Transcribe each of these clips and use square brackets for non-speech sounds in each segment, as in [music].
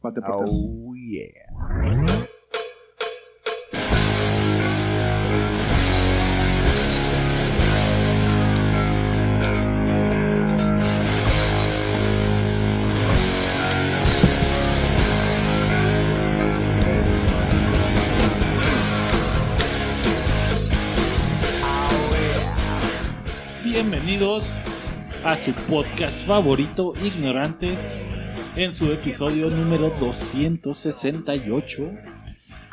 Portal. Oh, yeah. Bienvenidos a su podcast favorito, Ignorantes, en su episodio número 268.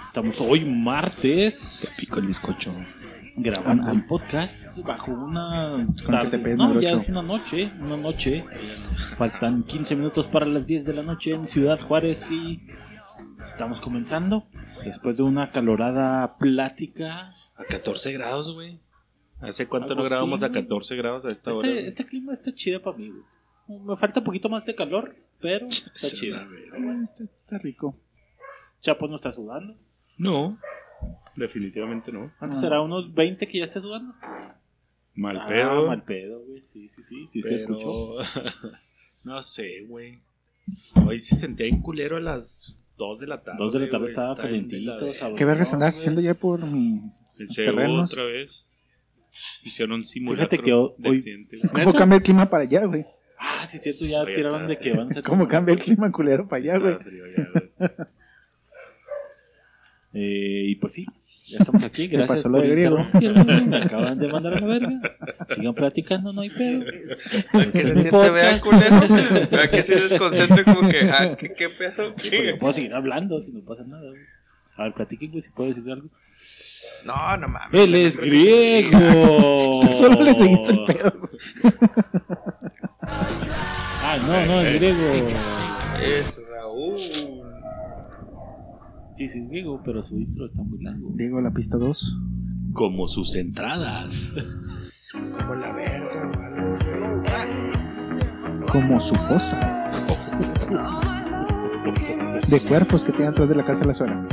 Estamos hoy martes Pico el bizcocho. grabando Ah, un podcast bajo una tarde. te No, ya es una noche, una noche. Faltan 15 minutos para las 10 de la noche en Ciudad Juárez y estamos comenzando. Después de una calorada plática. A 14 grados, güey. ¿Hace cuánto no Agustín, grabamos a güey. 14 grados a esta hora? Este, este clima está chido para mí, güey. Me falta un poquito más de calor, pero está Sí, chido. Ah, Está, está rico. Chapo no está sudando. No, definitivamente no. Antes Ah. era unos 20 que ya está sudando. Mal Ah, pedo. mal pedo, güey. Sí, sí, sí. Sí, se escuchó. [laughs] no sé, güey. Hoy se sentía en culero a las 2 de la tarde. Dos de la tarde güey. estaba sabroso. ¿Qué vergas andabas haciendo ya por mi En terrenos? otra vez. Hicieron un simulacro que ho- de hoy- accidente. ¿Cómo cambia el clima para allá, güey? Ah, sí, es cierto. Ya Oye, tiraron está- de que van a ser. ¿Cómo cambia el clima culero para allá, güey? [laughs] Eh, y pues sí, ya estamos aquí. [laughs] Me Gracias pasó lo por de griego. Me acaban de mandar a la verga. Sigan platicando, no hay pedo. [laughs] que Este se siente vea culero. ¿A que se desconcentre como que, ah, ¿qué, qué pedo? Sí, porque puedo seguir hablando si no pasa nada, güey. A ver, platiquen, güey, si puedo decir algo. No, no mames. Él no es griego. [laughs] Tú solo le seguiste el pedo. Ah, no, no, es griego. Es Raúl. Sí, sí, es griego, pero su intro está muy largo. Diego, la pista 2. Como sus entradas. Como la verga, güey. Como su fosa. [laughs] De cuerpos que tiene atrás de la casa de la suena.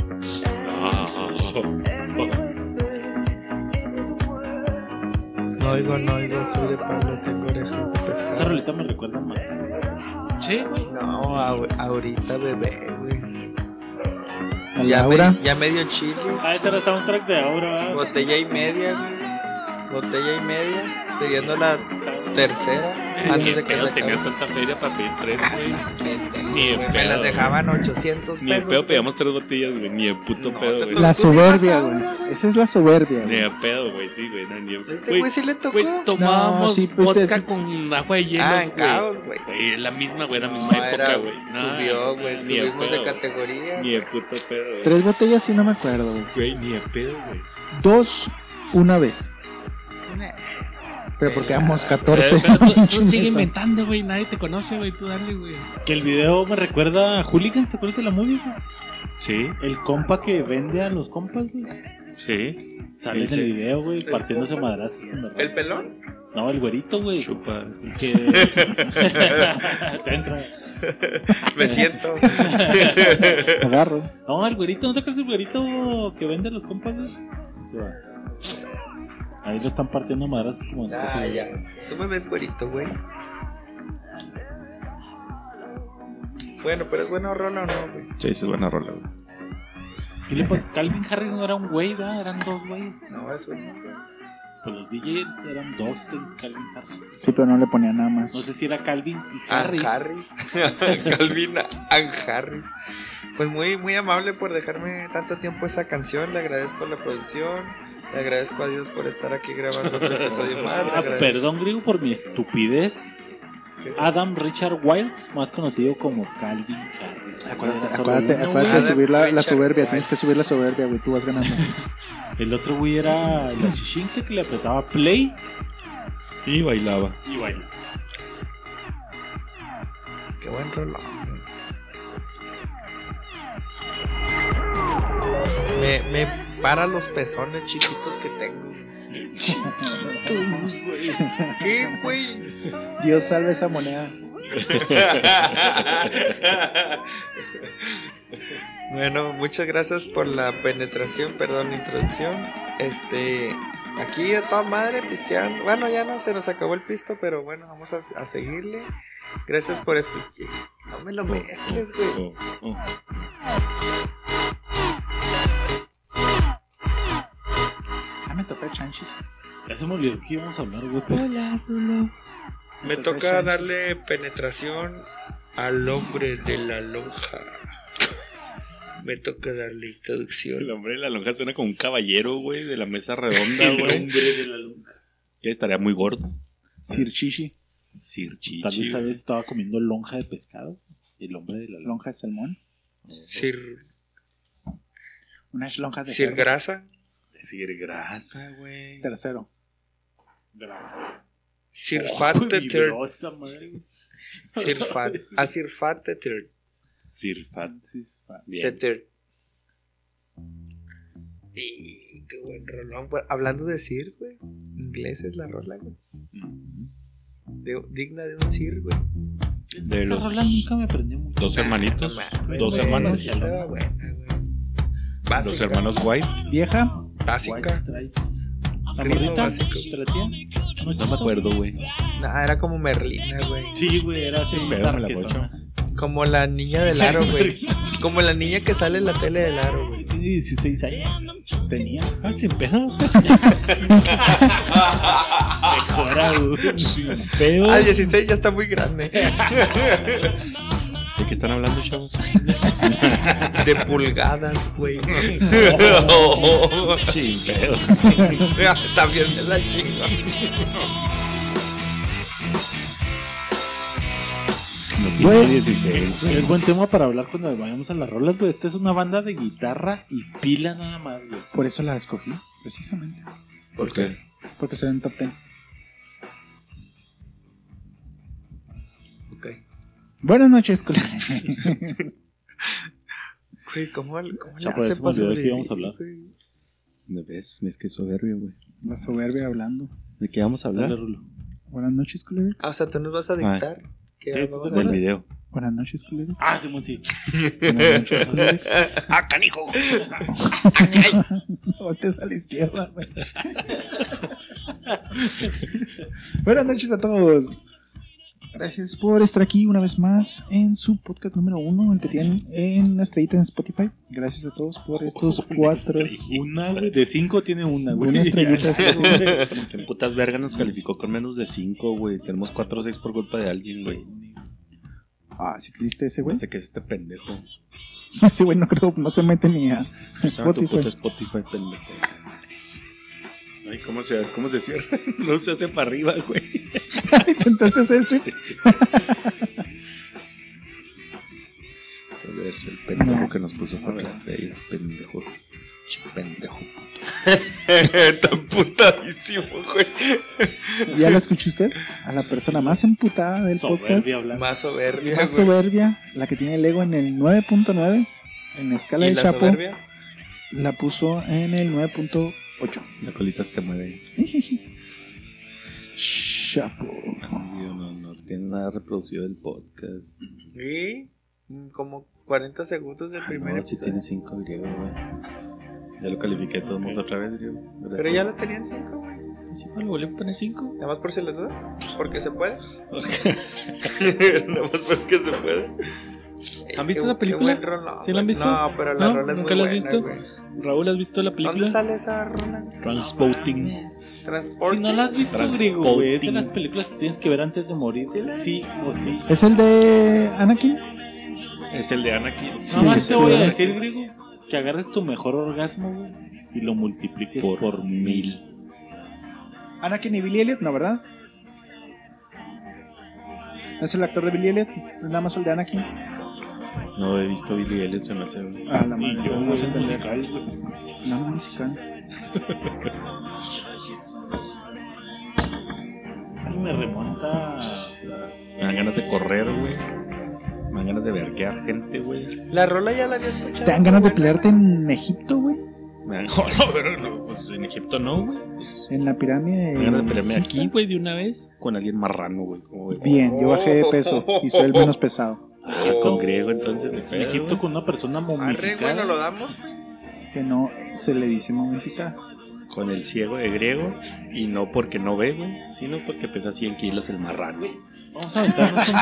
No oigo, no oigo, soy de Pablo, tengo orejas de Esa pescado. rolita me recuerda más. Sí, güey. No, ahorita bebé, güey. A Ya Laura. me, ya me dio chiles. Ah, ese era el soundtrack de ahora. Botella y media, güey. Botella y media. Pidiendo la tercera antes de que se tenía tanta feria para pedir tres, güey. Ni de Me las dejaban 800 Ni de pesos. pedo pedíamos tres botellas, güey. Ni de puto No, pedo, güey. La ¿Tú qué soberbia, güey. Esa es la soberbia, Ni de pedo, güey, sí, güey. No, ni de Este güey sí le tocó. Güey, tomábamos No, sí, pues, vodka con agua de hielo. Ah, en caos, güey. Güey, la misma, güey, la misma No, época, güey. Subió, güey. ni Subimos de categoría. Ni de puto pedo, güey. Tres botellas sí no me acuerdo, güey. Güey, ni de pedo, güey. Dos, una vez. Pero porque éramos 14. Eh, pero tú, sigue inventando, güey. Nadie te conoce, güey. Tú dale, güey. Que el video me recuerda a Hooligans, ¿te acuerdas de la güey? Sí, El compa que vende a los compas, güey. sí. Sale Sí, en el sí. video, güey, partiéndose madrazos. ¿El pelón? No, el güerito, güey. Chupa. Que. [laughs] te entra. Me siento. [laughs] Agarro. No, el güerito, ¿no te acuerdas del güerito que vende a los compas, güey? Sí. Ahí lo están partiendo madrazos como Ah, ya. Tú me ves güerito, güey. Bueno, pero es bueno rola o no, güey. Sí, es buena rola, güey. ¿Qué le pa- Calvin Harris no era un güey, ¿verdad? Eran dos güeyes. No, eso no, güey. Pues los DJs eran dos de Calvin Harris. Sí, pero no le ponía nada más. No sé si era Calvin y Ann Harris. Harris. [laughs] Calvin Ann Harris. Pues muy, muy amable por dejarme tanto tiempo esa canción. Le agradezco la producción. Le agradezco a Dios por estar aquí grabando otro episodio [laughs] más. Ah, perdón, griego, por mi estupidez. Adam Richard Wiles, más conocido como Calvin Harris. Acuérdate, Acuérdate, acuérdate de subir la, soberbia. Tienes que subir la soberbia, güey. Tú vas ganando. [laughs] El otro güey era la chichinque que le apretaba play Y bailaba. y baila. Qué buen rolón. Me, me para los pezones chiquitos que tengo. Chiquitos, güey. ¿Qué, güey? Dios salve esa moneda. Bueno, muchas gracias por la penetración, perdón, la introducción. Este, aquí a toda madre pisteando. Bueno, ya no se nos acabó el pisto, pero bueno, vamos a, a seguirle. Gracias por escuchar. No me lo mezcles, güey. Ah, me topé chanchis. Ya se me olvidó que íbamos a hablar, güey. Hola, Rulo. Me toca darle penetración al hombre de la lonja. Me toca darle introducción. El hombre de la lonja suena como un caballero, güey, de la mesa redonda, güey. Que estaría muy gordo. Sir Chichi. Sir Chichi. Tal vez vez estaba comiendo lonja de pescado. El hombre de la lonja. Lonja de salmón. Sir, Unas lonjas de Sir cerdo. Grasa. Sir Grasa, güey. Tercero. Gracias. Sir Fat the Uy, Third. grosa, madre. Sir Fat. A [laughs] Sir Fat the Third. Sir Fat. Francis Fa- The Bien. Third. Y qué buen rolón. Bueno, hablando de Sirs, güey. Inglés es la rola, güey. De- digna de un Sir, güey. De Esa los rola nunca me aprendió mucho. dos hermanitos. No Dos hermanos. Buena. Los hermanos White. Vieja. Básica. Stripes. ¿La Ritmo morrita? básico. ¿Te la tía? No me acuerdo, güey. Nah, era como Merlina, güey. Sí, güey, era así. La. Como la niña del aro, güey. Como la niña que sale en la tele del aro, güey. Tiene 16 años. Tenía. Ah, sin pedo. Mejora, güey. Sin pedo. Ah, 16 ya está muy grande. [laughs] ¿De qué están hablando, chavos? [laughs] De pulgadas, güey. [laughs] Sin pedo. También me la chingo. No Güey. tiene 16. Es buen tema para hablar cuando vayamos a las rolas, güey. Esta es una banda de guitarra y pila nada más, güey. Por eso la escogí, precisamente. ¿Por qué? Porque soy en top 10. Buenas noches, colegas. [laughs] Güey, ¿cómo, cómo le hace para qué íbamos a sobrevivir, hablar. güey? ¿Me ves? Es que es soberbio, güey. La soberbia hablando. ¿De qué vamos a hablar? Rulo. Buenas noches, colegas. Ah, o sea, tú nos vas a dictar. ¿Qué Sí, vamos tú Del video. Buenas noches, colegas. Ah, Simón, sí. Buenas noches, colegas. [laughs] ¡Ah, canijo! [laughs] Volteas a la izquierda, güey. Buenas noches a todos. Gracias por estar aquí una vez más en su podcast número uno, el que tienen en una estrellita en Spotify. Gracias a todos por estos cuatro. Una, güey. De cinco tiene una, güey. Una estrellita. [laughs] En [laughs] putas vergas nos calificó con menos de 5, güey. Tenemos 4 o 6 por culpa de alguien, güey. Ah, si existe ese güey. Sé qué es este pendejo. [laughs] Ese güey no creo, no se mete ni a Spotify. Spotify, pendejo. Ay, ¿cómo se, cómo se cierra? [laughs] No se hace para arriba, güey. [laughs] Intentaste hacer el chip. Debe ser el pendejo No. que nos puso con las estrellas, pendejo. Pendejo. [laughs] Tan putadísimo, güey. ¿Ya lo escuchó usted? A la persona más emputada del podcast. Más soberbia, Más güey. soberbia, la que tiene el ego en el 9.9 en la escala ¿Y de la Chapo, soberbia? la puso en el 9.8. La colita se te mueve. Chapo. No, no, no tiene nada reproducido del podcast. Sí, mm, como 40 segundos del Ah, primer no, si episodio. tiene 5 griego, güey. Ya lo califiqué todos modos otra vez, griego. Gracias. Pero ya lo tenían 5, güey. Sí, pues, le volví a poner 5. Nada más por si las dudas. Porque se puede. [laughs] Nada más porque se puede. ¿Han visto Qué- esa qué película? buen rolón, ¿Sí la han visto? No, pero la ¿No? rola es ¿Nunca muy la has buena, visto? güey. Raúl, ¿has visto la película? ¿Dónde sale esa rola? Transporting. Transporte. Si no la has visto, Transporting. griego. Es de las películas que tienes que ver antes de morir. Sí, o sí. ¿Es el de Anakin? Es el de Anakin. Nada Sí, más sí, te voy a sí. decir, griego, que agarres tu mejor orgasmo, güey, y lo multipliques Por por, mil. Anakin y Billy Elliot, no, ¿verdad? ¿No es el actor de Billy Elliot? ¿Es nada más el de Anakin? No he visto Billy Elliot, se me hace. Ah, la Y madre, yo, no sé musical, güey. No, no, musical. [laughs] Ay, me remonta. Me dan ganas de correr, güey. Me dan ganas de verquear gente, güey. La rola ya la había escuchado. ¿Te dan ganas de pelearte en Egipto, güey? Me dan. [laughs] No, pero no, pues en Egipto no, güey. Pues, En la pirámide. me dan ganas de pelearme aquí, güey, de una vez. Con alguien marrano, güey. Bien, yo bajé de peso y soy el menos [laughs] pesado. Ah, con griego, entonces. En Egipto con una persona Arre, güey, momificada. ¿no lo damos? Que no se le dice momificada. con el ciego de griego. Y no porque no ve, güey, sino porque pesa 100 kilos el marrano. Güey, vamos a aventarnos un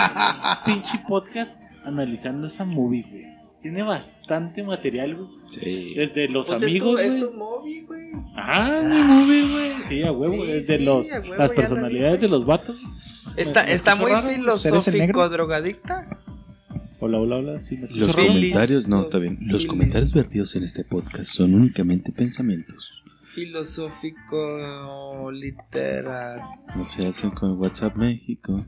pinche podcast analizando esa movie, güey. Tiene bastante material, güey. Sí. Desde los Pues amigos, es tu, güey. es tu movie, güey. Ah, mi movie, güey. Sí, a huevo. Sí, Desde sí, los, a huevo, las personalidades vi. de los vatos. Está, ¿Me está muy raro? ¿Eres el filosófico, drogadicta. Hola, hola, hola. Sí, me escucho Los comentarios, no, está bien. Los comentarios vertidos en este podcast son únicamente pensamientos. Filosófico, literal. No se hacen con WhatsApp México.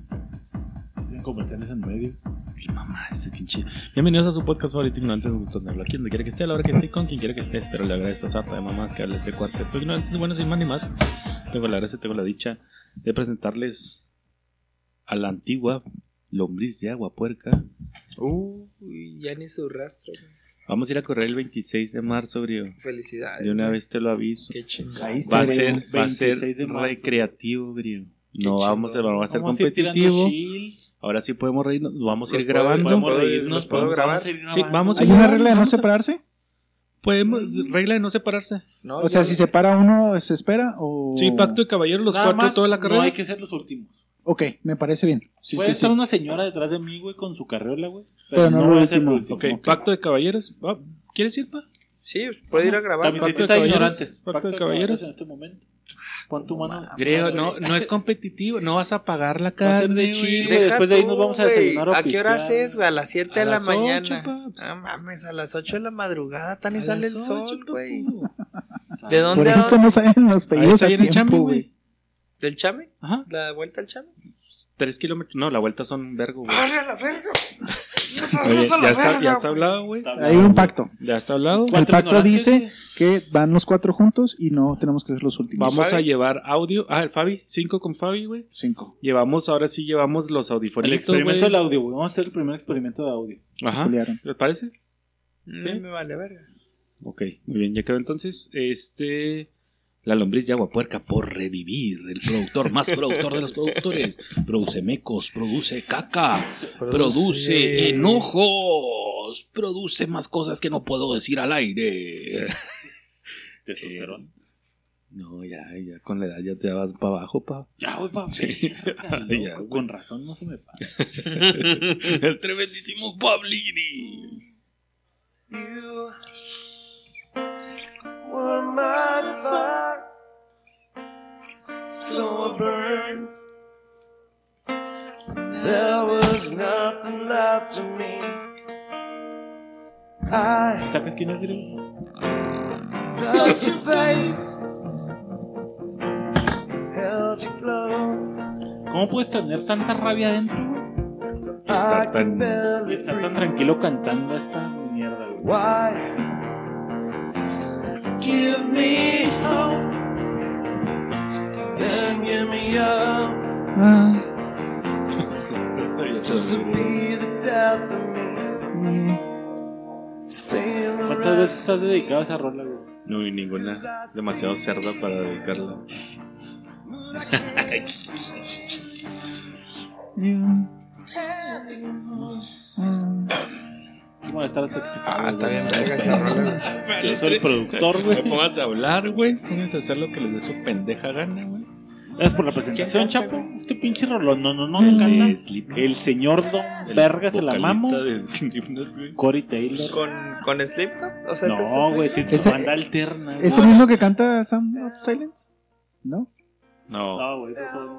Tienen comerciales en medio. Y mamá, este pinche. Bienvenidos a su podcast favorito, Ignorantes en Gusto tenerlo aquí, donde quiera que esté, a la hora que esté, con quien quiera que esté. Espero le agrade esta sarta de mamás que habla este cuarteto. Ignorantes, bueno, sin más ni más. Tengo la gracia, tengo la dicha de presentarles a la antigua lombriz de agua puerca. Uy, ya ni su rastro. güey. Vamos a ir a correr el 26 de marzo, brío. Felicidades. De una güey. vez te lo aviso. Qué está. Va a ser, va a ser 26 de marzo. recreativo, brío. Qué No vamos a, vamos a ser Vamos competitivo. Ahora sí podemos reírnos, vamos a ir grabando. Podemos ¿Puedo- reírnos. podemos- grabar? Sí, vamos ¿Hay una regla de no separarse? Podemos, regla de no separarse. No, O sea, si se para uno, ¿se espera? O... Sí, pacto de caballeros, los Nada cuatro más, toda la carrera. No hay que ser los últimos. Ok, me parece bien. Sí, Puede sí, estar sí. una señora detrás de mí, güey, con su carriola, güey. Pero no voy lo a ser el último. último. Ok, pacto de caballeros. Ah, ¿Quieres ir, pa? Sí, puede ir a grabar. Camiseta Pacto de ignorantes. pacto de caballeros. en este momento. Pon tu mano. Creo, no, no es competitivo, no vas a pagar la [laughs] Va a ser carne, de Deja Después de ahí nos vamos a desayunar o ¿A qué hora pistear. es, güey? A las 7 de A la mañana. No mames, a las 8 de la madrugada tan y A sale el sol, güey. [laughs] ¿De dónde Por a eso no salen los Ahí pedidos a tiempo, güey. ¿Del chame? Ajá, ¿La vuelta al chame? tres kilómetros. No, la vuelta son un vergo, güey. ¡Arre a la verga! [laughs] ¡Ya Oye, ya está, ya está hablado, güey. Hay un pacto. Ya está hablado. El pacto dice que van los cuatro juntos y no tenemos que ser los últimos. Vamos a llevar audio. Ah, el Fabi, cinco con Fabi, güey. Cinco. Llevamos, ahora sí llevamos los audifonitos, El experimento del audio, güey. Vamos a hacer el primer experimento de audio. Ajá. ¿Les parece? No ¿Sí? me vale verga. Ok, muy bien, ya quedó entonces. Este. La lombriz de agua puerca por revivir. El productor más [laughs] productor de los productores. Produce mecos, produce caca, produce enojos, produce más cosas que no puedo decir al aire. [laughs] Testosterona. No, ya, ya con la edad ya te vas para abajo, pa. Ya, güey, papi. Sí. Loco, [laughs] Ya, güey. Con razón no se me para. El tremendísimo Pablini. Were my fire, so burned. There was nothing left to me. I ¿Sacas quién es, griego? touched your face, held you close. ¿Cómo puedes tener tanta rabia I tan- barely Y estar tan tranquilo cantando esta mierda, güey. Why? Give me hope, then give me up, [laughs] Ah, just to be the death of me. ¿Cuántas veces has dedicado a esa rola, güey? No, y ninguna. Demasiado cerda para dedicarla. [laughs] you- ah. Vamos a estar hasta que se Ah, está bien, verga esa rola. Yo soy el productor, Me güey. pongas a hablar, güey. Pónganse a hacer lo que les dé su pendeja gana, güey. Gracias por la presentación, ¿Quién canta, Chapo. Este pinche rolón, no, no, no, no canta. El señor Don Verga se la vocalista mamo. de Slipknot, güey. Corey Taylor. ¿Con, con Slipknot? O sea, ese es No, Slipknot. güey, tiene su Ese- banda alterna. ¿Es el mismo que canta Sound of Silence? ¿No? No. No, güey, esos son.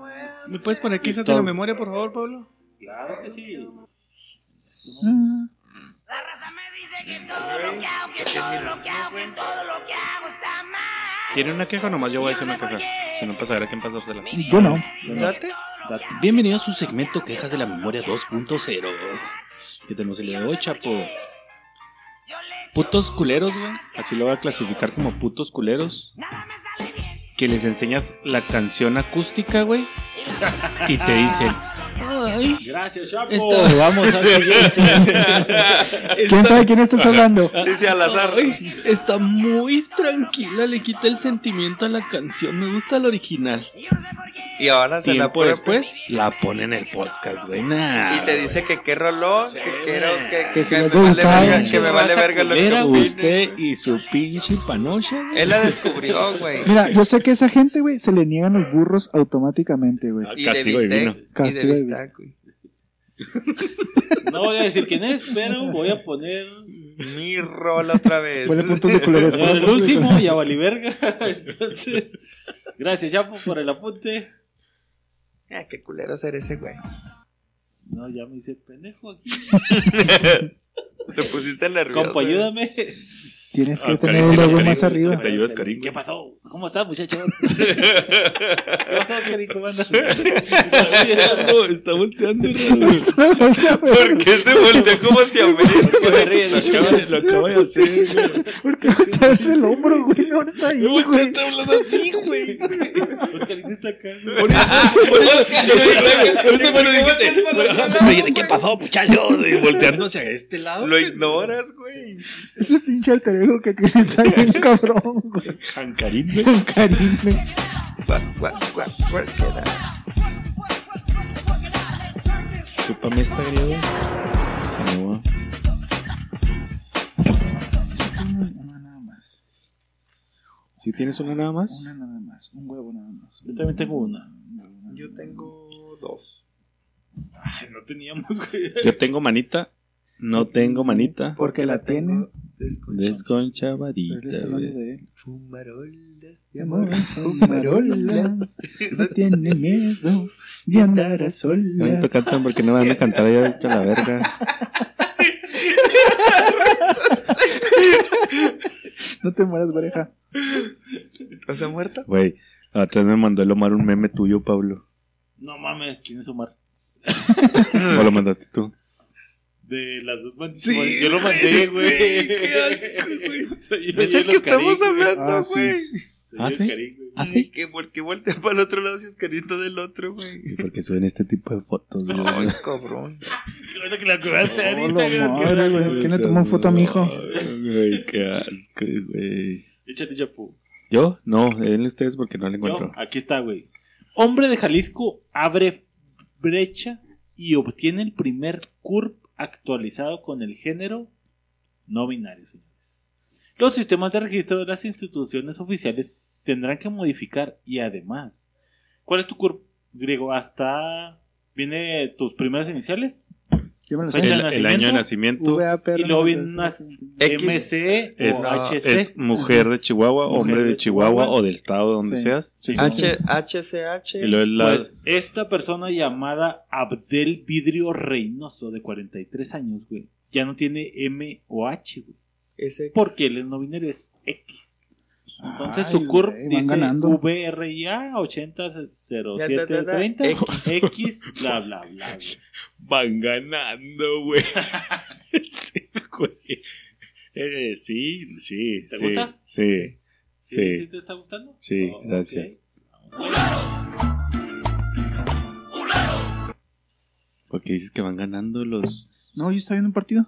¿Me puedes poner quejas de la memoria, por favor, Pablo? Claro que sí. Ah, que todo lo que hago, que todo lo que hago, que todo lo que hago está mal. ¿Tiene una queja o nomás yo voy a decir una queja? Si no, pues a quién pasársela. yo no. Date. Bienvenido a su segmento Quejas de la Memoria 2.0. ¿Qué tenemos el día de hoy, chapo? Putos culeros, güey. Así lo voy a clasificar como putos culeros. Que les enseñas la canción acústica, güey. Y te dicen, Ay, Gracias, Chapo. Está- Vamos al siguiente. [laughs] ¿Quién sabe quién estás hablando? Sí, sí, al azar. Ay, está muy tranquila, le quita el sentimiento a la canción. Me gusta la original. Y ahora se la pone después la pone en el podcast, güey. Nah, Y te dice que qué rolón, que quiero, que, Que que, se me le vale verga, que me vale verga lo que Era opine. usted y su pinche panocha, güey. Él la descubrió, güey. Mira, yo sé que esa gente, güey, se le niegan los burros automáticamente, güey. Y de bistec. Y de güey. No voy a decir quién es, pero voy a poner Mi rola otra vez. Ponle puntos de culeros. ponle [laughs] el último y a valí verga. [laughs] Entonces, gracias, Chapo, por el apunte. Ah, qué culero ser ese güey. No, ya me hice pendejo aquí. [laughs] Te pusiste nervioso. Compa, ayúdame. Tienes que Oscarín, tener un logo Oscarín, más arriba. Te ayuda, Oscarín, ¿Qué pasó? ¿Cómo estás, muchacho? [laughs] ¿Qué pasó, Oscarín? ¿Cómo andas? No, [laughs] está volteando. ¿Por qué se volteó como si a ¿Qué me ríes, Lo acaba, de- lo hacer. ¿Por qué voltearse el hombro, güey? No está ahí, güey. Está hablando así, güey. Oscarín está acá. Por eso, por eso, por eso, bueno, dijiste. ¿qué pasó, muchacho? Volteando hacia este lado. Lo ignoras, güey. Ese pinche alter ego que tiene está bien [laughs] cabrón, güey. Guac, queda. Chúpame esta griego. No, Una nada más. ¿Sí tienes una nada más? Una nada más. Un huevo nada más. Yo también tengo una. Yo tengo dos. Ay, no teníamos, güey. Yo tengo manita. No tengo manita. Porque la tiene. Desconcha. Desconchavadita. Pero él está hablando güey. de él. Fumarolas de Amor, fumarolas, no tiene [laughs] miedo de andar a Ahorita solas. cantan porque no van a cantar allá a la verga. [laughs] No te mueras, pareja. ¿No se ha muerto? Güey, atrás me mandó el Omar un meme tuyo, Pablo. No mames, ¿quién es Omar? ¿O lo mandaste tú? De las dos manos. Sí, yo lo mandé, güey. qué asco, güey. [laughs] Es el que estamos hablando, Ah, sí. güey. ¿Ah, sí? Oscarín, güey. ¿Ah, sí? Que porque voltea [laughs] para el otro lado si es carito del otro, güey. Y porque suben este tipo de fotos, güey. Ay, cabrón. [laughs] Qué bueno que la ahorita, madre, güey. ¿Quién le tomó foto a mi hijo? Güey, qué asco, güey. Échate, Chapu. ¿Yo? No, denle ustedes porque no le encuentro. aquí está, güey. Hombre de Jalisco abre brecha y obtiene el primer CURP actualizado con el género no binario, señores. Los sistemas de registro de las instituciones oficiales tendrán que modificar y además, ¿cuál es tu CURP griego? ¿Hasta viene tus primeras iniciales? Yo me lo sé. Fecha El, año de nacimiento. Y luego unas X MC es, o HC. es mujer de Chihuahua, Mujer hombre de, de Chihuahua, Chihuahua. o del estado donde Sí. seas. Sí, H, HCH. Y luego es la... Pues esta persona llamada Abdel Vidrio Reynoso, de 43 años, güey, ya no tiene M o H, güey. Ese- Porque el no binario es X. Entonces Ay, su van dice ganando. VRIA 800730 X, bla, bla, bla. güey. [laughs] Van ganando, güey. [laughs] sí, güey. Eh, sí, sí. ¿Te sí, gusta? Sí, ¿Sí, sí. sí te está gustando? Sí, Oh, gracias. ok. Vamos. Porque dices que van ganando los... No, yo estaba viendo un partido.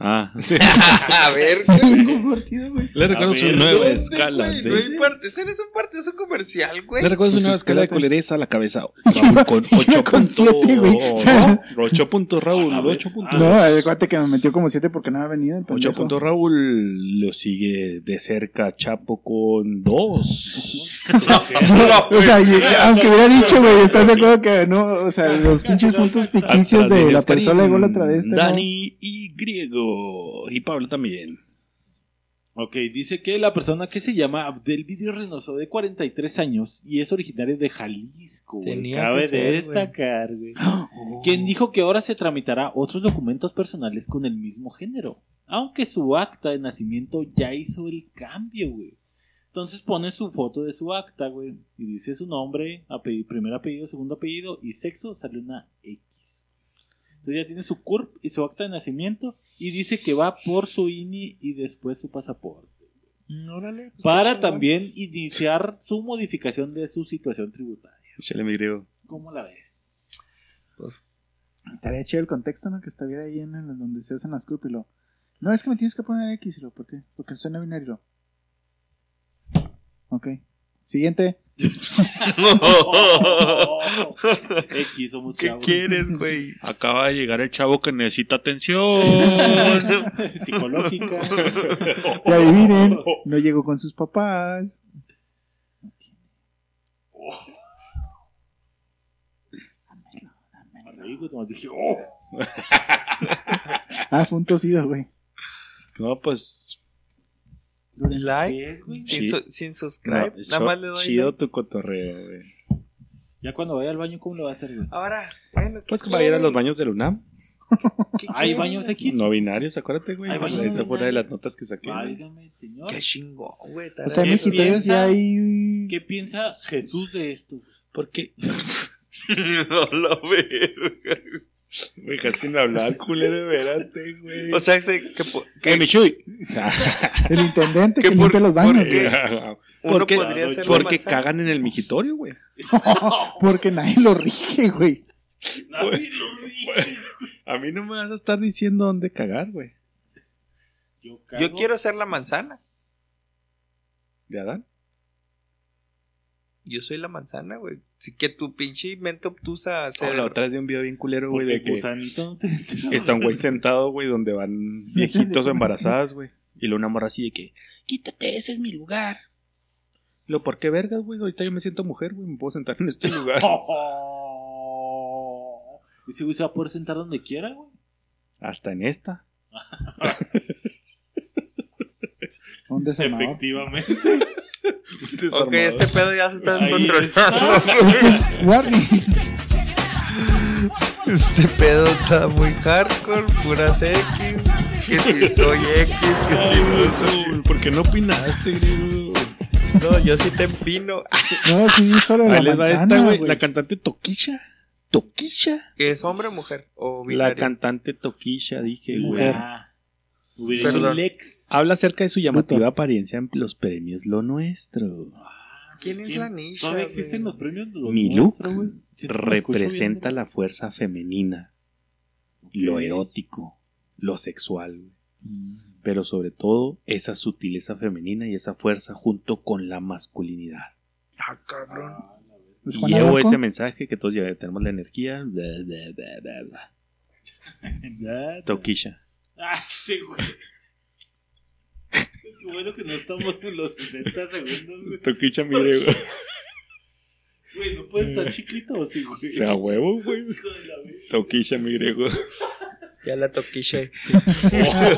Ah, [laughs] sí. [laughs] A ver, un partido, güey. Le recuerdo su nueva ¿dónde, escala de... No importa, ese no es un partido, es un comercial, güey. Le recuerdo su Pues nueva escala de colereza a la cabeza. [laughs] Raúl con 8 con puntos. siete, güey. O sea- 8 puntos, Raúl. A ver. 8 puntos. No, acuérdate que me metió como 7 porque no había venido el 8 pendejo. puntos Raúl. Lo sigue de cerca Chapo con 2. O sea, y- aunque hubiera dicho, güey, ¿estás de acuerdo que no? O sea, los pinches puntos ficticios de la persona de gol a través de este, ¿no? Dani y Griego. Y Pablo también. Ok, dice que la persona que se llama Abdel Vidrio Reynoso, de 43 años, y es originario de Jalisco, güey. Tenía Cabe que ser, de destacar, güey. Quien dijo que ahora se tramitará otros documentos personales con el mismo género. Aunque su acta de nacimiento ya hizo el cambio, güey. Entonces pone su foto de su acta, güey. Y dice su nombre, apellido, primer apellido, segundo apellido y sexo, sale una X. Entonces ya tiene su CURP y su acta de nacimiento. Y dice que va por su INI y después su pasaporte. Órale. pues, Para también iniciar su modificación de su situación tributaria. Échale mi Griego. ¿Cómo la ves? Pues Estaría chido el contexto, ¿no? Que estaría ahí en el donde se hacen las CUP y lo. No, es que me tienes que poner X y lo. ¿Por qué? Porque suena binario. Ok. Siguiente. [laughs] X, somos ¿Qué chavos. quieres, güey? Acaba de llegar el chavo que necesita atención. [laughs] Psicológica. Y adivinen, no llegó con sus papás. Oh. Ah, fue un tosido, güey. No, pues. Like. ¿Qué, güey? Sin, Sí. su- sin subscribe. no, Nada más le doy. Chido like. tu cotorreo, güey. Ya cuando vaya al baño, ¿cómo lo va a hacer, güey? Ahora, bueno. ¿qué Pues que va a ir a los baños del UNAM. ¿Qué [laughs] ¿Hay baños X? No binarios, acuérdate, güey. Hay baños Esa fue una de las notas que saqué. Válgame, señor. Qué chingón, güey. O sea, en ¿Qué Mijitorios ya piensa? hay. ¿Qué piensa Jesús de esto? Porque [laughs] no lo veo. Me dejaste sin hablar, culero, espérate, güey. O sea, se- que, ¿Qué, que Michuy? [laughs] El intendente ¿Qué que por- limpia los baños. por qué? güey. uno porque podría porque cagan en el migitorio, güey. [laughs] Porque nadie lo rige, güey. Nadie lo dice. A mí no me vas a estar diciendo dónde cagar, güey. Yo, quiero ser la manzana. ¿De Adán? Yo soy la manzana, güey. Así que tu pinche mente obtusa se. Oh, la otra vez de un video bien culero, güey, de que gusanito [laughs] está un güey sentado, güey, donde van [laughs] viejitos o embarazadas, güey. Y luego una morra así de que, quítate, ese es mi lugar. Y Lo, ¿por qué vergas, güey? Ahorita yo me siento mujer, güey, me puedo sentar en este [laughs] lugar. Ese güey se va a poder sentar donde quiera, güey. Hasta en esta. Un desalmador. Efectivamente. [laughs] Ok, este pedo ya se está descontrolando. Este [laughs] es Warning. Este pedo está muy hardcore, puras X. Que si soy X, que si no soy. ¿Por qué no opinaste, griego? No, yo sí te empino. No, sí Ahí la les va esta, manzana, güey. La cantante Toquisha. Toquisha. ¿Es hombre o mujer? O La cantante Toquisha, dije, güey. Ah, Lex. Habla acerca de su llamativa apariencia en los premios Lo Nuestro. ¿Quién es la Nisha? ¿Todavía güey? existen los premios? de los Mi nuestros, look Representa bien, la fuerza femenina, lo erótico, lo sexual, güey. pero sobre todo esa sutileza femenina y esa fuerza junto con la masculinidad. Ah, cabrón. ¿Es Y Juana llevo ese mensaje que todos ya tenemos la energía. bla. [laughs] Ah, sí, güey. Qué bueno que no estamos en los 60 segundos, güey. Toquisha, mire, güey. Güey, no puedes estar chiquito o sí, güey. O sea, huevo, güey. Hijo de la vez. Toquisha, mire, güey. Ya la toquisha. Toquisha.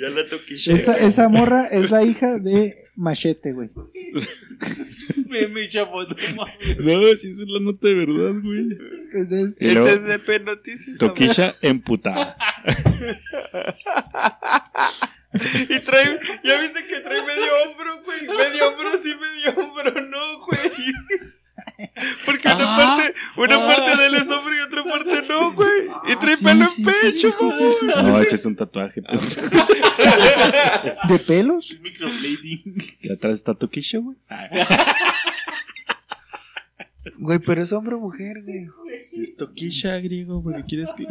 ya la toquisha. Esa, esa morra es la hija de Machete, güey. [laughs] Me, me chapó, no mames. No, si esa es la nota de verdad, güey. Ese es de Noticias. Toquisha emputada. [laughs] Y trae, ya viste que trae medio hombro, güey. Medio hombro sí, medio hombro no, güey. [laughs] Porque una Ah, parte, una ah. parte de él es hombro y otra parte no, güey. Y trae sí, pelo sí, en sí, pecho, sí, sí, sí, sí, sí. No, ese es un tatuaje. pues. [laughs] ¿De pelos? Microblading. Y atrás está Toquisha, güey. [laughs] Güey, pero es hombre o mujer, güey. Si es Toquisha, griego, porque quieres que.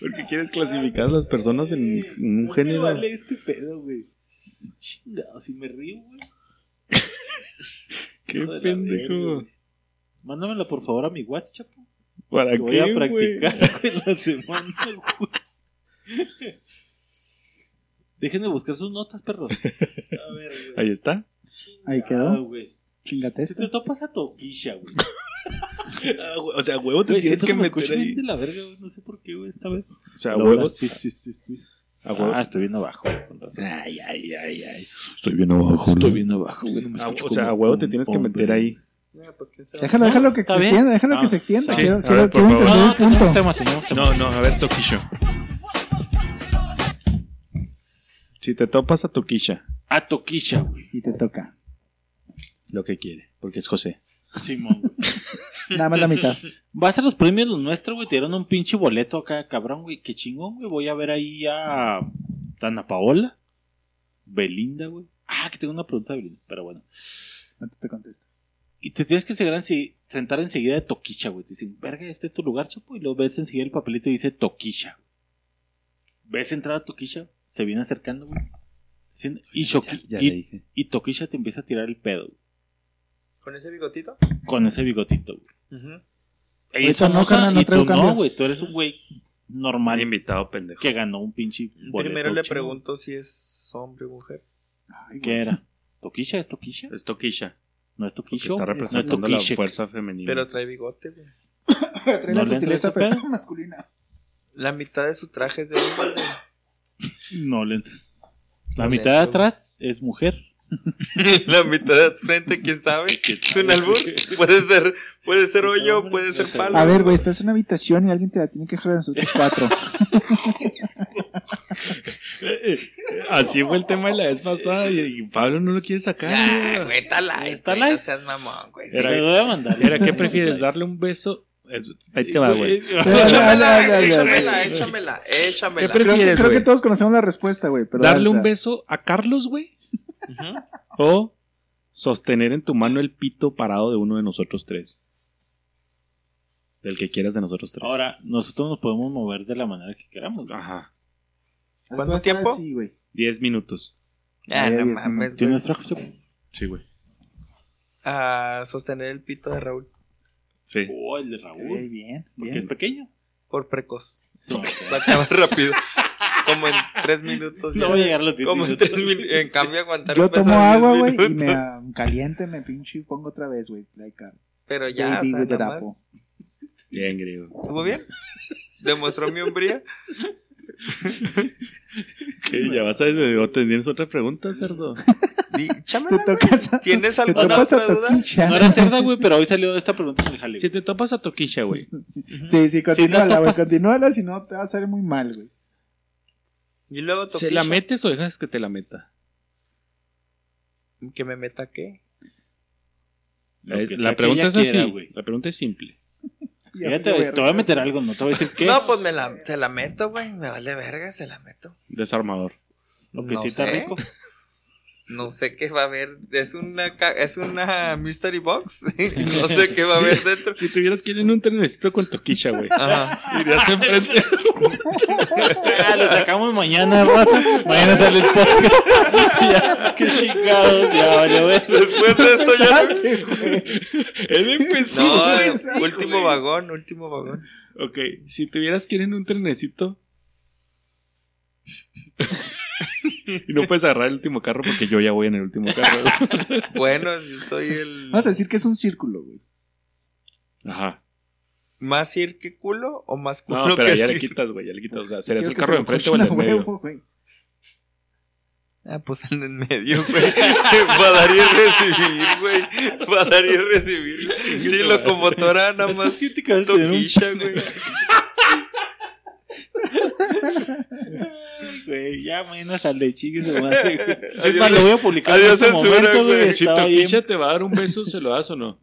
Porque quieres clasificar a las personas en, en un No género. vale este pedo, güey. Chingado, si me río, güey. Qué pendejo. Mándamela por favor a mi WhatsApp, chapo. ¿Para Que voy qué, a güey? practicar [laughs] en la semana, güey. Dejen de buscar sus notas, perros. [laughs] A ver, güey. Ahí está. Ahí Ah, quedó. güey. Chingate Si esta. te topas a Toquisha, [laughs] güey. O sea, huevo te Güey, tienes que me meter ahí. bien de la verga, güey. No sé por qué, güey, esta vez. O sea, a huevo. Sí, sí, sí, sí. A huevo. Ah, estoy bien abajo. Ay, ay, ay, ay. Estoy bien abajo. Estoy bien abajo, güey. no me Ah, o sea, a huevo te tienes que meter ahí. Déjalo, déjalo que extienda, déjalo Ah, que se extienda. sí. Quiero, quiero, ver, quiero entender No, el punto. temas. No, no, a ver, Toquisha. Si te topas a Toquisha, A Toquisha, güey. Y te toca. lo que quiere, porque es José. Simón. [laughs] Nada más la mitad. Vas a los premios los nuestros, güey. Te dieron un pinche boleto acá, cabrón, güey. Qué chingón, güey. Voy a ver ahí a Dana Paola, Belinda, güey. Ah, que tengo una pregunta de Belinda, pero bueno. No te, te contesto. Y te tienes que sentar, ense- sentar enseguida de Toquicha, güey. Te dicen, verga, este es tu lugar, chapo. Y lo ves enseguida el papelito y dice Toquicha. Ves entrar a Toquicha, se viene acercando, güey. Dicen- Y, y- y Toquicha te empieza a tirar el pedo, güey, ¿Con ese bigotito? con ese bigotito, güey. Ujú. Ella es famosa no y tú no, güey. Tú eres un güey normal Invitado pendejo. que ganó un pinche boleto Primero le pregunto si es hombre o mujer. Ay, ¿Qué era? ¿Toquisha? ¿Es Toquisha? Es Toquisha. No es Porque Toquisha. está No es representando la fuerza femenina. Pero trae bigote, güey. [coughs] Trae ¿No la sutileza [laughs] masculina. La mitad de su traje es de hombre, güey. No le entres. La No mitad de atrás es mujer. [laughs] La mitad de frente, quién sabe. [laughs] ¿Es un albur? Puede ser, puede ser hoyo, puede ser palo. A ver, güey, estás en una habitación y alguien te la tiene que dejar a nosotros cuatro. [laughs] Así fue el tema de la vez pasada y, y Pablo no lo quiere sacar. Ah, güey, está light. Está. No seas mamón, güey. Se Era- lo voy a mandar. Era, ¿qué prefieres? ¿Darle un beso? Es- ahí te va, güey. Échamela, échamela, échamela, échamela. ¿Qué Creo, que, prefieres, creo que todos conocemos la respuesta, güey. ¿Darle dale, un beso a Carlos, güey? ¿O sostener en tu mano el pito parado de uno de nosotros tres? Del que quieras de nosotros tres. Ahora, nosotros nos podemos mover de la manera que queramos. güey. Ajá. ¿Cuánto tiempo? así, güey. Diez minutos. Ah, no mames, güey. ¿Tienes trajo? Sí, güey. A sostener el pito de Raúl Sí. Oh, el de Raúl. bien, Porque bien. es pequeño. por precoz. Sí. Va a acabar rápido. Como en tres minutos. No ya. voy a llegar a los 10 Como en minutos. tres minutos. En cambio, aguantar Yo tomo agua, güey, y me ah, caliente, me pinche y pongo otra vez, güey. Like, ah, Pero ya, o sea, nada más. Bien, griego. ¿Estuvo bien? ¿Demostró mi hombría? [laughs] ¿Qué? ¿Ya vas a ¿Tienes otra pregunta, cerdo? [laughs] Te tocas a, ¿Tienes te alguna otra duda? No era cerda, güey, pero hoy salió esta pregunta en el jale. Si te topas a Toquisha, güey. [laughs] Sí, sí, continúala, güey. Continúala, si no te va a salir muy mal, güey. Y luego ¿Se la metes o dejas que te la meta? ¿Que me meta qué? Lo La, que pregunta es así. quiera, güey. la pregunta es simple. Te voy a meter algo, no te voy a decir qué. No, pues me la, se la meto, güey. Me vale verga, se la meto. Desarmador. Lo que no sí está sé. rico. No sé qué va a haber. Es una, es una mystery box. [laughs] [laughs] no sé qué va a haber dentro. Si tuvieras que ir en un trenecito con Toquisha, güey. Ajá. Irías enfrente. [laughs] Ah, lo sacamos mañana, raza. Mañana sale el podcast. ya, qué chingados. Ya, vale, güey. Después de esto ya. Él empezó. No, último güey. vagón, último vagón. Ok, si tuvieras que ir en un trenecito. Y no puedes agarrar el último carro porque yo ya voy en el último carro. [laughs] Bueno, yo soy el. Vamos a decir que es un círculo, güey. Ajá. ¿Más ir que culo o más culo No, pero que ya sí? le quitas, güey. Ya le quitas. O sea, Pues, ¿serías quiero el que carro se de enfrente o el de a medio? huevo, güey. Ah, pues el de en medio, güey. [laughs] Para dar y recibir, güey. Para dar y recibir. [laughs] Sí, locomotora nada más. Toquilla, güey. Güey, ya mañana sale, chingue su madre, güey. Adiós, lo voy a publicar en adiós, este censura, momento, güey. güey. Si en- te va a dar un beso, ¿se lo das o no?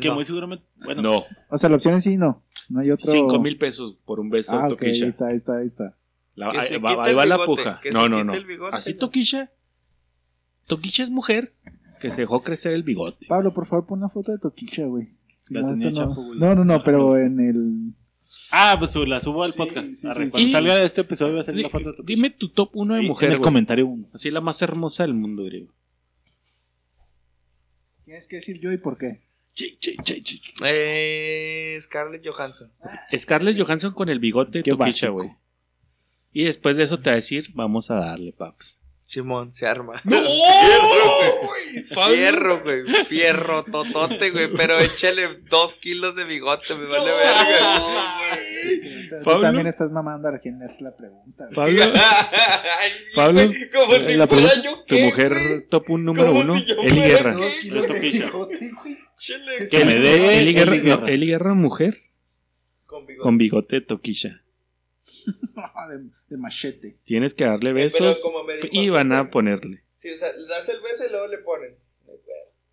Que No. muy seguramente. Bueno, No. O sea, la opción es sí, no. No hay otro. Cinco mil pesos por un beso Ah, a ok, ahí está, ahí está, ahí está. La- ahí va, ahí la puja. No, no, no. bigote, Así ¿no? Toquisha. Toquisha es mujer que se dejó crecer el bigote. Pablo, por favor, pon una foto de Toquicha, güey. Si La no, tenía esto no- Chapo, güey. no, no, no, pero en el. Ah, pues la subo al Sí, podcast. sí, Arre, sí, Cuando sí. salga de este episodio va a salir la foto de tu Dime tu top 1 de En mujer, el güey. comentario uno. Así la más hermosa del mundo, griego. Tienes que decir yo y por qué. Chi, chi, chi, chi. Eh, Scarlett Johansson. Scarlett Johansson con el bigote de básico. güey. Y después de eso te va a decir, vamos a darle, paps. Simón, se arma. ¡No! [laughs] Fierro, güey. Fierro, totote, güey. Pero [laughs] échale dos kilos de bigote, me vale verga. Es que tú Pablo. también estás mamando a quien es la pregunta. güey. Pablo, [laughs] Ay, sí, Pablo, güey, como si la fuera pregunta- yo tu qué, mujer güey. top 1 número 1, si Eli Guerra. qué. Dos kilos de Toquicha. bigote, güey. Chile. Que me dé Eli Guerra, Guerra. no, Eli Guerra mujer Con bigote. con bigote de Toquisha. [laughs] de, de machete. Tienes que darle Eh, besos y van a ponerle. Sí, o sea, le das el beso y luego le ponen.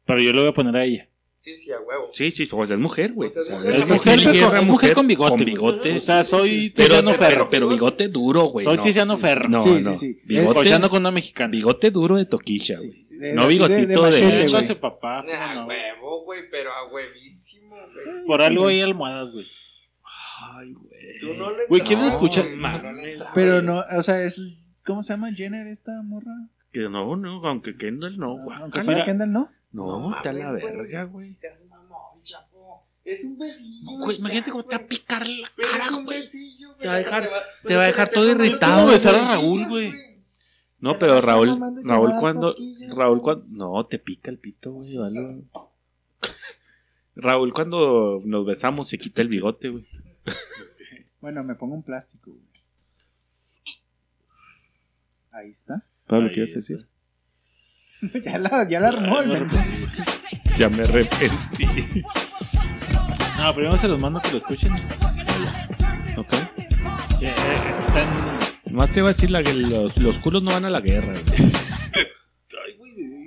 Pero yo lo voy a poner a ella. Sí, sí, a huevo. Sí, sí, pues es mujer, güey. Pues es O sea, mujer. es mujer, con- mujer con bigote, Con bigote. O sea, soy pero, Tiziano pero, Ferro. pero bigote duro, güey. Soy no. Tiziano Ferro. No, Sí, no. sí, sí. Bigote, con una mexicana. bigote duro de Toquisha, Sí, güey. sí, De- No, bigotito de- machete, Eso güey. hace papá. ¿cómo Ah, no? huevo, güey, pero a huevísimo, güey. Por algo hay almohadas, güey. Ay, güey. Tú no le Güey, ¿quieren No, escuchar? güey, Mames. no le entraba. Pero no, o sea, es. ¿Cómo se llama Jenner esta morra? Que no, no, aunque Kendall no, Aunque guácala. fuera Kendall, ¿no? No, está la verga, güey. Seas mamón, chapo. Es un besillo. Güey, imagínate cómo te va a picar la cara, es un güey. besillo, güey. Te va a dejar- te va a dejar todo irritado, besar a Raúl, güey. No, pero Raúl, Raúl cuando, Raúl güey. cuando, no, te pica el pito, güey, vale. [laughs] Raúl cuando nos besamos se quita el bigote, güey. [laughs] Bueno, me pongo un plástico, güey. Ahí está. [laughs] Pablo, ¿qué ibas a decir? ya, la, ya la armó el Ya me arrepentí. No, primero se los mando que lo escuchen. ok. Ya, ya, es que están. Más te iba a decir la, que los, los culos no van a la guerra, güey.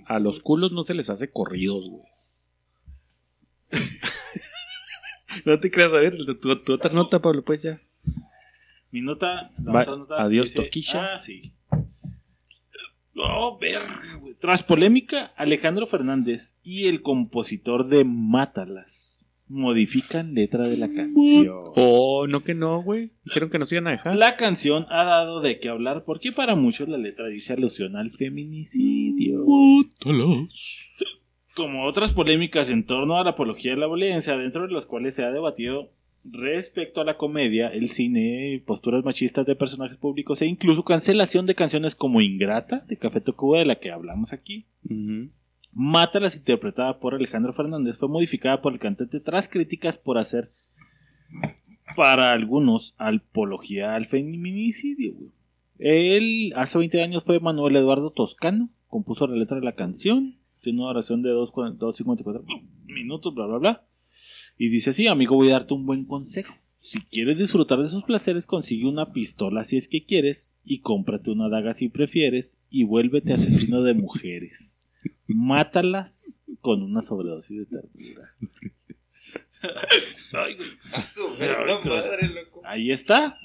A los culos no se les hace corridos, güey. [laughs] no te creas, a ver, tu, tu otra nota, Pablo, pues ya. Mi nota. la Va- otra nota adiós, dice- Toquilla. Ah, sí. No, verga, güey. Tras polémica, Alejandro Fernández y el compositor de Mátalas modifican letra de la canción. Oh, no que no, güey. Dijeron que nos iban a dejar. La canción ha dado de qué hablar porque para muchos la letra dice alusión al feminicidio. Como otras polémicas en torno a la apología de la violencia, dentro de las cuales se ha debatido respecto a la comedia, el cine, posturas machistas de personajes públicos e incluso cancelación de canciones como Ingrata de Café Tacuba de la que hablamos aquí. Ujú. Mátalas, interpretada por Alejandro Fernández, fue modificada por el cantante tras críticas por hacer, para algunos, apología al feminicidio. güey. Él, hace 20 años, fue Manuel Eduardo Toscano, compuso la letra de la canción, tiene una oración de 2.40 2.54 minutos, bla, bla, bla. Y dice así, amigo, voy a darte un buen consejo. Si quieres disfrutar de sus placeres, consigue una pistola si es que quieres, y cómprate una daga si prefieres, y vuélvete asesino de mujeres. Mátalas con una sobredosis de ternura. [laughs] Ay, verga madre, loco. Ahí está.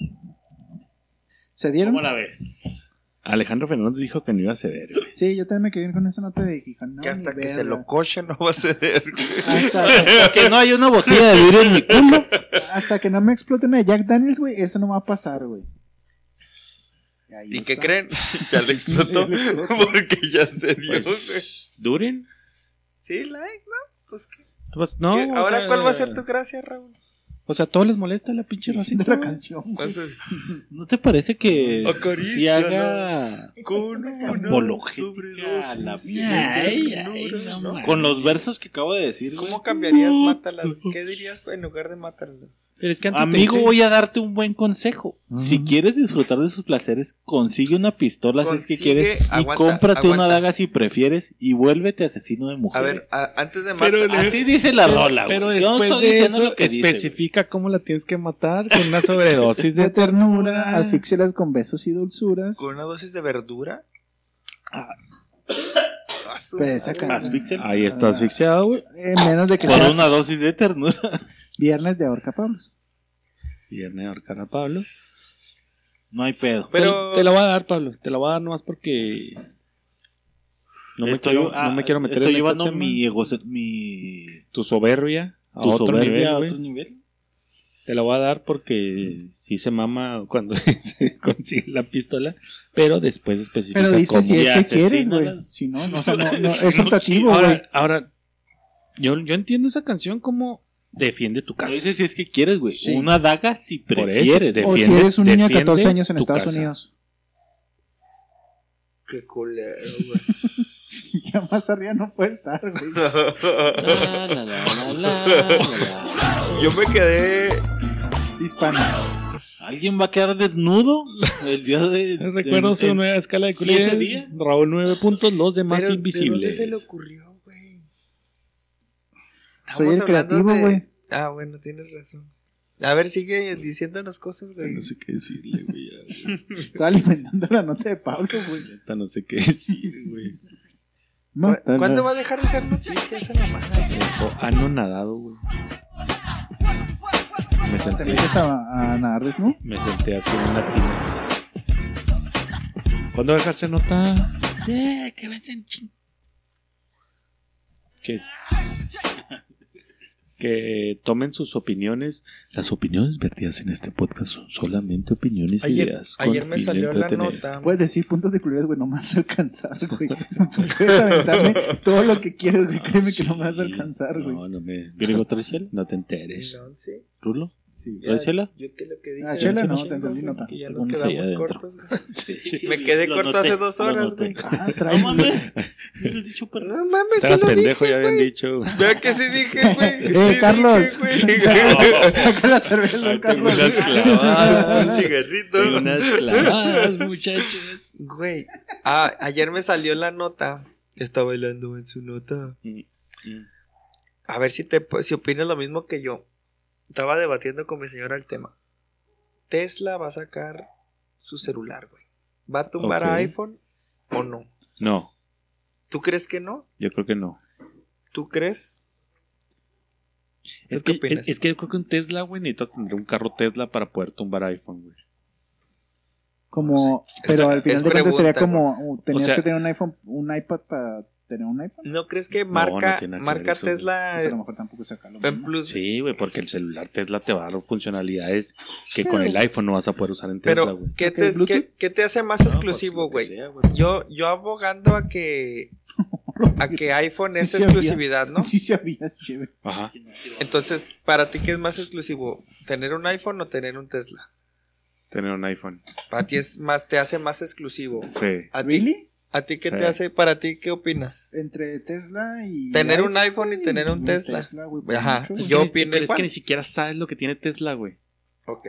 ¿Se dieron? ¿Cómo la ves? Alejandro Fernández dijo que no iba a ceder, güey. Sí, yo también me quedé con esa nota de hijo, no, Que hasta que se lo coche no va a ceder, güey. Hasta, [laughs] hasta- Que no hay una botella de vidrio en mi culo. hasta que no me explote una de Jack Daniels, güey, eso no va a pasar, güey. ¿Y qué creen? [laughs] Ya le explotó porque ya se dio, güey. Pues, Duren. Sí, like, ¿no? Pues, ¿qué? Pues, no, ¿Qué? o Ahora, sea, ¿cuál va a ser tu gracia, Raúl? O sea, ¿a todos les molesta la pinche Sí, racita? la canción, güey. Vas a- ¿No te parece que si haga con con los versos que acabo de decir, güey? ¿Cómo cambiarías mátalas? ¿Qué dirías en lugar de mátalas? Pero es que antes te Amigo, dice- voy a darte un buen consejo. Si quieres disfrutar de sus placeres, consigue una pistola si es que quieres y aguanta, cómprate una daga si prefieres y vuélvete asesino de A mujeres. ver, a- antes de matar. Así dice la rola, Pero güey. Yo no estoy de diciendo eso, lo que dice, especifica cómo la tienes que matar con una sobredosis De [laughs] ternura, asfíxielas con besos y dulzuras. Con una dosis de verdura. Ah, su Pues. Ahí está asfixiado, güey. Eh, menos de que Por sea una dosis de ternura. viernes de ahorca Pablos. Viernes de ahorcar a Pablo. No hay pedo. Pero- Te, te la voy a dar, Pablo. Te la voy a dar nomás porque. No me, Estoy- quiero, ah, no me quiero meter Estoy en este llevando tema. mi ego, mi Tu soberbia a tu otro soberbia nivel, a otro nivel. Te la voy a dar porque sí se mama cuando [laughs] se consigue la pistola, pero después especifica Pero dice cómo. si es que quieres, güey. Si no, no, o [laughs] sea, no, no, es optativo, güey. Ahora, ahora yo, yo entiendo esa canción como defiende tu No casa. dices si es que quieres, güey. Sí. Una daga si eso, prefieres. güey. O si eres un niño de 14 defiende años en Estados casa. Unidos. Qué culero, güey. [laughs] Ya más arriba no puede estar, güey. La, la, la, la, la, la. Yo me quedé. Hispana. ¿Alguien va a quedar desnudo el día de. [laughs] Recuerdo su nueva escala de culés. Raúl nueve puntos, los demás Pero, ¿De invisibles. dónde se le ocurrió, güey? Soy el Estamos hablando creativo, de- güey. Ah, bueno, tienes razón. A ver, sigue diciéndonos cosas, güey. No sé qué decirle, güey. [laughs] Estaba alimentando la nota de Pablo, güey. No sé qué decir, güey. ¿Cu- Mátala. ¿Cuándo va a dejar de ser noticia esa mamada? anonadado, güey. Me ¿Te senté, metes a, a nadar desnudo? me senté así en una tina. ¿Cuándo dejarse nota? Que ven en ching. que es- que tomen sus opiniones. Las opiniones vertidas en este podcast son solamente opiniones y Ayer, ideas. con ayer me salió la nota. Puedes decir puntos de colores, güey, no me vas a alcanzar, güey. Puedes aventarme todo lo que quieres, güey. Créeme que no me vas a alcanzar, güey. No, no me. ¿Griego traes chela? No te enteres. No, sí. ¿Rulo? Sí. Ya, ¿Traes chela? Yo que lo que dije. Ah, chela, no, te entendí, nota. Que ya nos quedamos cortos. güey. [laughs] Sí. Me quedé Lo corto noté, hace dos lo horas, güey. Ah, No traes, mames. [laughs] Dicho. No mames, sí lo pendejo, dije, ya habían güey. dicho. [laughs] Vea que sí dije, güey. Eh, Carlos. Saca las cervezas, Carlos. unas clavadas. Un cigarrito. Tengo unas clavadas, muchachos. Güey. Ah, ayer me salió la nota. Está bailando en su nota. Mm, mm. A ver si te si opinas lo mismo que yo. Estaba debatiendo con mi señora el tema. Tesla va a sacar su celular, güey. ¿Va a tumbar a iPhone o no? No, ¿Tú crees que no? yo creo que no. ¿Tú crees? ¿Tú Es qué que, opinas? es, es que yo creo que un Tesla, güey, necesitas tener un carro Tesla para poder tumbar iPhone, güey. Como, pero Esta- al final de cuentas sería como, uh, tenías O sea- que tener un iPhone, un iPad para tener un iPhone. ¿No crees que no marca, marca. Tesla Pues a lo mejor tampoco saca lo en mismo. plus? Sí, güey, porque el celular Tesla te va a dar funcionalidades que con el iPhone no vas a poder usar en Tesla, Pero, güey. ¿qué ¿Qué es te, qué- qué te hace más No, pues, exclusivo, güey? yo, yo abogando a que [laughs] a que iPhone es Sí, sí había. exclusividad, ¿no? Sí sabías, chévere. Ajá. Entonces, ¿para ti qué es más exclusivo? ¿Tener un iPhone o tener un Tesla? Tener un iPhone. Para ti es más, te hace más exclusivo. Sí. ¿A ti, ¿Really? ¿A ti qué te Sí. hace? ¿Para ti qué opinas? Entre Tesla y. Tener un iPhone y tener un Tesla. güey, por Ajá. Yo opino pero es que ni siquiera sabes lo que tiene Tesla, güey. Ok.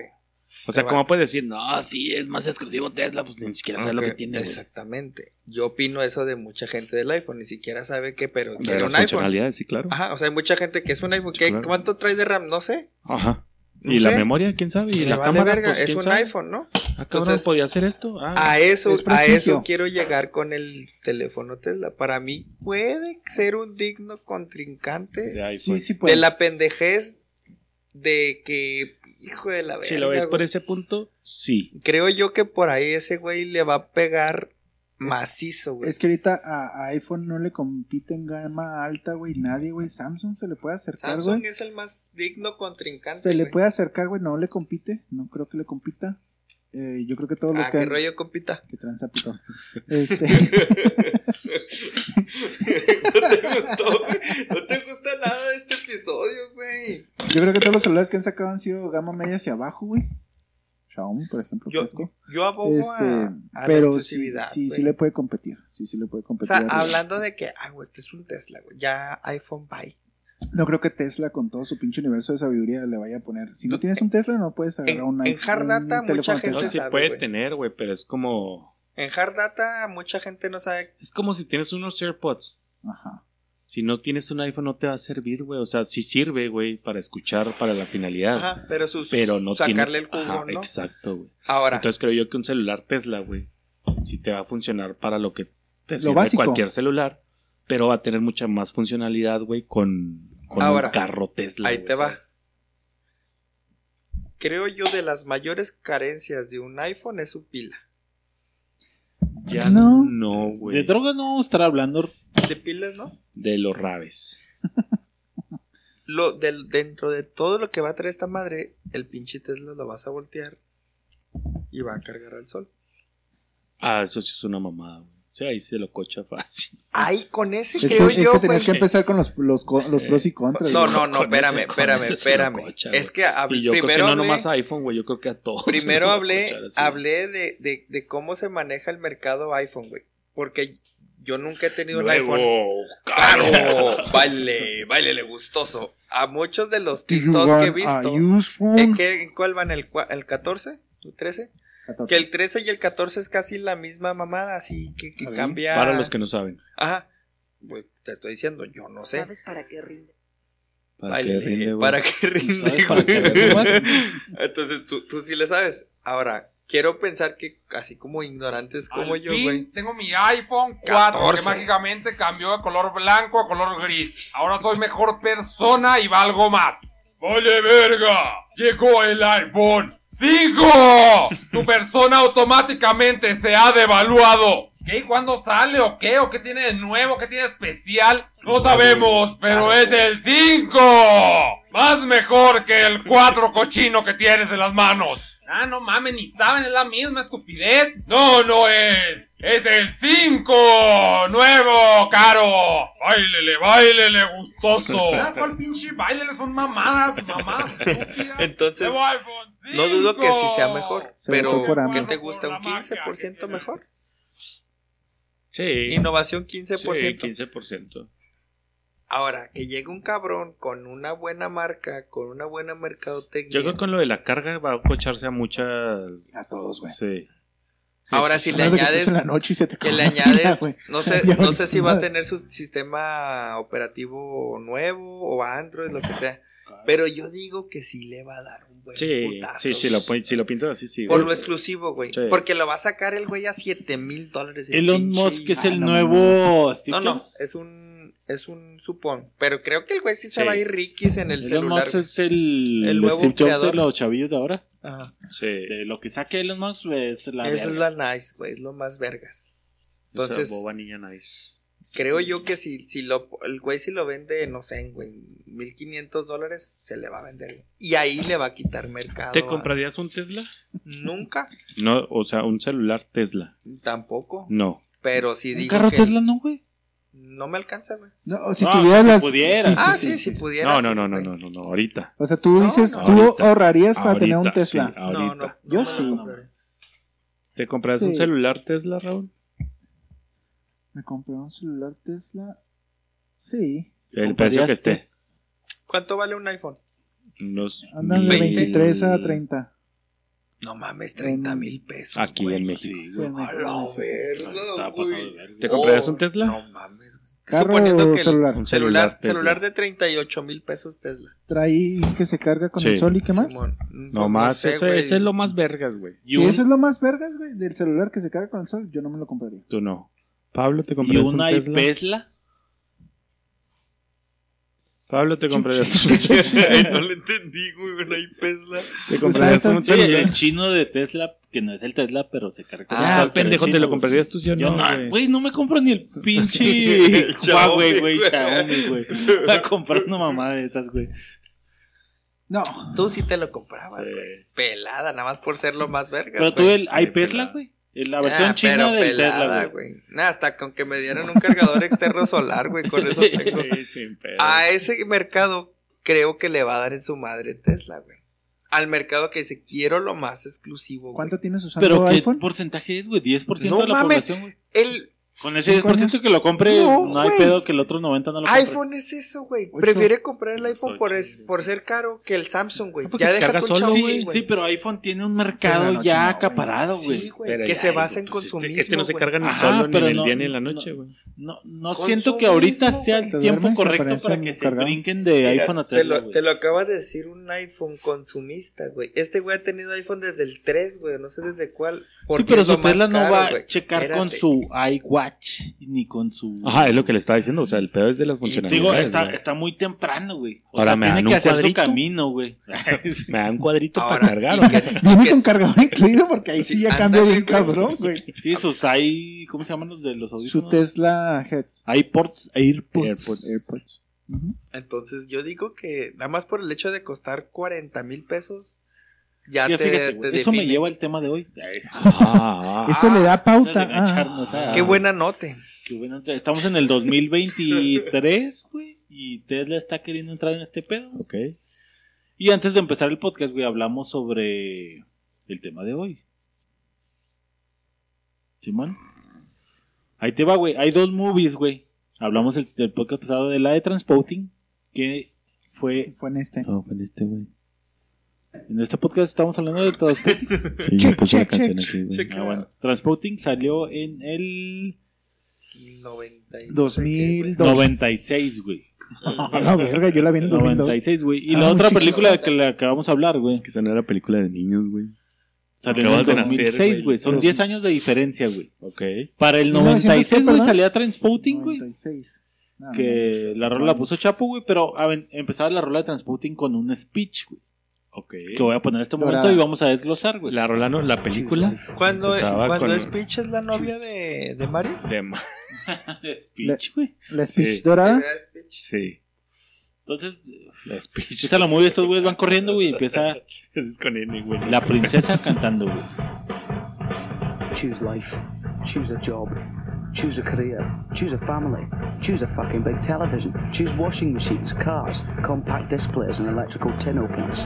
O sea. ¿cómo puedes decir, no, sí, es más exclusivo Tesla? Pues ni siquiera sabes lo Ok, que tiene, güey. Exactamente. Yo opino eso de mucha gente del iPhone. Ni siquiera sabe qué, pero De quiere las un iPhone. sí, claro. Ajá, o sea, hay mucha gente que es un iPhone. ¿Qué- Claro. ¿Cuánto trae de RAM? No sé. Ajá. No ¿Y la memoria? ¿Quién sabe? ¿Y la vale cámara? verga, Pues, es ¿quién un sabe? iPhone, ¿no? Ah, cabrón, Entonces- ¿podía hacer esto? Ah, A eso, es a eso quiero llegar con el teléfono Tesla. Para mí puede ser un digno contrincante de de. Sí, sí, puede. la pendejez de que, hijo de la verga. Si lo ves por ese punto, sí. Creo yo que por ahí ese güey le va a pegar macizo, güey. Es que ahorita a, iPhone no le compite en gama alta, güey, nadie, güey. Samsung se le puede acercar, Samsung güey. es el más digno contrincante. Se le puede acercar, güey, no le compite. No creo que le compita. Eh, yo creo que todos los Ah, que. qué rollo, compita. [laughs] Que tranza, pito. [laughs] Este, no te gustó, güey. No te gusta nada de este episodio, güey. yo creo que todos los celulares que han sacado han sido gama media hacia abajo, güey. Xiaomi, por ejemplo, Yo, yo abogo Este, a, a la pero sí, exclusividad. sí, sí güey. le puede competir. Sí, sí le puede O competir. sea, arriba. hablando de que, ah, güey, este es un Tesla, güey. Ya iPhone bye. No creo que Tesla, con todo su pinche universo de sabiduría, le vaya a poner. Si no tienes un Tesla, no puedes agarrar en- un en iPhone, Hard un Data, mucha gente No, sí sabe, puede tener, güey, pero es como... En Hard Data, mucha gente no sabe. Es como si tienes unos AirPods. Ajá. Si no tienes un iPhone no te va a servir, güey. O sea, sí sirve, güey, para escuchar, para la finalidad. Ajá, pero sus. Pero no Sacarle el jugo, Ajá, ¿no? Exacto, güey. Ahora, Entonces creo yo que un celular Tesla, güey, sí te va a funcionar para lo que te Lo sirve básico. cualquier celular, pero va a tener mucha más funcionalidad, güey, con, con Ahora, un carro Tesla. ahí te va. Creo yo de las mayores carencias de un iPhone es su pila. Ya No. no, güey. De drogas no vamos a estar hablando. De pilas, ¿no? De los rabes. [laughs] Lo, del, dentro de todo lo que va a traer esta madre, el pinche Tesla lo vas a voltear y va a cargar al sol. Ah, eso sí es una mamada, güey. O sea, ahí se lo cocha fácil. Ay, con ese Es que, creo es yo, que tenías güey. que empezar con los, los, co- los pros y contras. No, no, no, Con espérame, ese- con espérame, espérame. cocha, es que hab- Y yo creo que primero no hablé, nomás a iPhone, güey. Yo creo que a todos. [laughs] primero hablé, cochar hablé de, de, de cómo se maneja el mercado iPhone, güey. Porque yo nunca he tenido un iPhone. caro. Baile, bailele gustoso. A muchos de los tistos que he visto. ¿En, qué, ¿En cuál van? ¿El, el 14? ¿El 13? 14. Que el 13 y el 14 es casi la misma mamada, así que, cambia. Para los que no saben. Ajá. Te estoy diciendo, yo no sé. ¿Sabes para qué rinde? Para Bailele, que rinde, güey. para que rinde, ¿Sabes? Para que rinde más. [laughs] Entonces tú, tú sí le sabes. Ahora, quiero pensar que así como ignorantes como Al yo, güey. Tengo mi iPhone 4 14. que mágicamente cambió de color blanco a color gris. Ahora soy mejor persona y valgo más. ¡Vale verga! Llegó el iPhone 5. Tu persona automáticamente se ha devaluado. ¿Qué? ¿Y cuándo sale o qué? ¿O qué tiene de nuevo? ¿Qué tiene de especial? No sabemos, pero es el 5. Más mejor que el 4 cochino que tienes en las manos. Ah, no mames, ni saben, es la misma estupidez. No, no es. Es el 5. Nuevo, caro. Báilele, báilele, gustoso. [laughs] ¿Cuál pinche baile? Son mamadas, mamadas estúpidas. Entonces, no dudo que sí sea 5. mejor. Se Pero, ¿qué te gusta? ¿Un Por la marca, 15% que mejor? Sí. Innovación Sí, 15%. 15%. Ahora, que llegue un cabrón con una buena marca, con una buena mercadotecnia. Yo creo que con lo de la carga va a cocharse a muchas. A todos, güey. Sí. Ahora, si le que añades en la noche y se te que le añades, no [laughs] sé, Ya no sé si va a tener su sistema operativo nuevo o Android, lo que sea. Pero yo digo que sí le va a dar un buen Sí, putazo. sí, sí, lo, si lo pintas así, sí. Por güey. lo exclusivo, güey. Sí. Porque lo va a sacar el güey a 7 mil dólares. el Elon Musk es Ah, el no, nuevo Steve No, no, Jobs. es un, es un supón. Pero creo que el güey sí, se Sí. va a ir riquis en el Elon celular. Musk es el, El nuevo Steve Jobs de los chavillos de ahora. Ajá. Sí. De lo que saque Elon Musk es la es verga. la nice, güey. Es lo más vergas. Entonces. Entonces, boba niña nice. creo yo que si, si lo, el güey si lo vende, no sé, en güey, 1500 dólares, se le va a vender. Y ahí le va a quitar mercado. ¿Te a- comprarías un Tesla? Nunca, No, o sea, un celular Tesla. tampoco. No. Pero si Un digo carro que Tesla no, güey. No me alcanza, güey. No, si No, tuvieras si las. pudieras. ah, sí, si pudiera. No, no, sí, no, no, no, no, no, ahorita. O sea, tú No, dices, no. tú Ahorita. ahorrarías para tener un Tesla. ahorita. no. Yo no, sí. ¿Te compras Sí. un celular Tesla, Raúl? ¿Me compré un celular Tesla? Sí. El precio que esté. ¿Cuánto vale un iPhone? Unos Andan de mil- 23 a 30. No mames, 30 mil pesos. Aquí güey. en México. Sí, A la sí. verga, güey. ¿Te comprarías Oh, un Tesla? No mames, güey. ¿Carro Suponiendo o que el celular? Un celular, celular de 38 mil pesos Tesla. Trae que se carga con Sí. el sol y qué más. Simón. No Pues, más, sé, eso, eso es lo más vergas, güey. Y Si un, eso es lo más vergas, güey, del celular que se carga con el sol, yo no me lo compraría. Tú no. Pablo, ¿te y comprarías un una Tesla? Tesla. Pablo, ¿te comprarías, [laughs] Ay, no le entendí, güey, una Tesla. ¿te comprarías un celular? el chino de Tesla, que no es el Tesla, pero se carga Ah, el pendejo, ¿te lo comprarías tú sí o Yo no, no, güey? güey, no me compro ni el [laughs] pinche [laughs] Huawei, güey, güey. Xiaomi, güey. Voy a comprar una mamada de esas, güey. No. Tú sí te lo comprabas, güey. Pelada, nada más por ser lo más verga. Pero tú el hay Tesla, güey. La versión china del Tesla, güey. Nah, hasta con que me dieran un cargador externo solar, güey, con eso [laughs] tengo. Sí, sin pedo. A ese mercado creo que le va a dar en su madre Tesla, güey. Al mercado que dice, quiero lo más exclusivo, güey. ¿Cuánto tienes usando Pero ¿qué iPhone? porcentaje es, güey? 10% No de la mames. población, güey. El Con ese ¿Cinco 10% años? que lo compre, No, no, hay pedo que el otro 90 no lo compre. iPhone es eso, güey. Prefiere comprar el iPhone por, es- por ser caro que el Samsung, güey. Ah, Ya deja tu solo, Xiaomi, Sí, güey. sí, pero iPhone tiene un mercado noche ya no, güey. acaparado, Sí, güey. Pero Que ya, se basa en pues, este- consumismo. Este no se carga ni Ajá, solo ni pero en el no- día ni en la no- noche, güey. No, no siento que ahorita sea el tiempo correcto para que se brinquen de Mira, iPhone a te, Tesla, lo, te lo acaba de decir un iPhone consumista, güey. Este güey ha tenido iPhone desde el 3, güey. No sé desde cuál. Sí, pero su Tesla no va güey. a checar con su iWatch ni con su... Ajá, es lo que le estaba diciendo. O sea, el pedo es de las Y te digo, funcionalidades. está, está muy temprano, güey. O Ahora sea, me tiene dan que un hacer cuadrito. su camino, güey. [laughs] Me da un cuadrito Ahora, para cargar. y ¿o que-? [laughs] Viene que- con cargador incluido porque ahí sí, Sí, ya cambia bien cabrón, güey. Sí, sus i... ¿Cómo se llaman los de los Su audífonos? Tesla Heads. iPods, AirPods. AirPods. Entonces yo digo que nada más por el hecho de costar 40 mil pesos, ya te, fíjate, te eso me lleva al tema de hoy. Ah, ah. Eso le da pauta. Ah. ah. Qué buena note. Qué bueno. Estamos en el 2023, güey. Y Tesla está queriendo entrar en este pedo. Ok. Y antes de empezar el podcast, güey, hablamos sobre el tema de hoy. Simón. Ahí te va, güey. Hay dos movies, güey. Hablamos el, el podcast pasado de la de Transporting, que fue... Fue en este. No, con este, güey. En este podcast estamos hablando de Transporting. [laughs] Sí, Check, puse la check, canción check, aquí, güey. ah, bueno. Transporting salió en el 90 y- 2002. 96, güey. [laughs] A la verga, yo la vi en el 2002. 96, güey. Y Ah, la otra chiquito. película de que le acabamos de hablar, güey. Es que esa no era película de niños, güey. Salió en el Acabas de nacer, 2006, güey. Son Dos- 10 años de diferencia, güey. Ok. Para el 1900, 96, güey, salía Transporting, güey. 96. No, Que la rola la puso Chapo, güey. Pero a ver, empezaba la rola de Transporting con un speech, güey. Ok. que voy a poner en este momento Dorada. y vamos a desglosar, güey. La Rolano, la película Cuando, cuando con- es la novia de, de Mario. de Ma- [laughs] Speech, güey. La speech Sí. dorada. Sí, Entonces, la speech. empieza la movie, estos güeyes van corriendo, güey, y empieza Es con N, güey. la princesa cantando, güey. Choose life. Choose a job. Choose a career. Choose a family. Choose a fucking big television. Choose washing machines, cars, compact displays, and electrical tin openers.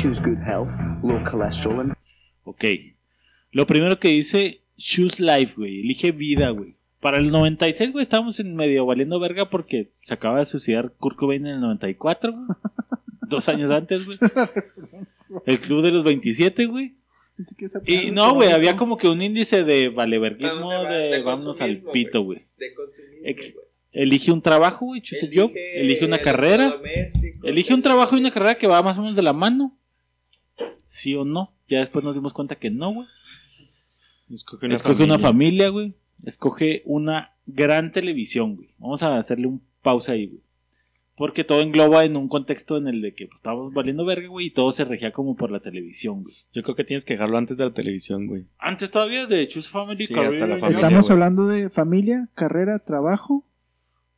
Choose good health, low cholesterol, and Ok. Lo primero que dice, choose life, güey. Elige vida, güey. Para el 96, güey, estábamos en medio valiendo verga porque se acaba de suicidar Kurt Cobain en el 94, güey. [laughs] Dos años antes, güey. [laughs] El club de los 27, güey. Y no, güey, había como que un índice de ¿A valeverguismo va? de De vámonos al pito, güey. De consumismo. Elige un trabajo, güey, choose a job. Elige una carrera. Elige un trabajo y una carrera que va más o menos de la mano. ¿Sí o no? Ya después nos dimos cuenta que no, güey. Escoge una Escoge una familia. güey. Escoge una gran televisión, güey. Vamos a hacerle un pausa ahí, güey. Porque todo engloba en un contexto en el de que pues, estábamos valiendo verga, güey, y todo se regía como por la televisión, güey. Yo creo que tienes que dejarlo antes de la televisión, güey. Antes todavía de Choose Family, Sí, Career hasta la y- familia. Estamos güey. hablando de familia, carrera, trabajo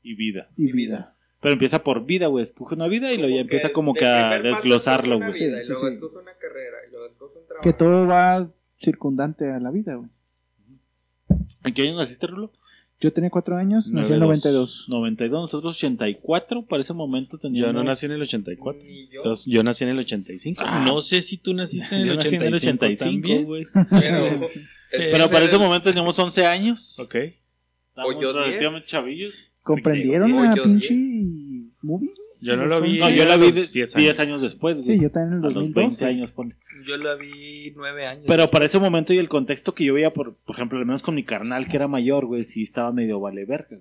y vida. y vida. Pero empieza por vida, güey. Escoge una vida y luego ya empieza como que a desglosarlo, escoge una güey. vida, Sí, y sí, luego sí. escoge una carrera, y luego escoge un trabajo. Que todo va circundante a la vida, güey. ¿En qué año naciste, Rulo? Yo tenía cuatro años, nací en 92. 92. 92, nosotros 84, para ese momento teníamos... Yo no nací en el 84. Ni yo, Entonces, yo nací en el 85. Ah. no sé si tú naciste en el Yo nací 85, en el 85, también. güey. [laughs] pero... Pero para ese momento teníamos 11 años. Ok. Estábamos O yo relativamente 10. chavillos. ¿Comprendieron la pinche movie? Yo no lo vi. No, yo la vi a de- los 10 10 años. después, güey. Sí, yo también en el a los 2002. 20 güey. años, ponle. Yo la vi nueve años. Pero para ese momento y el contexto que yo veía, por, por ejemplo, al menos con mi carnal que era mayor, güey, sí estaba medio vale verga.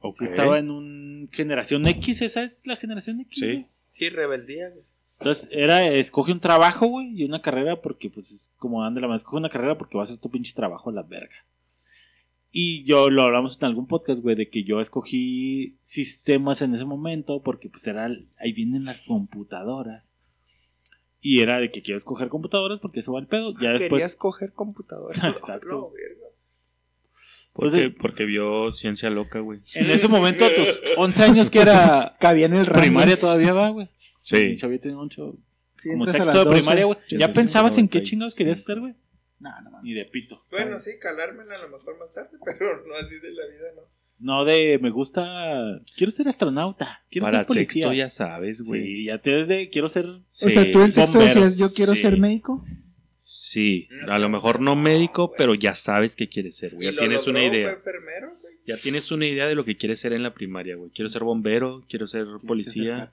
Ok. Sí estaba en un generación X, esa es la generación X. Sí. güey. Sí, rebeldía, güey. Entonces, era, escoge un trabajo, güey, y una carrera porque, pues, es como ande la mano. Escoge una carrera porque va a ser tu pinche trabajo a la verga. Y yo lo hablamos en algún podcast, güey, de que yo escogí sistemas en ese momento porque, pues, era, ahí vienen las computadoras. Y era de que quiero escoger computadoras porque eso va el pedo. Ya Quería después, escoger computadora. [laughs] Exacto. No. Porque, Entonces- porque vio ciencia loca, güey. en ese momento, a tus [laughs] 11 años, que era Cabía en el rango. primaria todavía va, güey. Sí. Chavito tiene ocho, Sí, como sexto de las 12. primaria, güey. ¿Ya pensabas en qué 95. chingados querías hacer, güey? No, no mames. Ni de pito. Bueno, sí, calármela a lo mejor más tarde, [laughs] pero no así de la vida, ¿no? No de me gusta. Quiero ser astronauta. Quiero Para ser policía. sexto ya sabes, güey. Sí, ya te ves de. Quiero ser. O sea, tú en sexto bomberos, decías, yo quiero sí. ser médico. Sí, a lo mejor no médico, pero ya sabes qué quieres ser, güey. Ya lo tienes una idea. Enfermero, güey. Ya tienes una idea de lo que quieres ser en la primaria, güey. Quiero ser bombero, quiero ser policía,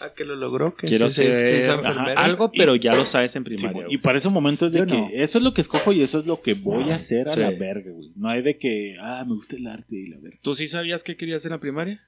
Ah, que lo logró, que quiero se- se- se ser ajá, enfermero. algo, pero ya lo sabes en Sí, primaria. y para ese momento es de Yo que no. eso es lo que escojo y eso es lo que voy a hacer a Sí. la verga, güey. No hay de que, ah, me gusta el arte y la verga. ¿Tú sí sabías qué querías en la primaria?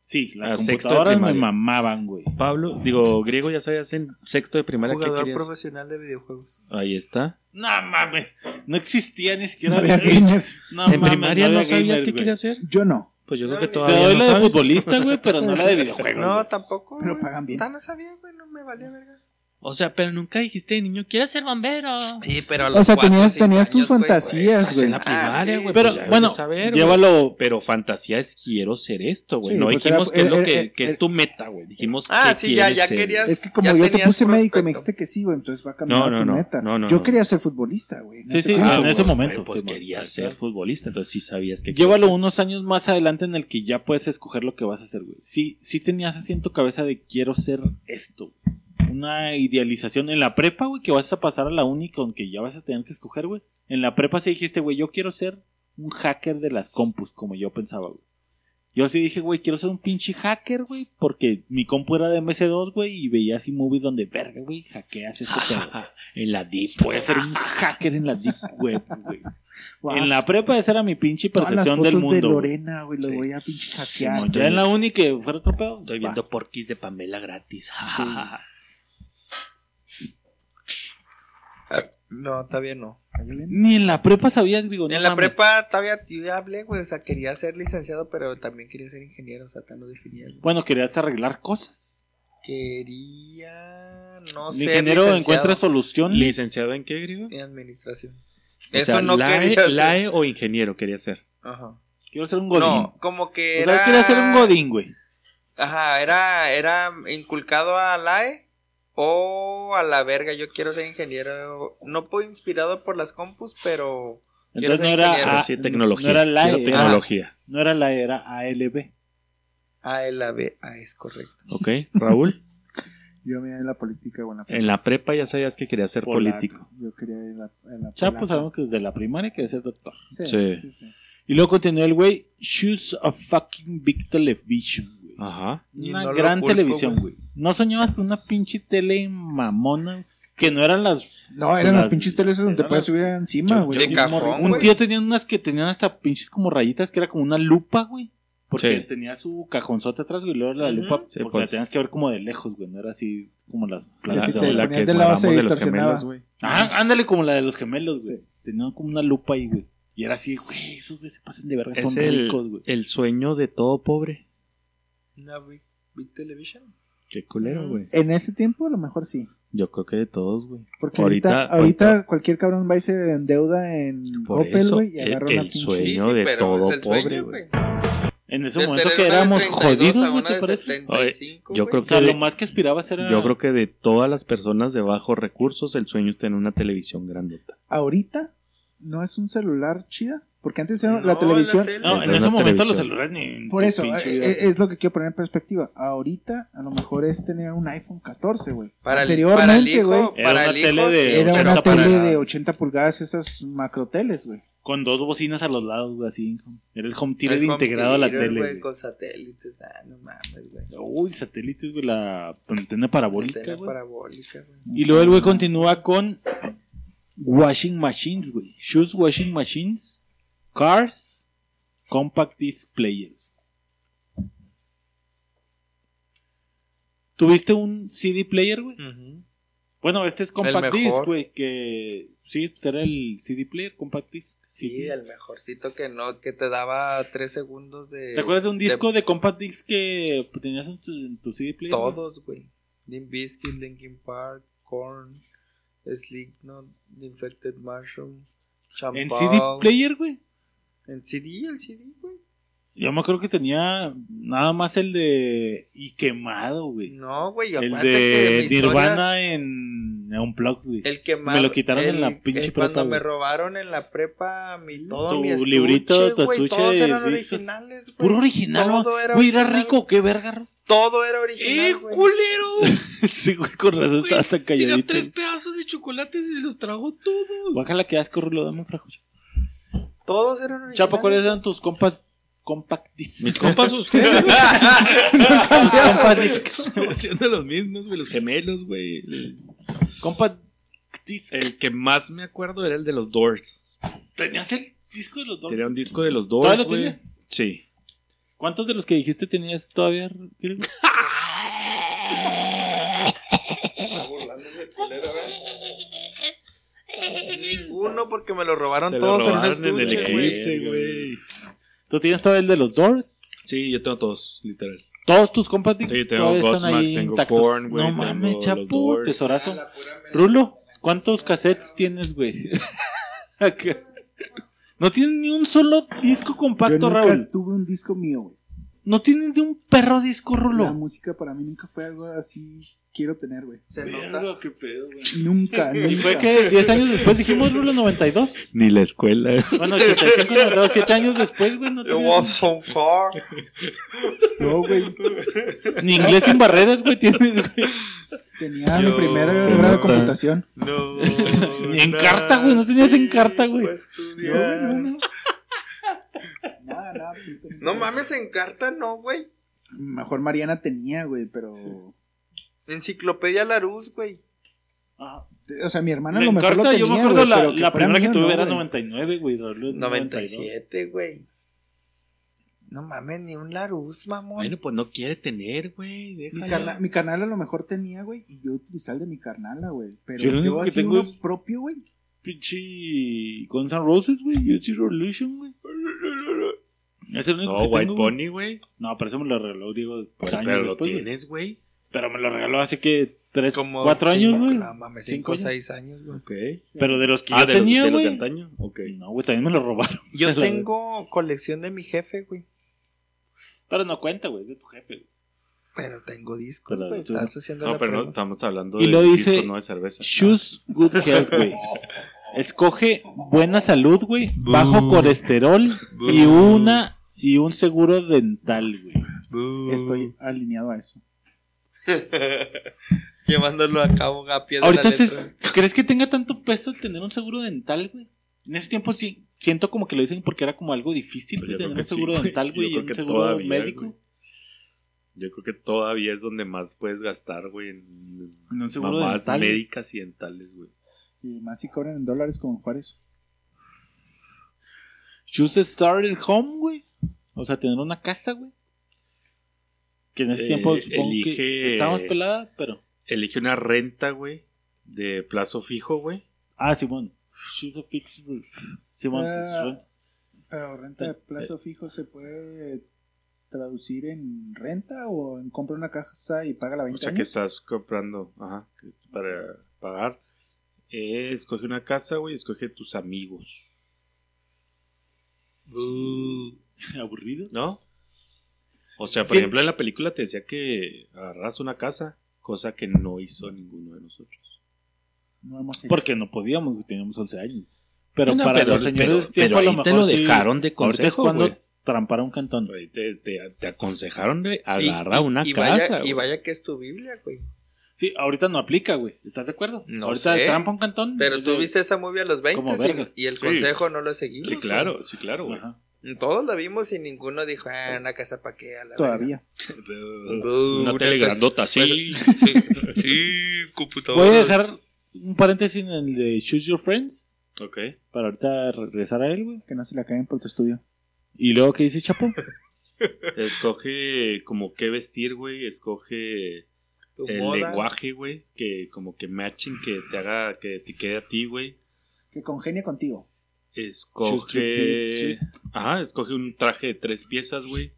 Sí, las A sexto de computadoras me mamaban, güey. Pablo, digo, griego, ya sabías en sexto de primaria Jugador querías. profesional de videojuegos. Ahí está. No mames. No existía ni siquiera. No había [laughs] gamers. No en mames, primaria no sabías gamers, qué querías hacer. Yo no, Pues yo No, creo que ni- Te todavía doy no la de sabes. futbolista, güey, pero [laughs] no la de videojuegos. No, tampoco. Pero pagan bien. Ah, no sabía, güey, no me valía verga. O sea, pero nunca dijiste de niño, quiero ser bombero. Sí, pero a O los sea, cuatro, tenías- tus años, güey, fantasías, güey. en la Ah, primaria, sí, güey. Pero pues bueno, saber, llévalo. Pero fantasía es quiero ser esto, güey. Sí, no pues dijimos era- que es lo era- que, era- que es tu meta, güey. Dijimos Ah, que sí, ya, ya ser. querías. es que como ya yo te puse médico y me dijiste que sí, güey, entonces va a cambiar No, tu no, meta. no, no, yo no. quería ser futbolista, güey. Sí, sí, en ese momento, Pues querías ser futbolista, entonces sí sabías que Llévalo unos años más adelante en el que ya puedes escoger lo que vas a hacer, güey. Sí, sí tenías así en tu cabeza de quiero ser esto. Una idealización en la prepa, güey, que vas a pasar a la uni con que ya vas a tener que escoger, güey. En la prepa sí dijiste, güey, yo quiero ser un hacker de las compus, como yo pensaba, güey. Yo sí dije, güey, quiero ser un pinche hacker, güey, porque mi compu era de MS2, güey, y veía así movies donde, verga, güey, hackeas este pedo. [laughs] en la deep. Voy a ser un hacker en la deep web, güey. En la prepa esa era mi pinche todas las percepción fotos del mundo. de. Lorena, güey, Sí. voy a pinche hackear. Simón, ya en la uni que fuera otro pedo. Estoy va. viendo porquis de Pamela gratis. [laughs] No, todavía no. Ni en la prepa sabías, no en la mames. prepa todavía yo ya hablé, güey. O sea, quería ser licenciado, pero también quería ser ingeniero. O sea, tan lo definía. güey. Bueno, querías arreglar cosas. Quería. No sé. ingeniero encuentra soluciones. ¿Licenciado en qué, griego? En administración. O Eso sea, no LAE, quería ser. LAE o ingeniero quería ser. Ajá. Quiero ser un godín. No, como que o era. quería ser un godín, güey. Ajá, era, era inculcado a la E o a la verga. Yo quiero ser ingeniero. No puedo inspirado por las compus, pero. Entonces no era. A- sí, tecnología. no era la Quiero tecnología. no era la E, era ALB. A la B. Ah, es correcto. Ok, Raúl. Yo me iba en la política o en la En la prepa ya sabías que quería ser Polaco. político. Yo quería ir en la, en la Chapo sabemos que desde la primaria quería ser doctor. Sí, Sí. sí, sí. Y luego continuó el güey, choose a fucking big television, güey. Ajá. Y Una no gran culpo, televisión, güey. No soñabas con una pinche tele mamona, que no eran las... No, eran Las- las pinches teles donde eran puedes subir encima, güey. Un tío tenía unas que tenían hasta pinches como rayitas, que era como una lupa, güey. Porque Sí. tenía su cajonzote atrás, güey, y luego la lupa, Sí, porque pues. la tenías que ver como de lejos, güey, no era así como las Que si de te ahora. ponías de lado, se esmeramos de los gemelos, güey. Ajá, ándale como la de los gemelos, güey. Tenían como una lupa ahí, güey. Y era así, güey, esos güey se pasan de verga, son el, ricos, güey. el sueño de todo pobre. Una big, big television. Qué culero, güey. En ese tiempo, a lo mejor sí. Yo creo que de todos, güey. Porque ahorita, Ahorita- ahorita, ahorita- cualquier cabrón va y se endeuda en Por eso, güey, y agarra el una pinche. sueño. de todo pobre, güey. En ese De momento tener que una de éramos 32 jodidos, a ¿no una te de parece? 75, yo güey. creo O sea, que lo de- más que aspirabas era... Yo creo que de todas las personas de bajos recursos, el sueño es tener una televisión grandota. Ahorita no es un celular chida. Porque antes era No, la televisión. tele. No, en ese momento los celulares ni... Por eso, eh, es lo que quiero poner en perspectiva. Ahorita, a lo mejor es tener un iPhone 14, güey. Anteriormente, para el hijo, güey, Era para una el hijo, tele de sí, Era 80 una tele pulgadas. de 80 pulgadas, esas macroteles, güey. Con dos bocinas a los lados, güey, así. Era el home theater El home integrado a la tele, güey. Con satélites, ah, no mames, güey. Uy, satélites, güey, la antena parabólica, Antena parabólica, güey. Y luego el güey continúa con washing machines, güey. Shoes washing machines, cars, compact disc players. ¿Tuviste un CD player, güey? Ujú. Bueno, este es compact disc, güey, que sí, era el CD player, compact disc. Sí, CD. el mejorcito que no, que te daba tres segundos de. ¿Te acuerdas de un disco de, compact disc que tenías en tu, en tu CD player? Todos, güey. Limp Bizkit, Linkin Park, Korn, Slipknot, The Infected Mushroom, Champal. En CD player, güey. En CD, el CD, güey. Yo me acuerdo que tenía nada más el de Y quemado, güey. No, güey, El acuérdate que de mi historia- Nirvana en Unplugged, güey. El que más. Me lo quitaron el- en la pinche el- prepa, Cuando me robaron en la prepa mi, todo Tu mi estuche, librito, tu güey, estuche Todos de eran originales, güey. Puro original, Todo era Güey, era rico, qué verga. Todo era original, ¡Eh, güey. culero! [laughs] sí, güey, con razón estaba tan Tenía calladito. tres pedazos de chocolate y los tragó todos. Bájala que asco, Rulo, dame un frajucho. Todos eran originales. Chapa, ¿cuáles eran tus compas compact disc? Mis compas, [laughs] ustedes. compact disc. Haciendo los mismos, güey. Los gemelos, güey. Compact disc. el que más me acuerdo era el de los Doors. ¿Tenías el disco de los dos? Tenía un disco de los Doors. ¿Todavía lo tienes? Sí. ¿Cuántos de los que dijiste tenías todavía? [laughs] Ninguno porque me lo robaron Se lo todos robaron en el eclipse, güey. ¿Tú tienes todavía el de los Doors? Sí, yo tengo todos, literal. Todos tus compact discs Sí, tengo todavía están ahí tengo intactos. Güey, no mames, Doors. tesorazo. Ah, Rulo, ¿cuántos cassettes tienes, güey? [laughs] No tienes ni un solo disco Yo compacto, nunca Raúl. tuve un disco mío, güey. No tienes ni un perro disco, La Rulo. música para mí nunca fue algo así quiero tener, güey. Se nota. Qué pedo, güey. Nunca, [laughs] Y nunca. fue que 10 años después dijimos Rulo 92. Ni la escuela. Bueno, 85, 92, 7 años después, güey. No It tenías was so far. No, güey. ni inglés sin barreras, güey. Tienes, güey. Tenía Yo- mi primer se grado de nota. computación. No. Ni en carta, güey, no tenías en carta, güey. No, no, no. Nada, nada, absolutamente. No mames, en carta no, güey. Mejor Mariana tenía, güey, pero. Enciclopedia Larus, güey. O sea, mi hermana lo mejor lo carta, tenía. yo me acuerdo la, pero que la fuera primera que tuve no, era güey. 99, güey. Raúl es 92. 97, güey. No mames, ni un Larus, mamón. Bueno, pues no quiere tener, güey. Mi, carna- mi carnal a lo mejor tenía, güey, y yo utilizaba el de mi carnala, güey. Pero Yo lo yo, único que así tengo uno es- propio, güey. pinche Guns N' Roses, güey. UG Revolution, güey. Es el único No, que White tengo, güey. Pony, güey. No, pero eso me lo regaló Diego años pero lo después, güey. tienes, güey. Pero me lo regaló hace que tres, Como cuatro cinco- años, güey. No mames, Cinco seis años, güey. Ok. Pero de los que Ah, yo de tenía, de los de güey. antaño. Ok. No, güey, también me lo robaron. Yo [laughs] tengo colección de mi jefe, güey. Pero no cuenta, güey, es de tu jefe. güey. Pero tengo discos, Pero güey. Estás haciendo No, la pero no, estamos hablando Y de lo dice discos, no de cerveza. Choose Good Health, güey. [laughs] Escoge buena salud, güey, bajo colesterol y una y un seguro dental, güey. Bú. Estoy alineado a eso. [laughs] Llevándolo a cabo a pie de Ahorita la letra. ¿crees que tenga tanto peso el tener un seguro dental, güey? En ese tiempo sí siento como que lo dicen porque era como algo difícil Pues tener un seguro dental, güey, y un seguro todavía, médico. güey. Yo creo que todavía es donde más puedes gastar, güey, en En un seguro mamás dental. médicas y dentales, güey. Y más si cobran en dólares como en Juárez. Choose a starter home, güey. O sea, tener una casa, güey. Que en ese Eh, tiempo supongo que elige- estaba más pelada, pero... Elige una renta, güey, de plazo fijo, güey. Ah, Simón. Choose a fixed roof. Simón, pues, Ah, rent- Pero renta de plazo fijo se puede traducir en renta o en compra una casa y paga la O 20 sea, que estás comprando, ajá, que para pagar. Eh, escoge una casa, güey, escoge tus amigos. [laughs] aburrido. ¿No? O sea, por Sí. ejemplo, en la película te decía que agarras una casa, cosa que no hizo ninguno de nosotros. No hemos hecho. Porque no podíamos, teníamos 11 años. Pero para pero- los señores pero- de ese tiempo pero a lo ahí mejor te lo sí- dejaron de Ahorita es consejo, cuando güey. trampara un cantón. Te, te- te aconsejaron de agarrar y- una y casa. Vaya, y vaya que es tu Biblia, güey. Sí, ahorita no aplica, güey. ¿Estás de acuerdo? No ahorita sé. trampa un cantón. Pero tú de- viste esa movie a los 20 Como y- y, el Sí. consejo no lo seguimos. Sí, güey. claro, sí, claro, güey. Ajá. Todos la vimos y ninguno dijo, ah, una casa para qué. a la Todavía. [laughs] Una tele casa- grandota, [laughs] sí. Sí, sí, sí, [laughs] computadora. Voy a dejar un paréntesis en el de Choose Your Friends. Ok. Para ahorita regresar a él, güey. Que no se la caen por tu estudio. Y luego, ¿qué dice Chapo? Escoge como qué vestir, güey. Escoge el moda. lenguaje, güey. Que como que matching, que te haga, que te quede a ti, güey. Que congenie contigo. Escoge. Ajá, escoge un traje de tres piezas, güey.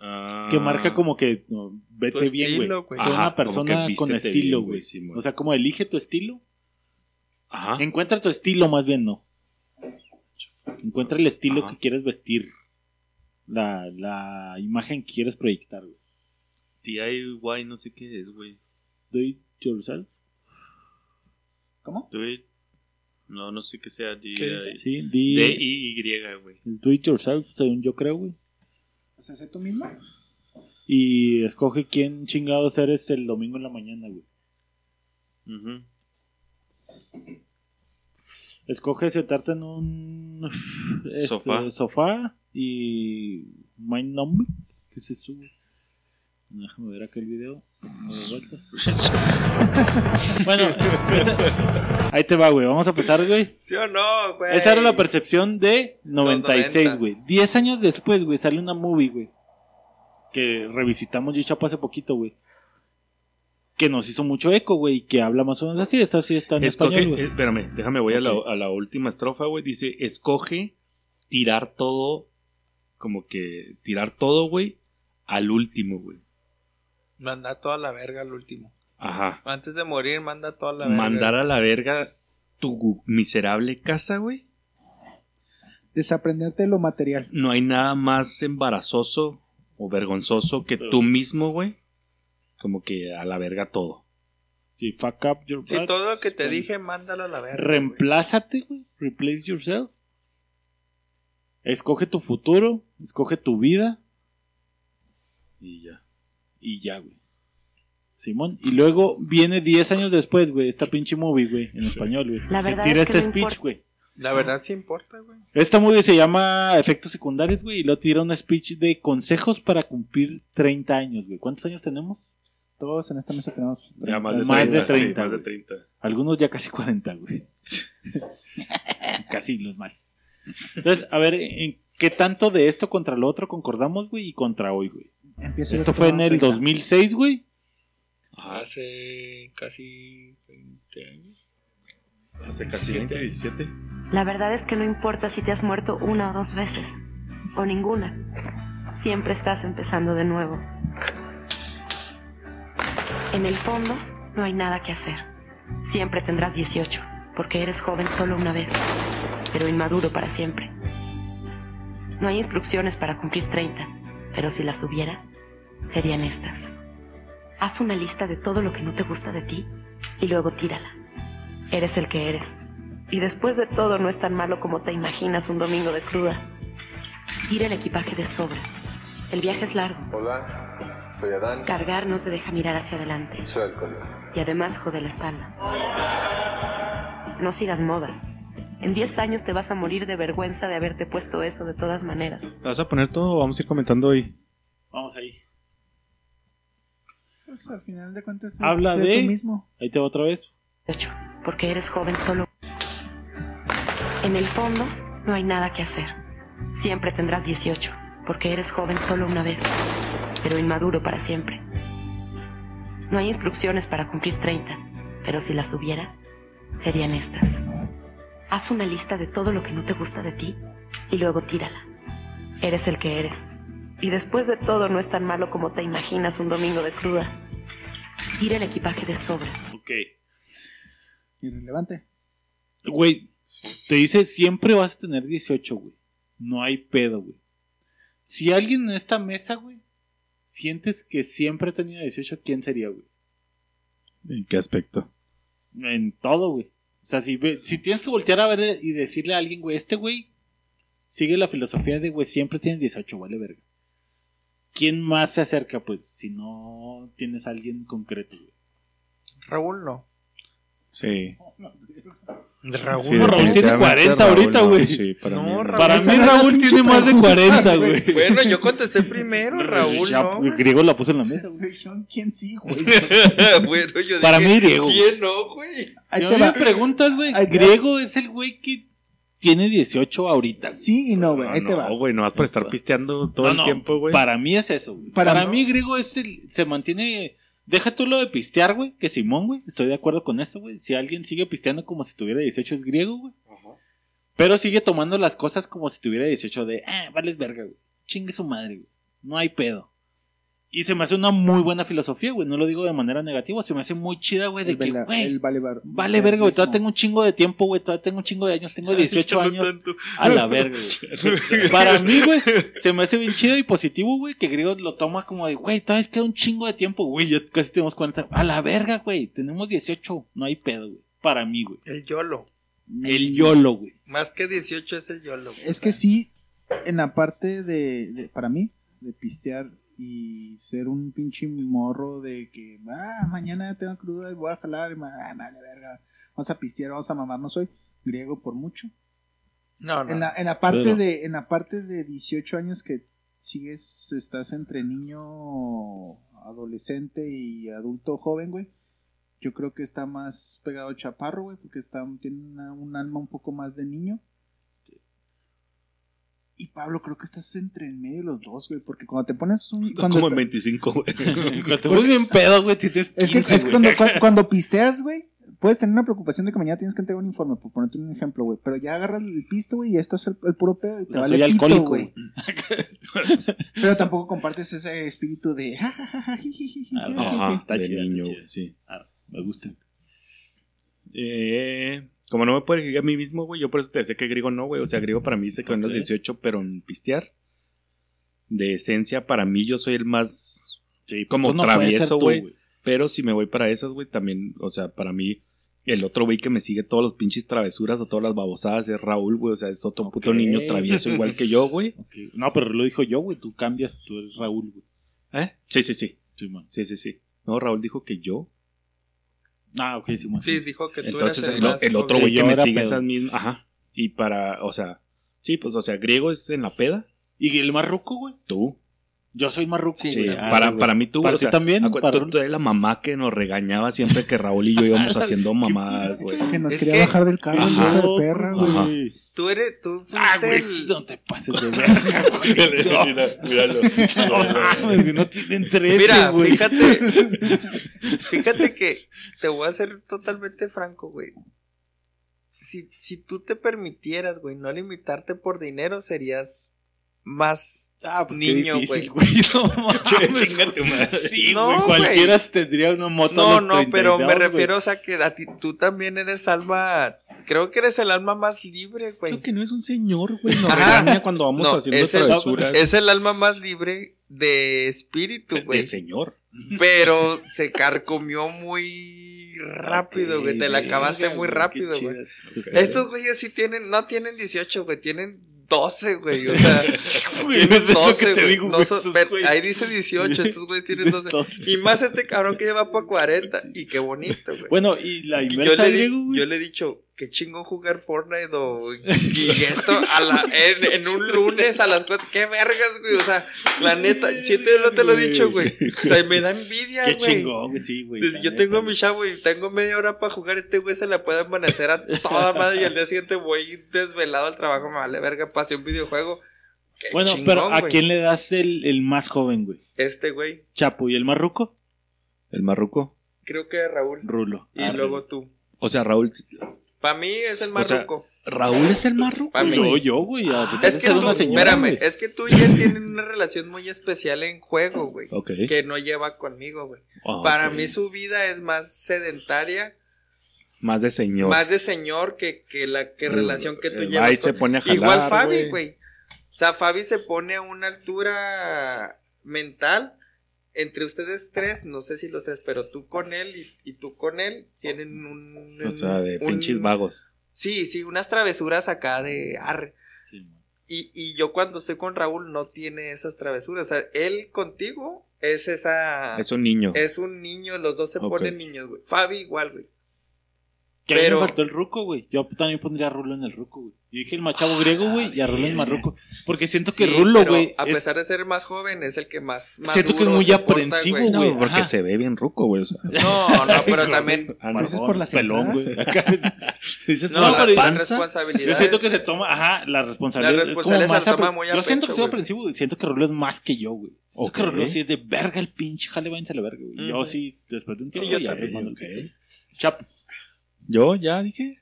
Ah, Que marca como que no, vete Tu bien, güey. Sea una persona con estilo, güey. o sea, como elige tu estilo. Ajá. Encuentra tu estilo, más bien, no. Encuentra el estilo Ajá. que quieres vestir. La, la imagen que quieres proyectar, güey. DIY, no sé qué es, güey. Do it yourself. ¿Cómo? Do it- No, no sé qué sea. ¿Qué dice? Sí, D di- I Y, güey. do it yourself, según yo creo, güey. O sea, sé tú mismo. Y escoge quién chingados eres el domingo en la mañana, güey. Ujú. Escoge sentarte en un este, Sofá. sofá y Mind Number. ¿Qué es eso? güey? Déjame ver acá el video. [laughs] Bueno, esa- ahí te va, güey. Vamos a empezar, güey. ¿Sí o no, güey? Esa era la percepción de 96, noventas. güey. 10 años después, güey, sale una movie, güey. Que revisitamos yo y Chapo hace poquito, güey. Que nos hizo mucho eco, güey. Y que habla más o menos así. Esta sí está en Escoge, español, güey. eh, espérame, déjame, voy a, la, Ok. a la última estrofa, güey. Dice, escoge tirar todo, como que tirar todo, güey, al último, güey. Manda toda la verga al último. Ajá. Antes de morir, manda toda la verga. Mandar a la verga tu miserable casa, güey. Desaprenderte de lo material. No hay nada más embarazoso o vergonzoso que tú mismo, güey. Como que a la verga todo. Sí, fuck up your Si guts. todo lo que te dije, mándalo a la verga. Reemplázate, güey. Replace yourself. Escoge tu futuro. Escoge tu vida. Y ya. Y ya, güey. Simón. Y luego viene 10 años después, güey. Esta pinche movie, güey. En español, güey. La Se tira es que este no speech, güey. La verdad sí importa, güey. Esta movie se llama Efectos Secundarios, güey. Y luego tira un speech de consejos para cumplir 30 años, güey. ¿Cuántos años tenemos? Todos en esta mesa tenemos. Ya más de 30. Más de sí, 30, más de güey. 30. Algunos ya casi 40, güey. [laughs] casi los más. Entonces, a ver, ¿en qué tanto de esto contra lo otro concordamos, güey? Y contra hoy, güey. Empiezo Esto fue en el 30. 2006, güey. Hace casi 20 años. Hace casi 20, 17. La verdad es que no importa si te has muerto una o dos veces, o ninguna. Siempre estás empezando de nuevo. En el fondo, no hay nada que hacer. Siempre tendrás 18, porque eres joven solo una vez, pero inmaduro para siempre. No hay instrucciones para cumplir 30, pero si las hubiera, serían estas. Haz una lista de todo lo que no te gusta de ti y luego tírala. Eres el que eres. Y después de todo no es tan malo como te imaginas un domingo de cruda. Tira el equipaje de sobra. El viaje es largo. Hola, soy Adán. Cargar no te deja mirar hacia adelante. Soy alcohólico. Y además jode la espalda. No sigas modas. En 10 años te vas a morir de vergüenza de haberte puesto eso de todas maneras. ¿Vas a poner todo o vamos a ir comentando hoy? Vamos ahí. Pues al final de cuentas es Habla de- tú mismo. Ahí te va otra vez. 18, porque eres joven solo. En el fondo, no hay nada que hacer. Siempre tendrás 18, porque eres joven solo una vez, pero inmaduro para siempre. No hay instrucciones para cumplir 30, pero si las hubiera, serían estas. Haz una lista de todo lo que no te gusta de ti y luego tírala. Eres el que eres. Y después de todo no es tan malo como te imaginas un domingo de cruda. Tira el equipaje de sobra. Ok. Irrelevante. Güey, te dice siempre vas a tener 18, güey. No hay pedo, güey. Si alguien en esta mesa, güey, sientes que siempre ha tenido 18, ¿quién sería, güey? ¿En qué aspecto? En todo, güey. O sea, si, ve- si tienes que voltear a ver y decirle a alguien, güey, este güey sigue la filosofía de, güey, siempre tienes 18, vale verga. ¿Quién más se acerca, pues? Si no tienes a alguien concreto, güey. Raúl no. Sí. Raúl Sí, No, Raúl tiene definitivamente 40 Raúl, ahorita, no, güey. Sí, para No, mí. no. Raúl. Para mí no Raúl tiene más de pregunta, 40, güey. Bueno, yo contesté primero, [laughs] Raúl Ya, no. griego la puso en la mesa, güey. ¿Quién sí, güey? [laughs] bueno, yo Para dije, mí, Diego. ¿Quién no, güey? Va. me preguntas, güey, griego es el güey que tiene 18 ahorita. güey. Sí y no, güey. Ahí te va. No, güey, no vas por estar pisteando todo No, el no, tiempo, güey. Para mí es eso, güey. Para Para, mí- mí, griego es el. Se mantiene. Deja tú lo de pistear, güey. Que Simón, güey. Estoy de acuerdo con eso, güey. Si alguien sigue pisteando como si tuviera 18 es griego, güey. Pero sigue tomando las cosas como si tuviera 18 de. Ah, vales verga, güey. Chingue su madre, güey. No hay pedo. Y se me hace una muy buena filosofía, güey. No lo digo de manera negativa. Se me hace muy chida, güey. De El, que, vela- güey. el vale, bar- Vale verga, güey. Todavía tengo un chingo de tiempo, güey. Todavía tengo un chingo de años. Tengo 18 No años. tanto. A la verga, güey. Para mí, güey, se me hace bien chido y positivo, güey, que Griego lo toma como de, güey, todavía queda un chingo de tiempo, güey, ya casi tenemos 40. A la verga, güey, tenemos 18, no hay pedo, güey. Para mí, güey. El YOLO. El YOLO, güey. Más que 18 es el YOLO. Es que sí, en la parte de, de- para mí, de pistear y ser un pinche morro de que, ah, mañana tengo cruda y voy a jalar, y ma- ah, vale, verga, vamos a pistear, vamos a mamar, no soy griego por mucho. No, no. En la, en la parte Pero- de, en la parte de 18 años que sigues, estás entre niño, adolescente y adulto joven, güey. Yo creo que está más pegado chaparro, güey, porque está, tiene una- un alma un poco más de niño. Y Pablo, creo que estás entre en medio de los dos, güey, porque cuando te pones un... Estás cuando como en está- 25, güey. [laughs] Cuando te vuelves bien pedo, güey, tienes 15, es que, es cuando, cua- cuando pisteas, güey, puedes tener una preocupación de que mañana tienes que entregar un informe, por ponerte un ejemplo, güey. Pero ya agarras el pisto, güey, y ya estás el, el puro pedo y te sea, vale soy pito, alcohólico, güey. [laughs] Pero tampoco compartes ese espíritu de... Ajá, Está güey, sí. Ah, me gusta. Eh, como no me puedo elegir a mí mismo, güey, yo por eso te decía que griego no, güey. O sea, griego para mí se quedó en los Ok. 18, pero en pistear. De esencia, para mí yo soy el más Sí, como pues no puedes ser travieso, güey. Pero si me voy para esas, güey, también, o sea, para mí, el otro güey que me sigue todos los pinches travesuras o todas las babosadas es Raúl, güey. O sea, es otro puto Ok. niño travieso igual que yo, güey. [laughs] No, pero lo dijo yo, güey. Tú cambias, tú eres Raúl, güey. ¿Eh? Sí, sí, sí. Sí, sí, sí. No, Raúl dijo que yo. Ah, ok, Simón. Sí, dijo que tú Entonces, eras el, el, más el otro güey yo que me sigue pedo. esas mismas. Ajá. Y para, o sea, sí, pues, o sea, griego es en la peda. ¿Y el marruco, güey? Tú. Yo soy marruco, Sí, Sí, güey. Ah, para, güey. para mí tú, Para o sea, también, para- tú, tú eres la mamá que nos regañaba siempre que Raúl y yo íbamos [laughs] haciendo mamadas, güey. Que nos Es quería que- bajar del carro, el de perra, güey. Tú eres, tú fuiste Ah, güey, el- no te pases de [laughs] verga, [laughs] güey. míralo. No no tienen tres, Mira, güey. fíjate. [laughs] Fíjate que te voy a ser totalmente franco, güey. si, si tú te permitieras, güey, no limitarte por dinero, serías más Ah, pues qué niño, difícil, güey. No mames. Sí, No, güey. Cualquiera tendría una moto. No, a los no, pero me 32, refiero, güey. o sea, que a ti, tú también eres alma, creo que eres el alma más libre, güey. Creo que no es un señor, güey. Nos Ajá. regaña cuando vamos No, haciendo es el, travesuras. es el alma más libre de espíritu, güey. de señor. Pero se carcomió muy rápido, güey. Te la acabaste muy rápido, güey. Estos güeyes sí tienen, no tienen 18, güey, tienen 12, güey. O sea, [laughs] Güey, tienen eso es lo que 12, te güey. digo, No ahí dice 18, estos güeyes tienen [laughs] 12. Entonces- Y más este cabrón que lleva para 40. Y qué bonito, güey. Bueno, y la Y yo inversa, le, di- Diego, güey. yo le he dicho, qué chingón jugar Fortnite o [laughs] y esto a la, en, en un [laughs] lunes a las 4. Qué vergas, güey. O sea, la neta, siete no te lo he dicho, güey. O sea, me da envidia, Qué güey. chingón, güey, sí, güey. Yo tengo a mi chavo y tengo media hora para jugar. Este güey se la puede amanecer a toda madre y al día siguiente voy desvelado al trabajo. Me vale verga, pasé un videojuego. Qué Bueno, chingón, pero ¿a güey. quién le das el, el más joven, güey? Este güey, Chapo, ¿y el más ruco? El marruco. creo que Raúl. Rulo. Y Ah, luego tú. O sea, Raúl. Para mí es el más O sea, ruco. Raúl es el. Pa' mí. Yo, yo, güey. a pesar Es de que ser tú, una señora, espérame, güey. es que tú y él tienen una relación muy especial en juego, güey. Ok. Que no lleva conmigo, güey. Ah, Para ok. mí su vida es más sedentaria, Más de señor. más de señor que, que la que relación que tú Eh, llevas. va y se pone a jalar, Igual Fabi, güey. güey. O sea, Fabi se pone a una altura mental entre ustedes tres, no sé si los tres, pero tú con él y, y tú con él tienen un... O sea, de un- pinches vagos. Sí, sí, unas travesuras acá de arre. Sí. Y, y yo cuando estoy con Raúl no tiene esas travesuras. O sea, él contigo es esa... Es un niño. Es un niño, los dos se ponen niños, güey. Fabi igual, güey. Que Pero- me faltó el ruco, güey. Yo también pondría a Rulo en el ruco, güey. Yo dije el machavo griego, güey, y a Rulo en el más ruco. Porque siento que Sí, Rulo, güey. A es- pesar de ser más joven, es el que más. Siento que es muy aprensivo, güey. No, porque Ajá. se ve bien ruco, güey. o sea. No, no, [laughs] pero también. Ah, no. Dices por las pelón, güey. [laughs] dices, No, no, la, pero la yo- responsabilidad. yo siento que es- se toma, ajá, la responsabilidad. La es responsabilidad como más se la toma muy Yo siento que pecho, güey. aprensivo, güey. Siento que Rulo es más que yo, güey. Siento que. Rulo sí es de verga el pinche jale, váyanse a la verga, güey. Yo sí, después de un Sí, tiempo, yo ya también, Yo ya dije.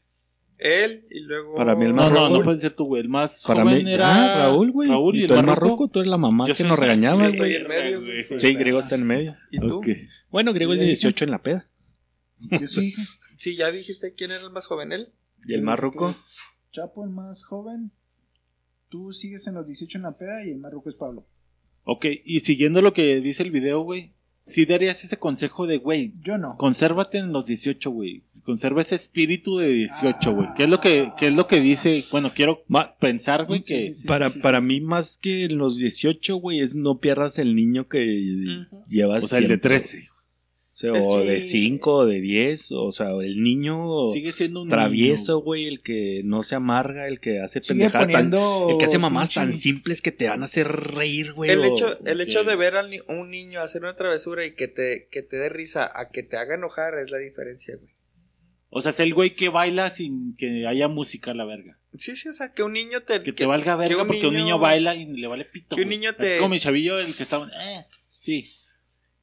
Él y luego. Para mí el No, más no, Raúl. no puedes ser tú, güey. El más Para joven mí, era ah, Raúl, güey. Raúl y, el tú más el más ruco. ruco, tú eres la mamá Yo que soy- nos regañaba, Yo estoy güey. en medio, güey. Sí, Griego está en medio. ¿Y tú? Ok. Bueno, Griego es de 18 en la peda. Yo sí. Sí, ya dijiste quién era el más joven, él. ¿Y el más ruco? Pues, Chapo, el más joven. Tú sigues en los 18 en la peda y el más ruco es Pablo. Ok, y siguiendo lo que dice el video, güey. Sí darías ese consejo de, güey, Yo no. consérvate en los 18, güey. Conserva ese espíritu de 18, güey. ¿Qué es lo que qué es lo que dice? Bueno, quiero Ma- pensar, güey, Sí, que sí, sí, para sí, sí, para sí, mí, más que en los 18, güey, es no pierdas el niño que llevas. o sea, el de siempre, 13 güey. O, sea, o Sí. de 5, o de 10. O sea, el niño sigue siendo un travieso, güey, el que no se amarga, el que hace pendejadas. tan- el que hace mamás tan simples que te van a hacer reír, güey. El o- hecho, el hecho de ver a ni- un niño hacer una travesura y que te, que te dé risa a que te haga enojar es la diferencia, güey. O sea, es el güey que baila sin que haya música a la verga. Sí, sí, o sea, que un niño te. Que te valga verga un porque un niño baila y le vale pito. que un güey. niño te- como mi chavillo, el que estaba. Eh, sí.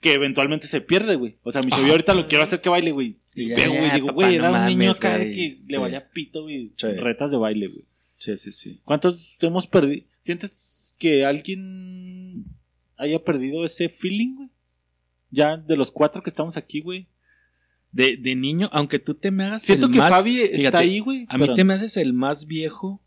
Que eventualmente se pierde, güey. O sea, mi chavillo ahorita lo quiero hacer que baile, güey. Sí, ya, Pero, ya, güey, digo, papá, güey, no era un niño mames, acá güey. que Sí. le valía pito, güey. Sí. Retas de baile, güey. Sí, sí, sí. ¿Cuántos hemos perdido? ¿Sientes que alguien haya perdido ese feeling, güey? Ya de los cuatro que estamos aquí, güey. De, de niño, aunque tú te me hagas Siento el que más- Fabi está fíjate, ahí, güey. A mí pero te me haces el más viejo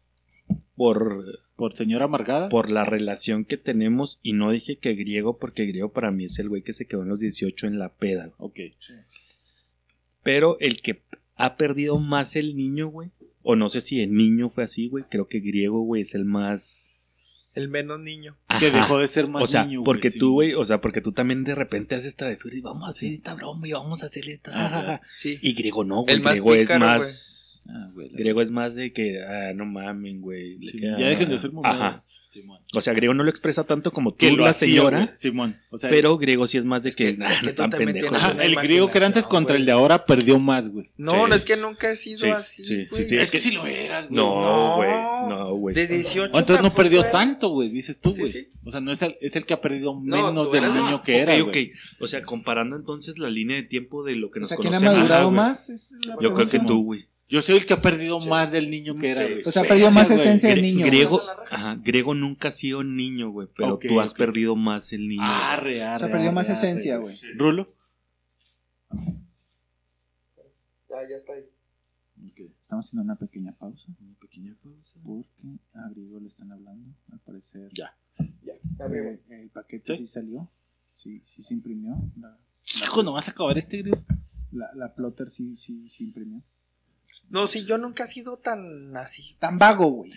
por, Por señora amargada. por la relación que tenemos. Y no dije que griego, porque griego para mí es el güey que se quedó en los 18 en la peda. Ok. Pero el que ha perdido más el niño, güey. O no sé si el niño fue así, güey. Creo que griego, güey, es el más. El menos niño. Que dejó de ser más o sea, niño, porque sí. tú, güey, o sea, porque tú también de repente haces travesuras y vamos a hacer esta broma y vamos a hacer esta. Ajá. Sí. Y griego no, güey. El más Griego es pícaro, más. Ah, güey, Griego es más de que, ah, no mamen, güey. Sí, ya ah, dejen de ser. Simón. O sea, griego no lo expresa tanto como tú, Que lo la hacía, señora. güey, Simón. O sea, Pero griego sí es más de Es que, que- ah, es que no tú están pendejos. el griego que era antes contra güey. el de ahora perdió más, güey. No, Sí. no es que nunca he sido Sí, así. sí, sí, güey. sí, Es que si lo eras, güey. No, No. güey. No, güey. De 18. O entonces no perdió era. tanto, güey, dices tú, güey. O sea, no es el, es el que ha perdido No, menos del niño que era, ok. O sea, comparando entonces la línea de tiempo de lo que O nos sea, ¿quién ha conocemos. madurado más? Es la Yo creo que tú, güey. Yo soy el que ha perdido más del niño que era, güey. O sea, perdió más güey. esencia del niño. Griego, ajá, Griego nunca ha sido niño, güey, pero Ok, tú has perdido más el niño. Arre, arre, O sea, perdió arre, más arre, esencia, güey. Rulo. Ya, ya está ahí. Estamos haciendo una pequeña pausa. Una pequeña pausa. Porque a Griego le están hablando. Al parecer. Ya. Arriba. eh, el paquete ¿Sí? sí, salió. Sí, sí se imprimió. La, Hijo, no vas a acabar este, griego. la, la plotter sí, sí, sí imprimió. No, sí, yo nunca he sido tan así. Tan vago, güey.